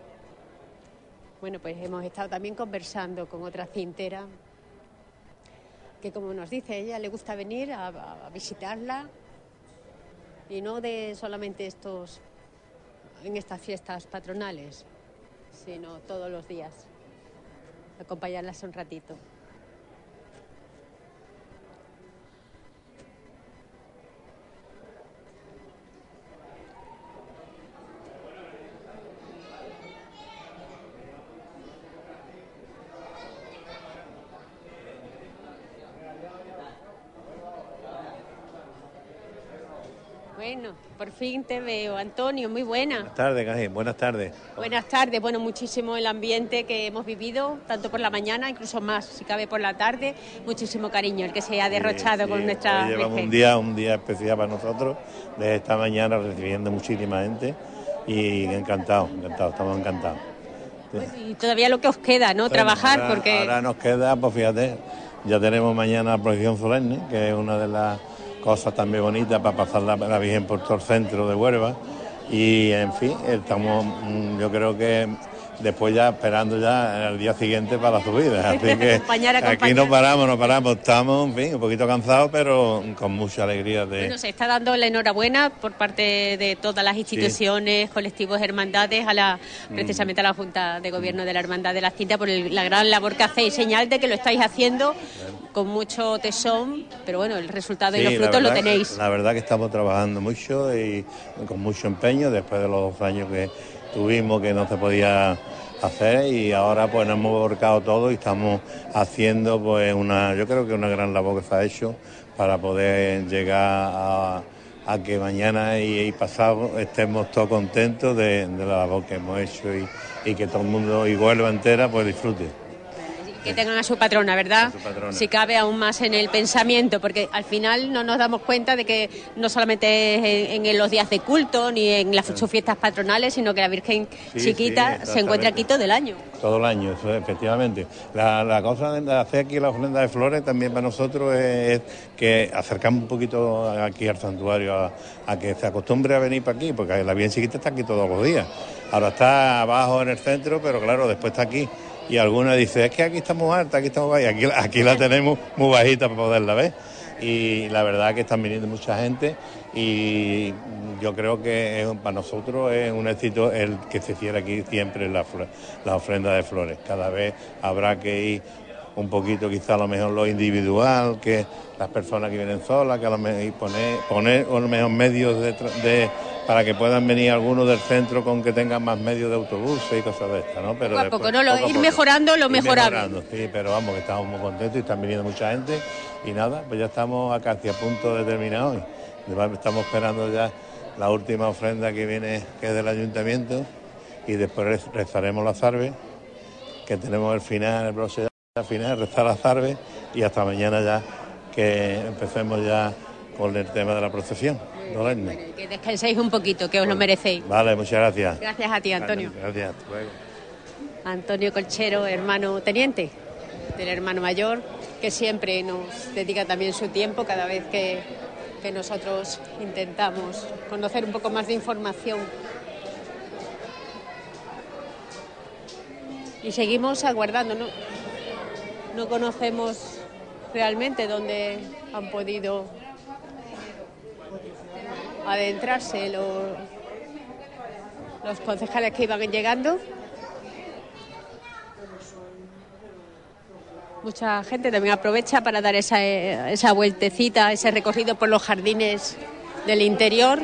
[SPEAKER 1] Bueno, pues hemos estado también conversando con otra cintera que, como nos dice, ella le gusta venir a, visitarla y no de solamente estos en estas fiestas patronales, sino todos los días. Acompañarlas un ratito. Bueno, por fin te veo, Antonio, muy buena.
[SPEAKER 46] Buenas tardes, buenas tardes.
[SPEAKER 1] Buenas tardes, bueno, muchísimo el ambiente que hemos vivido, tanto por la mañana, incluso más, si cabe por la tarde, muchísimo cariño el que se ha derrochado
[SPEAKER 46] Sí,
[SPEAKER 1] con nuestra
[SPEAKER 46] hoy llevamos un día, un día especial para nosotros, desde esta mañana recibiendo muchísima gente y encantado, encantado, estamos encantados.
[SPEAKER 1] Y todavía lo que os queda, ¿no?
[SPEAKER 46] Bueno,
[SPEAKER 1] Trabajar,
[SPEAKER 46] ahora-
[SPEAKER 1] porque
[SPEAKER 46] Ahora nos queda, pues fíjate, ya tenemos mañana la procesión solemne, que es una de las cosas también bonitas para pasar la, la Virgen por todo el centro de Huelva. Y en fin, estamos, mm, yo creo que después ya esperando ya el día siguiente para la subida. Así que
[SPEAKER 1] Acompañar,
[SPEAKER 46] aquí no paramos, no paramos, estamos, en fin, un poquito cansados, pero con mucha alegría de...
[SPEAKER 1] Bueno, se está dando la enhorabuena por parte de todas las instituciones, colectivos, hermandades, a la,
[SPEAKER 46] Mm.
[SPEAKER 1] precisamente a la Junta de Gobierno de la Hermandad de la Cinta por el- la gran labor que hacéis, señal de que lo estáis haciendo con mucho tesón, pero bueno, el resultado y los frutos lo tenéis.
[SPEAKER 46] La verdad que estamos trabajando mucho y con mucho empeño después de los dos años que tuvimos que no se podía hacer y ahora pues nos hemos volcado todo y estamos haciendo pues una, yo creo que una gran labor que se ha hecho para poder llegar a, que mañana y, pasado estemos todos contentos de, la labor que hemos hecho y, y que todo el mundo y Huelva entera pues disfrute.
[SPEAKER 1] Que tengan a su patrona, ¿verdad?
[SPEAKER 46] su patrona.
[SPEAKER 1] Si cabe aún más en el pensamiento, porque al final no nos damos cuenta de que no solamente es en, en los días de culto ni en las sus fiestas patronales, sino que la Virgen
[SPEAKER 46] Sí,
[SPEAKER 1] Chiquita
[SPEAKER 46] sí,
[SPEAKER 1] se encuentra aquí todo el año.
[SPEAKER 46] Todo el año, eso, efectivamente. La, la cosa de hacer aquí la ofrenda de flores también para nosotros es, es que acercamos un poquito aquí al santuario a, a que se acostumbre a venir para aquí, porque la bien chiquita está aquí todos los días. Ahora está abajo en el centro, pero claro, después está aquí. Y alguna dice, es que aquí está muy alta, aquí está muy baja, y aquí, aquí la tenemos muy bajita para poderla ver. Y la verdad que están viniendo mucha gente y yo creo que para nosotros es un éxito el que se hiciera aquí siempre la, la ofrenda de flores. Cada vez habrá que ir un poquito quizá a lo mejor lo individual, que las personas que vienen solas, que a lo mejor y poner, poner a lo mejor medios de, para que puedan venir algunos del centro con que tengan más medios de autobuses y cosas de estas, ¿no? Pero
[SPEAKER 1] Poco a
[SPEAKER 46] después-
[SPEAKER 1] poco, ¿no? Lo-
[SPEAKER 46] poco
[SPEAKER 1] ir
[SPEAKER 46] poco.
[SPEAKER 1] mejorando lo
[SPEAKER 46] Ir
[SPEAKER 1] mejorable.
[SPEAKER 46] mejorando, sí, pero vamos, que estamos muy contentos y están viniendo mucha gente y nada, pues ya estamos a casi a punto de terminar hoy. Estamos esperando ya la última ofrenda que viene, que es del ayuntamiento, y después rez- rezaremos la zarbe, que tenemos el final, el broche al final, rezar la y hasta mañana ya que empecemos ya con el tema de la procesión. solemne.
[SPEAKER 1] Que descanséis un poquito, que os lo merecéis.
[SPEAKER 46] Vale, muchas gracias.
[SPEAKER 1] Gracias a ti, Antonio.
[SPEAKER 46] Gracias.
[SPEAKER 1] Antonio Colchero, hermano teniente del hermano mayor, que siempre nos dedica también su tiempo cada vez que, que nosotros intentamos conocer un poco más de información. Y seguimos aguardando, ¿no? No conocemos realmente dónde han podido adentrarse los, los concejales que iban llegando. Mucha gente también aprovecha para dar esa, eh, esa vueltecita, ese recorrido por los jardines del interior.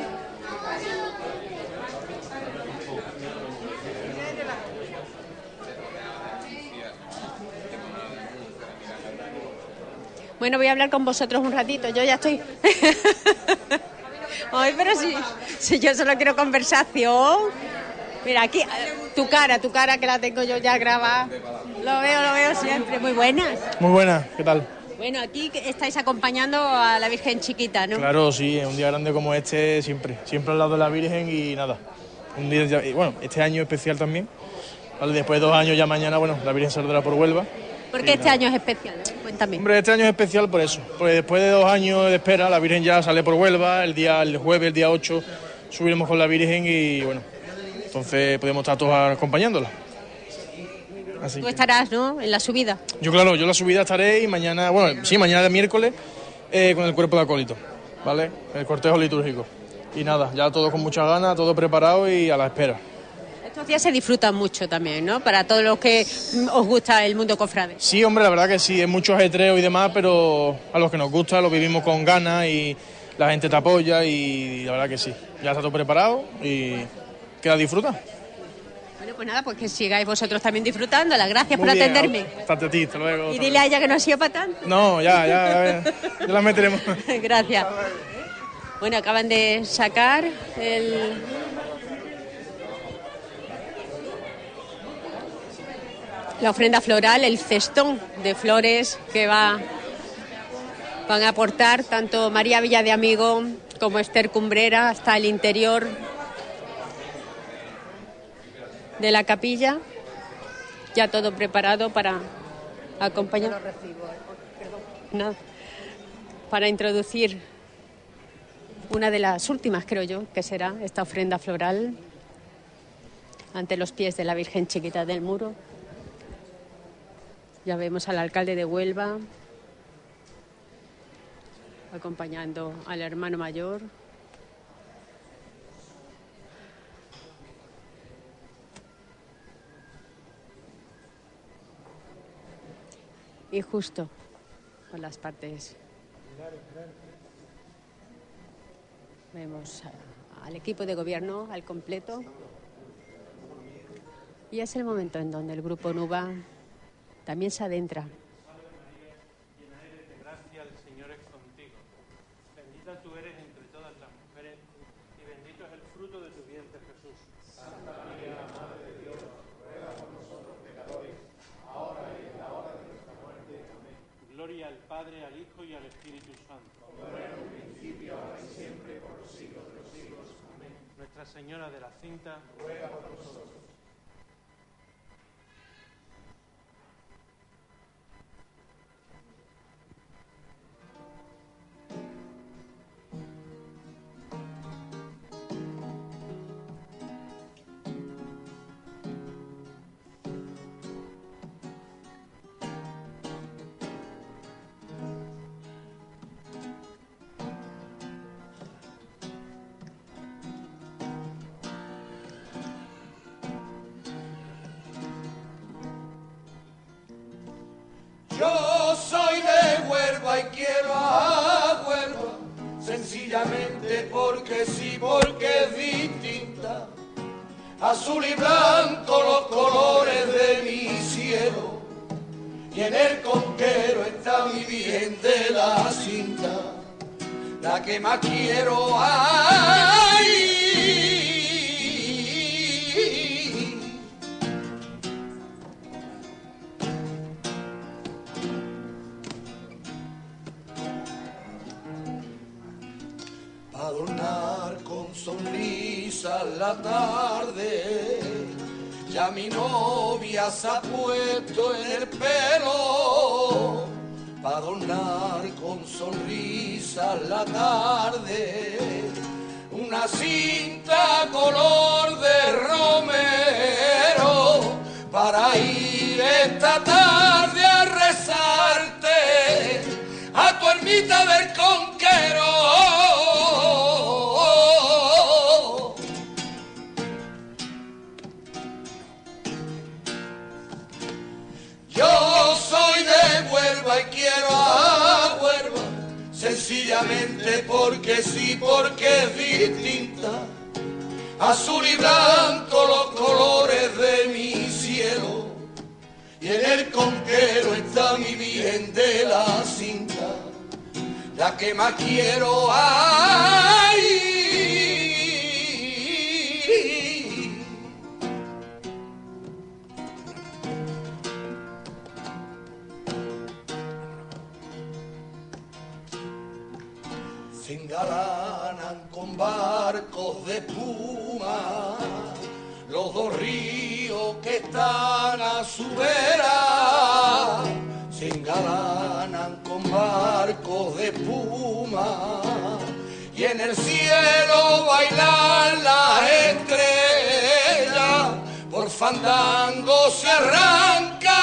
[SPEAKER 1] Bueno, voy a hablar con vosotros un ratito. Yo ya estoy. Ay, pero si, si yo solo quiero conversación. Mira, aquí, tu cara, tu cara que la tengo yo ya grabada. Lo veo, lo veo siempre. Muy buenas.
[SPEAKER 44] Muy buena, ¿qué tal?
[SPEAKER 1] Bueno, aquí estáis acompañando a la Virgen Chiquita, ¿no?
[SPEAKER 44] Claro, sí, un día grande como este, siempre, siempre al lado de la Virgen y nada. Un día, ya- y bueno, este año especial también. Vale, después de dos años ya mañana, bueno, la Virgen saldrá por Huelva.
[SPEAKER 1] Porque este año es especial, ¿eh? Cuéntame.
[SPEAKER 44] Hombre, este año es especial por eso, porque después de dos años de espera, la Virgen ya sale por Huelva, el día el jueves, el día 8, subiremos con la Virgen y bueno, entonces podemos estar todos acompañándola. Así
[SPEAKER 1] Tú
[SPEAKER 44] que-
[SPEAKER 1] estarás, ¿no? En la subida.
[SPEAKER 44] yo claro, yo en la subida estaré y mañana, bueno, sí, mañana de miércoles eh, con el cuerpo de acólito, ¿vale? El cortejo litúrgico. Y nada, ya todo con mucha ganas, todo preparado y a la espera.
[SPEAKER 1] Estos días se disfrutan mucho también, ¿no? Para todos los que os gusta el mundo cofrade.
[SPEAKER 44] Sí, hombre, la verdad que sí, es mucho ajetreo y demás, pero a los que nos gusta lo vivimos con ganas y la gente te apoya y la verdad que sí. Ya está todo preparado y queda disfrutar.
[SPEAKER 1] Bueno, pues nada, pues que sigáis vosotros también disfrutando. Las gracias
[SPEAKER 44] Muy
[SPEAKER 1] por
[SPEAKER 44] bien,
[SPEAKER 1] atenderme.
[SPEAKER 44] Hasta ti, hasta luego.
[SPEAKER 1] Y dile a ella que no ha sido para tanto.
[SPEAKER 44] No, ya, ya, ya, ya la meteremos.
[SPEAKER 1] Gracias. Bueno, acaban de sacar el... la ofrenda floral, el cestón de flores que va van a aportar tanto María Villa de Amigo como Esther Cumbrera hasta el interior de la capilla. Ya todo preparado para acompañar. Nada. Para introducir una de las últimas, creo yo, que será esta ofrenda floral ante los pies de la Virgen Chiquita del Muro. Ya vemos al alcalde de Huelva acompañando al hermano mayor. Y justo con las partes Vemos al equipo de gobierno al completo. Y es el momento en donde el grupo NUBA también se adentra.
[SPEAKER 39] Padre, al Hijo y al Espíritu Santo. Como era un principio, ahora y siempre, por los siglos de los siglos. Amén. Nuestra Señora de la Cinta, ruega por nosotros.
[SPEAKER 20] Porque sí, porque es distinta. Azul y blanco los colores de mi cielo, y en el conquero está mi bien la cinta, la que más quiero. Ay, sonrisa la tarde. Ya mi novia se ha puesto en el pelo, pa' adornar con sonrisa la tarde. Una cinta color de romero para ir esta tarde a rezarte a tu ermita del conquero. Sencillamente porque sí, porque es distinta. Azul y blanco los colores de mi cielo, y en el conquero está mi bien de la cinta, la que más quiero. Ay, se engalanan con barcos de espuma los dos ríos que están a su vera. Se engalanan con barcos de espuma y en el cielo bailan las estrellas. Por fandango se arranca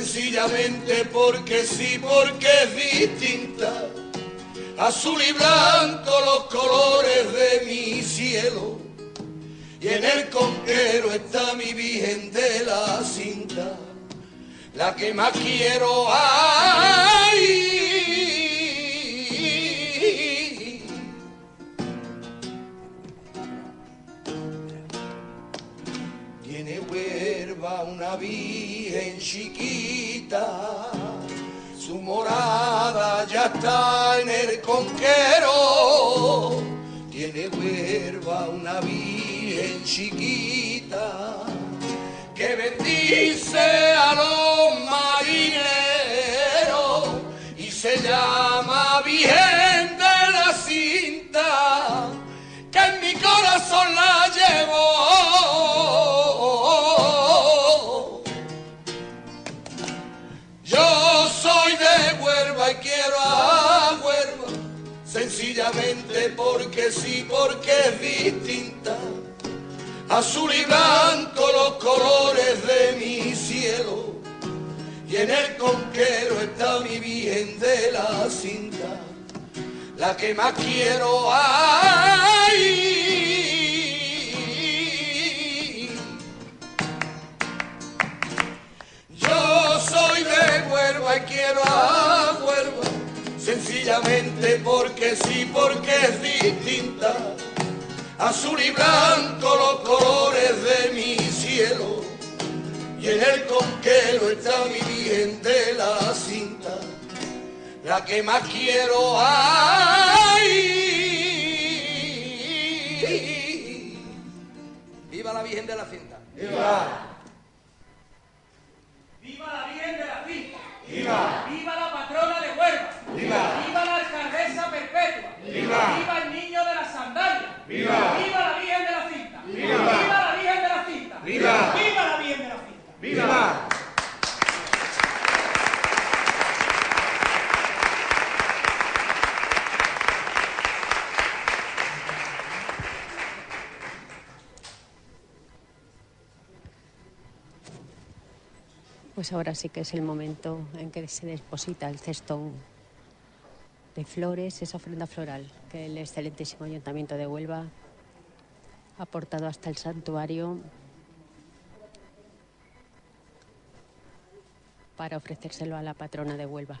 [SPEAKER 20] sencillamente porque sí, porque es distinta. Azul y blanco los colores de mi cielo, y en el conquero está mi virgen de la cinta, la que más quiero. Ay, una virgen chiquita, su morada ya está en el conquero. Tiene huerva una virgen chiquita que bendice a los marineros y se llama Virgen de la Cinta, que en mi corazón la sencillamente porque sí, porque es distinta. Azul y blanco los colores de mi cielo, y en el conquero está mi virgen de la cinta, la que más quiero. Ay, Yo soy de Huelva y quiero a Huelva, sencillamente porque sí, porque es distinta. Azul y blanco los colores de mi cielo, y en el conquero está mi virgen de la cinta, la que más quiero. Ay, viva la Virgen de la cinta.
[SPEAKER 34] ¡Viva! ¡Viva la Virgen de la Cinta!
[SPEAKER 20] ¡Viva!
[SPEAKER 34] ¡Viva la patrona de Huelva!
[SPEAKER 20] ¡Viva!
[SPEAKER 34] ¡Viva la alcaldesa perpetua!
[SPEAKER 20] ¡Viva!
[SPEAKER 34] ¡Viva el niño de la sandalia!
[SPEAKER 20] ¡Viva!
[SPEAKER 34] ¡Viva la Virgen de la Cinta!
[SPEAKER 20] ¡Viva!
[SPEAKER 34] ¡Viva la Virgen de la Cinta!
[SPEAKER 20] ¡Viva!
[SPEAKER 34] ¡Viva la Virgen de la Cinta!
[SPEAKER 20] ¡Viva!
[SPEAKER 1] Pues ahora sí que es el momento en que se deposita el cestón de flores, esa ofrenda floral que el excelentísimo Ayuntamiento de Huelva ha aportado hasta el santuario para ofrecérselo a la patrona de Huelva.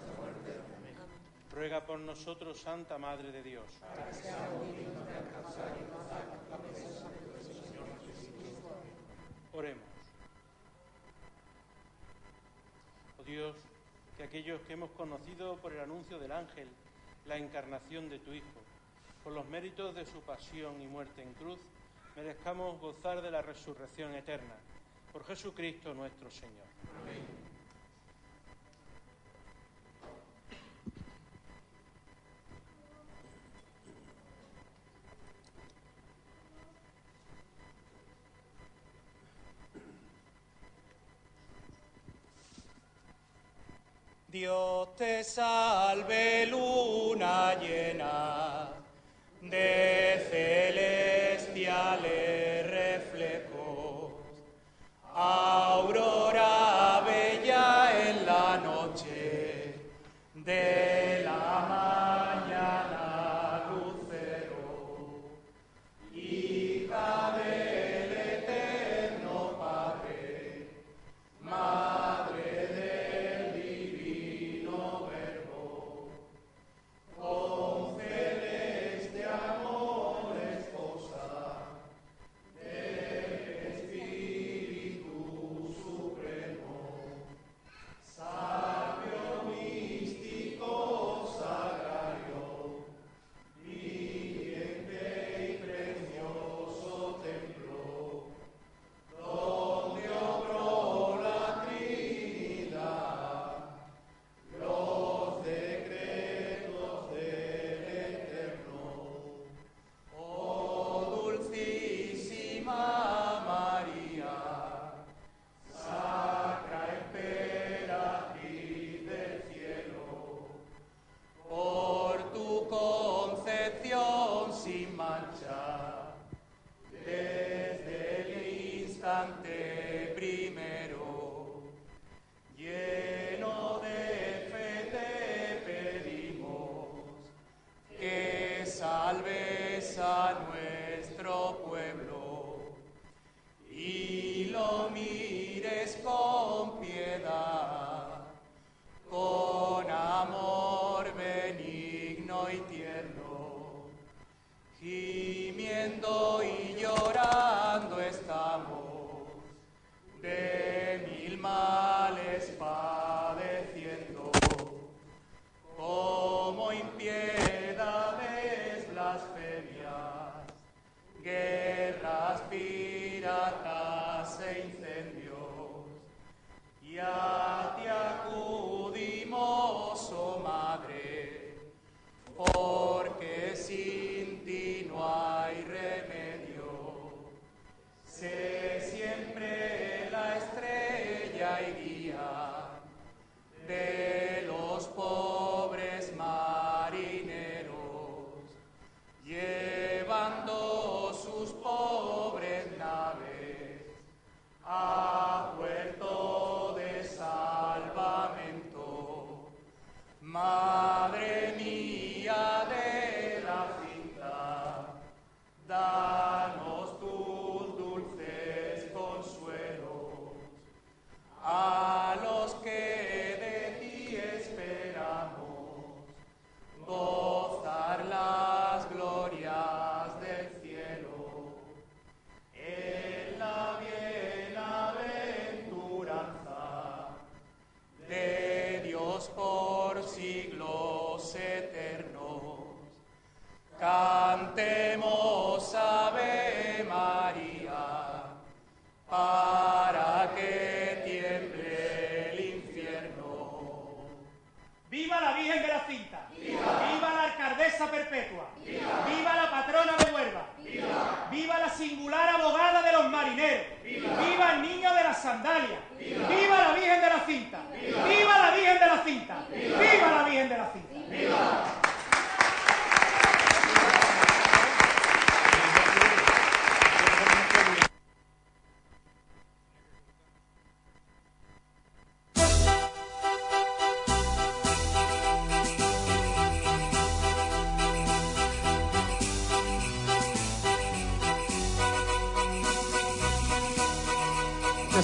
[SPEAKER 47] Ruega por nosotros, Santa Madre de Dios. Oremos. Oh Dios, que aquellos que hemos conocido por el anuncio del ángel la encarnación de tu Hijo, por los méritos de su pasión y muerte en cruz, merezcamos gozar de la resurrección eterna. Por Jesucristo nuestro Señor.
[SPEAKER 34] Dios te salve, luna llena de celestiales reflejos, aurora bella en la noche de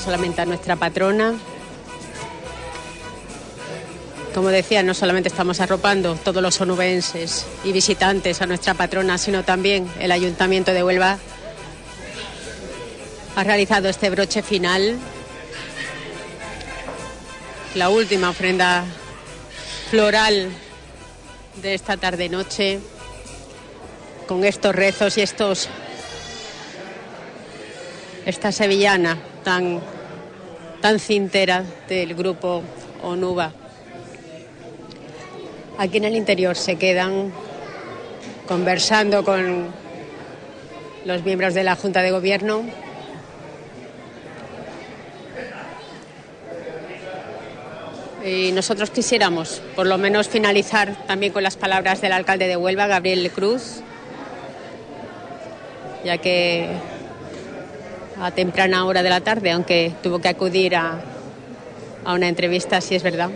[SPEAKER 1] solamente a nuestra patrona. Como decía, no solamente estamos arropando todos los onubenses y visitantes a nuestra patrona, sino también el Ayuntamiento de Huelva ha realizado este broche final, la última ofrenda floral de esta tarde-noche, con estos rezos y estos esta sevillana tan, tan cintera del grupo Onuba. Aquí en el interior se quedan conversando con los miembros de la Junta de Gobierno. Y nosotros quisiéramos, por lo menos, finalizar también con las palabras del alcalde de Huelva, Gabriel Cruz, ya que a temprana hora de la tarde, aunque tuvo que acudir a, a una entrevista, si es verdad,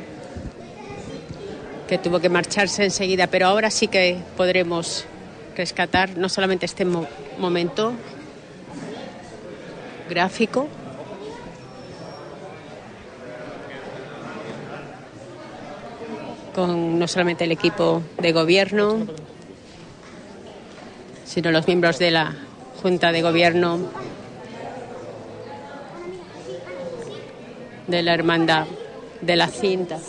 [SPEAKER 1] que tuvo que marcharse enseguida, pero ahora sí que podremos rescatar no solamente este mo- momento gráfico, con no solamente el equipo de gobierno, sino los miembros de la Junta de Gobierno de la Hermandad de la Cinta.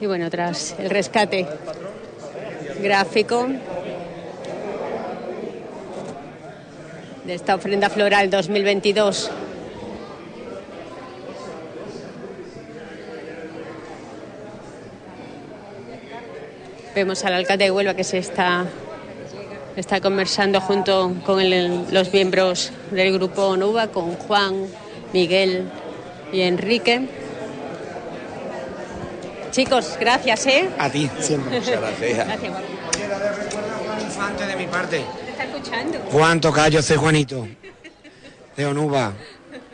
[SPEAKER 1] Y bueno, tras el rescate gráfico de esta ofrenda floral 2022. Vemos al alcalde de Huelva que se está, está conversando junto con los miembros del grupo NUBA, con Juan, Miguel y Enrique. Chicos, gracias, ¿eh?
[SPEAKER 4] A ti, siempre.
[SPEAKER 1] Muchas gracias.
[SPEAKER 4] Infante de mi parte.
[SPEAKER 1] ¿Te está escuchando?
[SPEAKER 4] Juan Tocayo, soy Juanito. De Onuba.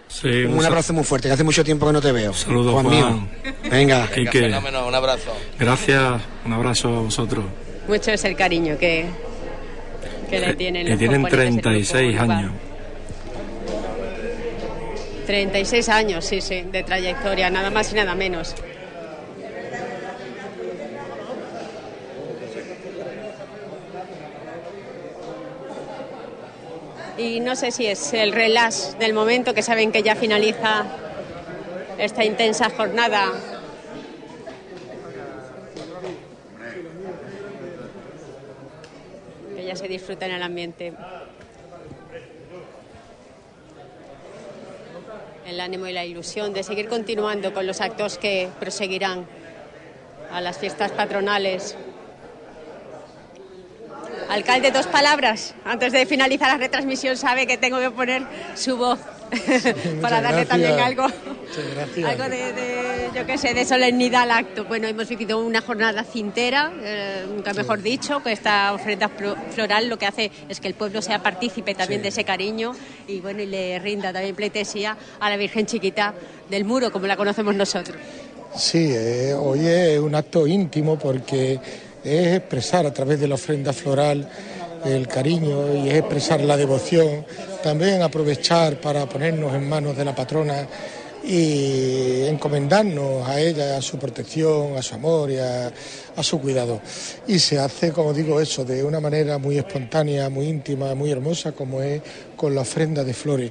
[SPEAKER 48] Sí,
[SPEAKER 4] un
[SPEAKER 48] un
[SPEAKER 4] abrazo muy fuerte, que hace mucho tiempo que no te veo.
[SPEAKER 48] Saludos,
[SPEAKER 4] Juan
[SPEAKER 48] Juan.
[SPEAKER 4] mío. Venga.
[SPEAKER 48] Quique.
[SPEAKER 7] un abrazo.
[SPEAKER 48] Gracias, un abrazo a vosotros.
[SPEAKER 1] Mucho es el cariño que, que le tienen
[SPEAKER 48] Que
[SPEAKER 1] los
[SPEAKER 48] tienen
[SPEAKER 1] componentes del
[SPEAKER 48] 36
[SPEAKER 1] grupo NUVA.
[SPEAKER 48] años.
[SPEAKER 1] 36 años, sí, sí, de trayectoria, nada más y nada menos. Y no sé si es el relax del momento, que saben que ya finaliza esta intensa jornada. Que ya se disfruta en el ambiente. el ánimo y la ilusión de seguir continuando con los actos que proseguirán a las fiestas patronales. Alcalde, dos palabras. Antes de finalizar la retransmisión, sabe que tengo que poner su voz para darle
[SPEAKER 49] gracias.
[SPEAKER 1] también algo, algo de, de, yo qué sé, de solemnidad al acto. Bueno, hemos vivido una jornada cintera, eh, nunca mejor dicho, que esta ofrenda flo- floral lo que hace es que el pueblo sea partícipe también de ese cariño y bueno, y le rinda también pleitesía a la Virgen Chiquita del Muro, como la conocemos nosotros.
[SPEAKER 49] Sí, eh, hoy es un acto íntimo porque es expresar a través de la ofrenda floral el cariño y es expresar la devoción, también aprovechar para ponernos en manos de la patrona y encomendarnos a ella, a su protección, a su amor y a, a su cuidado. Y se hace, como digo, eso de una manera muy espontánea, muy íntima, muy hermosa, como es con la ofrenda de flores.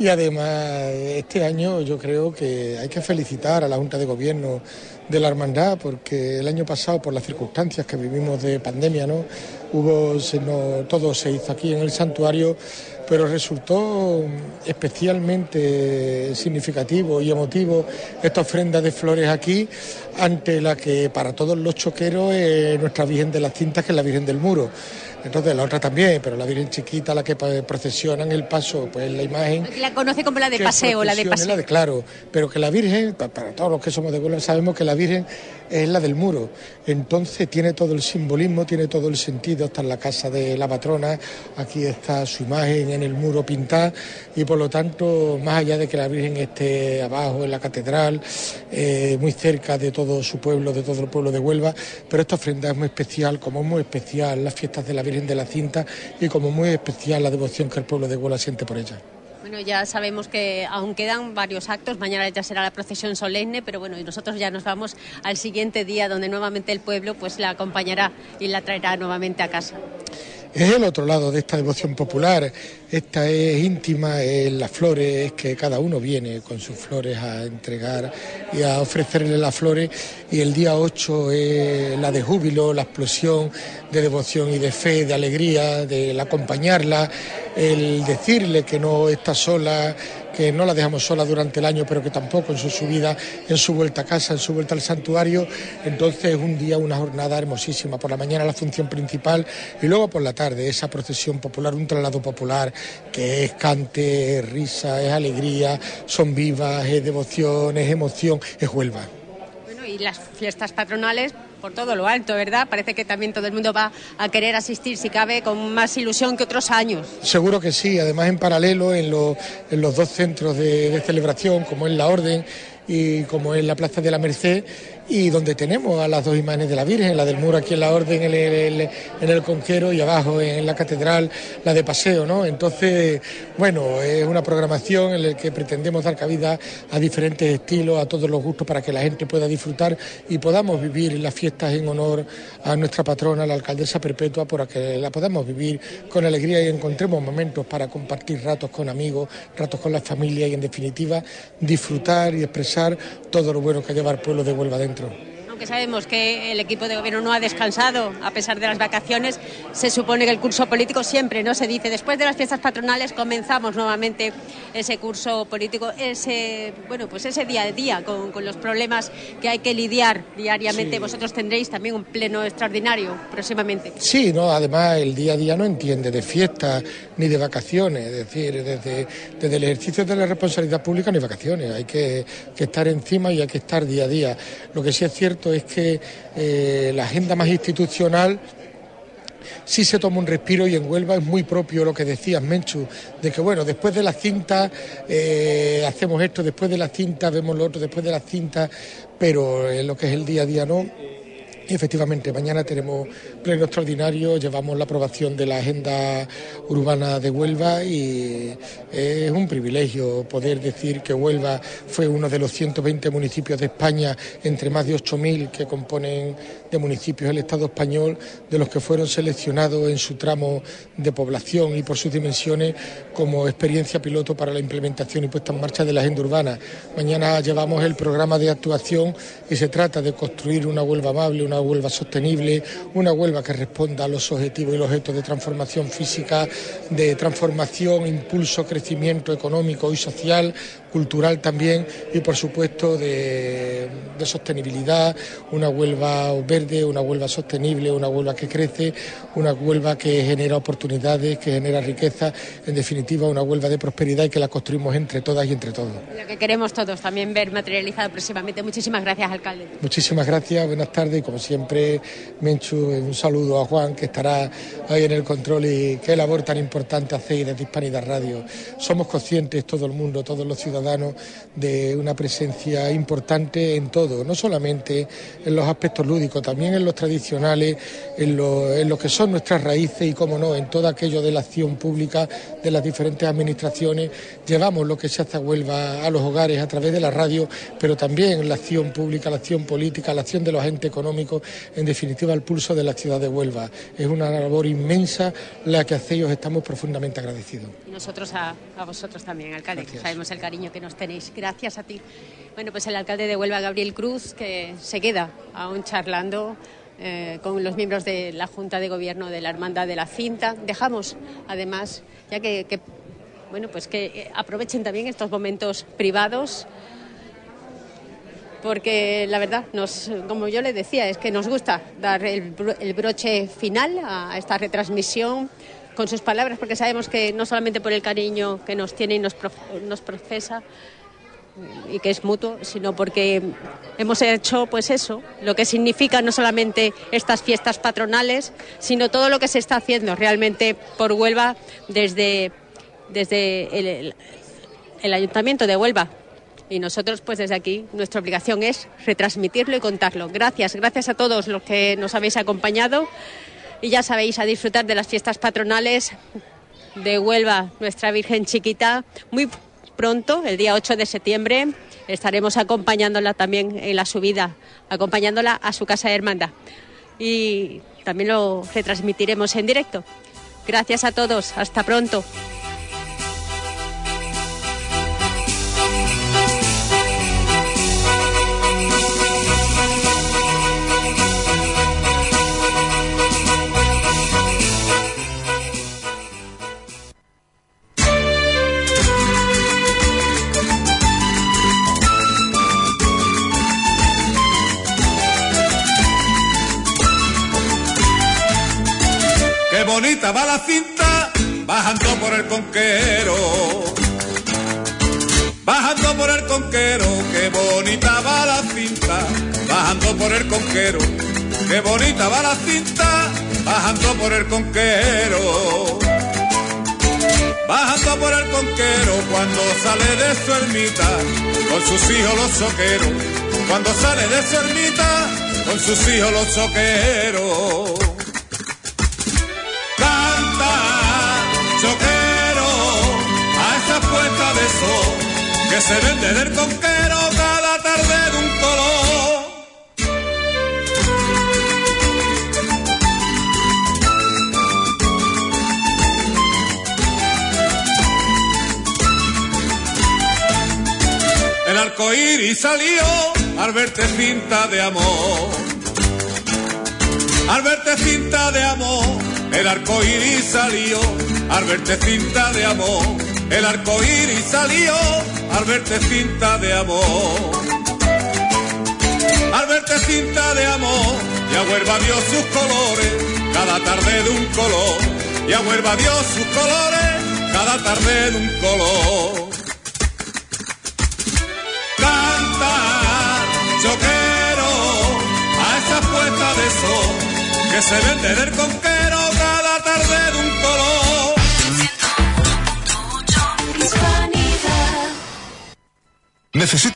[SPEAKER 49] Y además, este año yo creo que hay que felicitar a la Junta de Gobierno de la Hermandad, porque el año pasado, por las circunstancias que vivimos de pandemia, ¿no? Hubo, se todo se hizo aquí en el santuario, pero resultó especialmente significativo y emotivo esta ofrenda de flores aquí, ante la que para todos los choqueros es nuestra Virgen de las Cintas, que es la Virgen del Muro. Entonces la otra también, pero la Virgen chiquita, la que pa- procesiona en el paso, pues la imagen
[SPEAKER 1] La conoce como la de paseo, la de paseo.
[SPEAKER 49] la de claro, pero que la Virgen, pa- para todos los que somos de Huelva sabemos que la Virgen es la del muro, entonces tiene todo el simbolismo, tiene todo el sentido, está en la casa de la patrona, aquí está su imagen en el muro pintada y por lo tanto, más allá de que la Virgen esté abajo en la catedral, eh, muy cerca de todo su pueblo, de todo el pueblo de Huelva, pero esta ofrenda es muy especial, como es muy especial las fiestas de la Virgen de la Cinta y como muy especial la devoción que el pueblo de Huelva siente por ella.
[SPEAKER 1] Bueno, ya sabemos que aún quedan varios actos. Mañana ya será la procesión solemne, pero bueno, y nosotros ya nos vamos al siguiente día donde nuevamente el pueblo pues la acompañará y la traerá nuevamente a casa.
[SPEAKER 49] Es el otro lado de esta devoción popular. Esta es íntima, es las flores, es que cada uno viene con sus flores a entregar y a ofrecerle las flores. Y el día 8 es la de júbilo, la explosión de devoción y de fe, de alegría, de acompañarla, el decirle que no está sola, que no la dejamos sola durante el año, pero que tampoco en su subida, en su vuelta a casa, en su vuelta al santuario. Entonces es un día, una jornada hermosísima. Por la mañana la función principal y luego por la tarde esa procesión popular, un traslado popular que es cante, es risa, es alegría, son vivas, es devoción, es emoción, es Huelva.
[SPEAKER 1] Bueno, y las fiestas patronales por todo lo alto, ¿verdad? Parece que también todo el mundo va a querer asistir, si cabe, con más ilusión que otros años.
[SPEAKER 49] Seguro que sí, además en paralelo en, lo- en los dos centros de, de celebración, como es la Orden y como es la Plaza de la Merced, y donde tenemos a las dos imágenes de la Virgen, la del muro aquí en la Orden, en el, en el Conquero y abajo en la Catedral, la de paseo, ¿no? Entonces, bueno, es una programación en la que pretendemos dar cabida a diferentes estilos, a todos los gustos para que la gente pueda disfrutar y podamos vivir las fiestas en honor a nuestra patrona, la alcaldesa perpetua, para que la podamos vivir con alegría y encontremos momentos para compartir ratos con amigos, ratos con la familia y en definitiva disfrutar y expresar todo lo bueno que lleva el pueblo de Huelva dentro metro
[SPEAKER 1] aunque sabemos que el equipo de gobierno no ha descansado a pesar de las vacaciones, se supone que el curso político siempre, ¿no? Se dice, después de las fiestas patronales comenzamos nuevamente ese curso político, ese, bueno, pues ese día a día con, con los problemas que hay que lidiar diariamente.
[SPEAKER 49] Sí.
[SPEAKER 1] Vosotros tendréis también un pleno extraordinario próximamente.
[SPEAKER 49] Sí, no, además el día a día no entiende de fiestas ni de vacaciones, es decir, desde, desde el ejercicio de la responsabilidad pública no hay vacaciones, hay que, que estar encima y hay que estar día a día. Lo que sí es cierto es que eh, la agenda más institucional sí se toma un respiro y en Huelva es muy propio lo que decías, Menchu, de que bueno, después de la cinta eh, hacemos esto, después de la cinta vemos lo otro, después de la cinta, pero en lo que es el día a día no. Efectivamente, mañana tenemos pleno extraordinario, llevamos la aprobación de la agenda urbana de Huelva y es un privilegio poder decir que Huelva fue uno de los 120 municipios de España, entre más de 8.000 que componen de municipios del Estado español, de los que fueron seleccionados en su tramo de población y por sus dimensiones como experiencia piloto para la implementación y puesta en marcha de la agenda urbana. Mañana llevamos el programa de actuación y se trata de construir una Huelva amable, una Huelva sostenible, una Huelva que responda a los objetivos y los objetos de transformación física, de transformación, impulso, crecimiento económico y social, cultural también y por supuesto de, de sostenibilidad, una Huelva verde, una Huelva sostenible, una Huelva que crece, una Huelva que genera oportunidades, que genera riqueza, en definitiva una Huelva de prosperidad y que la construimos entre todas y entre todos.
[SPEAKER 1] Lo que queremos todos también ver materializado próximamente. Muchísimas gracias, alcalde.
[SPEAKER 49] Muchísimas gracias, buenas tardes y como siempre, Menchu, un saludo a Juan que estará ahí en el control y qué labor tan importante hacéis desde Hispanidad Radio. Somos conscientes, todo el mundo, todos los ciudadanos, de una presencia importante en todo, no solamente en los aspectos lúdicos, también en los tradicionales, en lo, en lo que son nuestras raíces y, como no, en todo aquello de la acción pública de las diferentes administraciones. Llevamos lo que se hace a Huelva a los hogares a través de la radio, pero también la acción pública, la acción política, la acción de los agentes económicos, en definitiva el pulso de la ciudad de Huelva. Es una labor inmensa la que hacéis y os estamos profundamente agradecidos.
[SPEAKER 1] Y nosotros a, a vosotros también, alcalde. Sabemos el cariño que nos tenéis. Gracias a ti. Bueno, pues el alcalde de Huelva, Gabriel Cruz, que se queda aún charlando eh, con los miembros de la Junta de Gobierno de la Hermandad de la Cinta. Dejamos, además, ya que, que bueno, pues que eh, aprovechen también estos momentos privados porque la verdad, nos, como yo le decía, es que nos gusta dar el, el broche final a esta retransmisión con sus palabras, porque sabemos que no solamente por el cariño que nos tiene y nos, prof- nos profesa, y que es mutuo, sino porque hemos hecho pues eso, lo que significa no solamente estas fiestas patronales, sino todo lo que se está haciendo realmente por Huelva desde, desde el, el- el Ayuntamiento de Huelva. Y nosotros, pues desde aquí, nuestra obligación es retransmitirlo y contarlo. Gracias, gracias a todos los que nos habéis acompañado. Y ya sabéis, a disfrutar de las fiestas patronales de Huelva, nuestra Virgen Chiquita. Muy pronto, el día 8 de septiembre, estaremos acompañándola también en la subida, acompañándola a su casa de hermandad. Y también lo retransmitiremos en directo. Gracias a todos, hasta pronto.
[SPEAKER 22] Va la cinta bajando por el conquero. Bajando por el conquero, qué bonita va la cinta, bajando por el conquero. Qué bonita va la cinta, bajando por el conquero. Bajando por el conquero cuando sale de su ermita, con sus hijos los soqueros. Cuando sale de su ermita, con sus hijos los soqueros. Canta, choquero, a esa puesta de sol que se vende del conquero cada tarde de un color. El arco iris salió al verte cinta de amor. Al verte cinta de amor, el arco iris salió. Al verte cinta de amor, el arco iris salió. Al verte cinta de amor. Al verte cinta de amor, ya Huelva dio sus colores, cada tarde de un color. Ya Huelva dio sus colores, cada tarde de un color. Canta, choquero, a esa puesta de sol que se vende del conquero tarde de un color. Necesito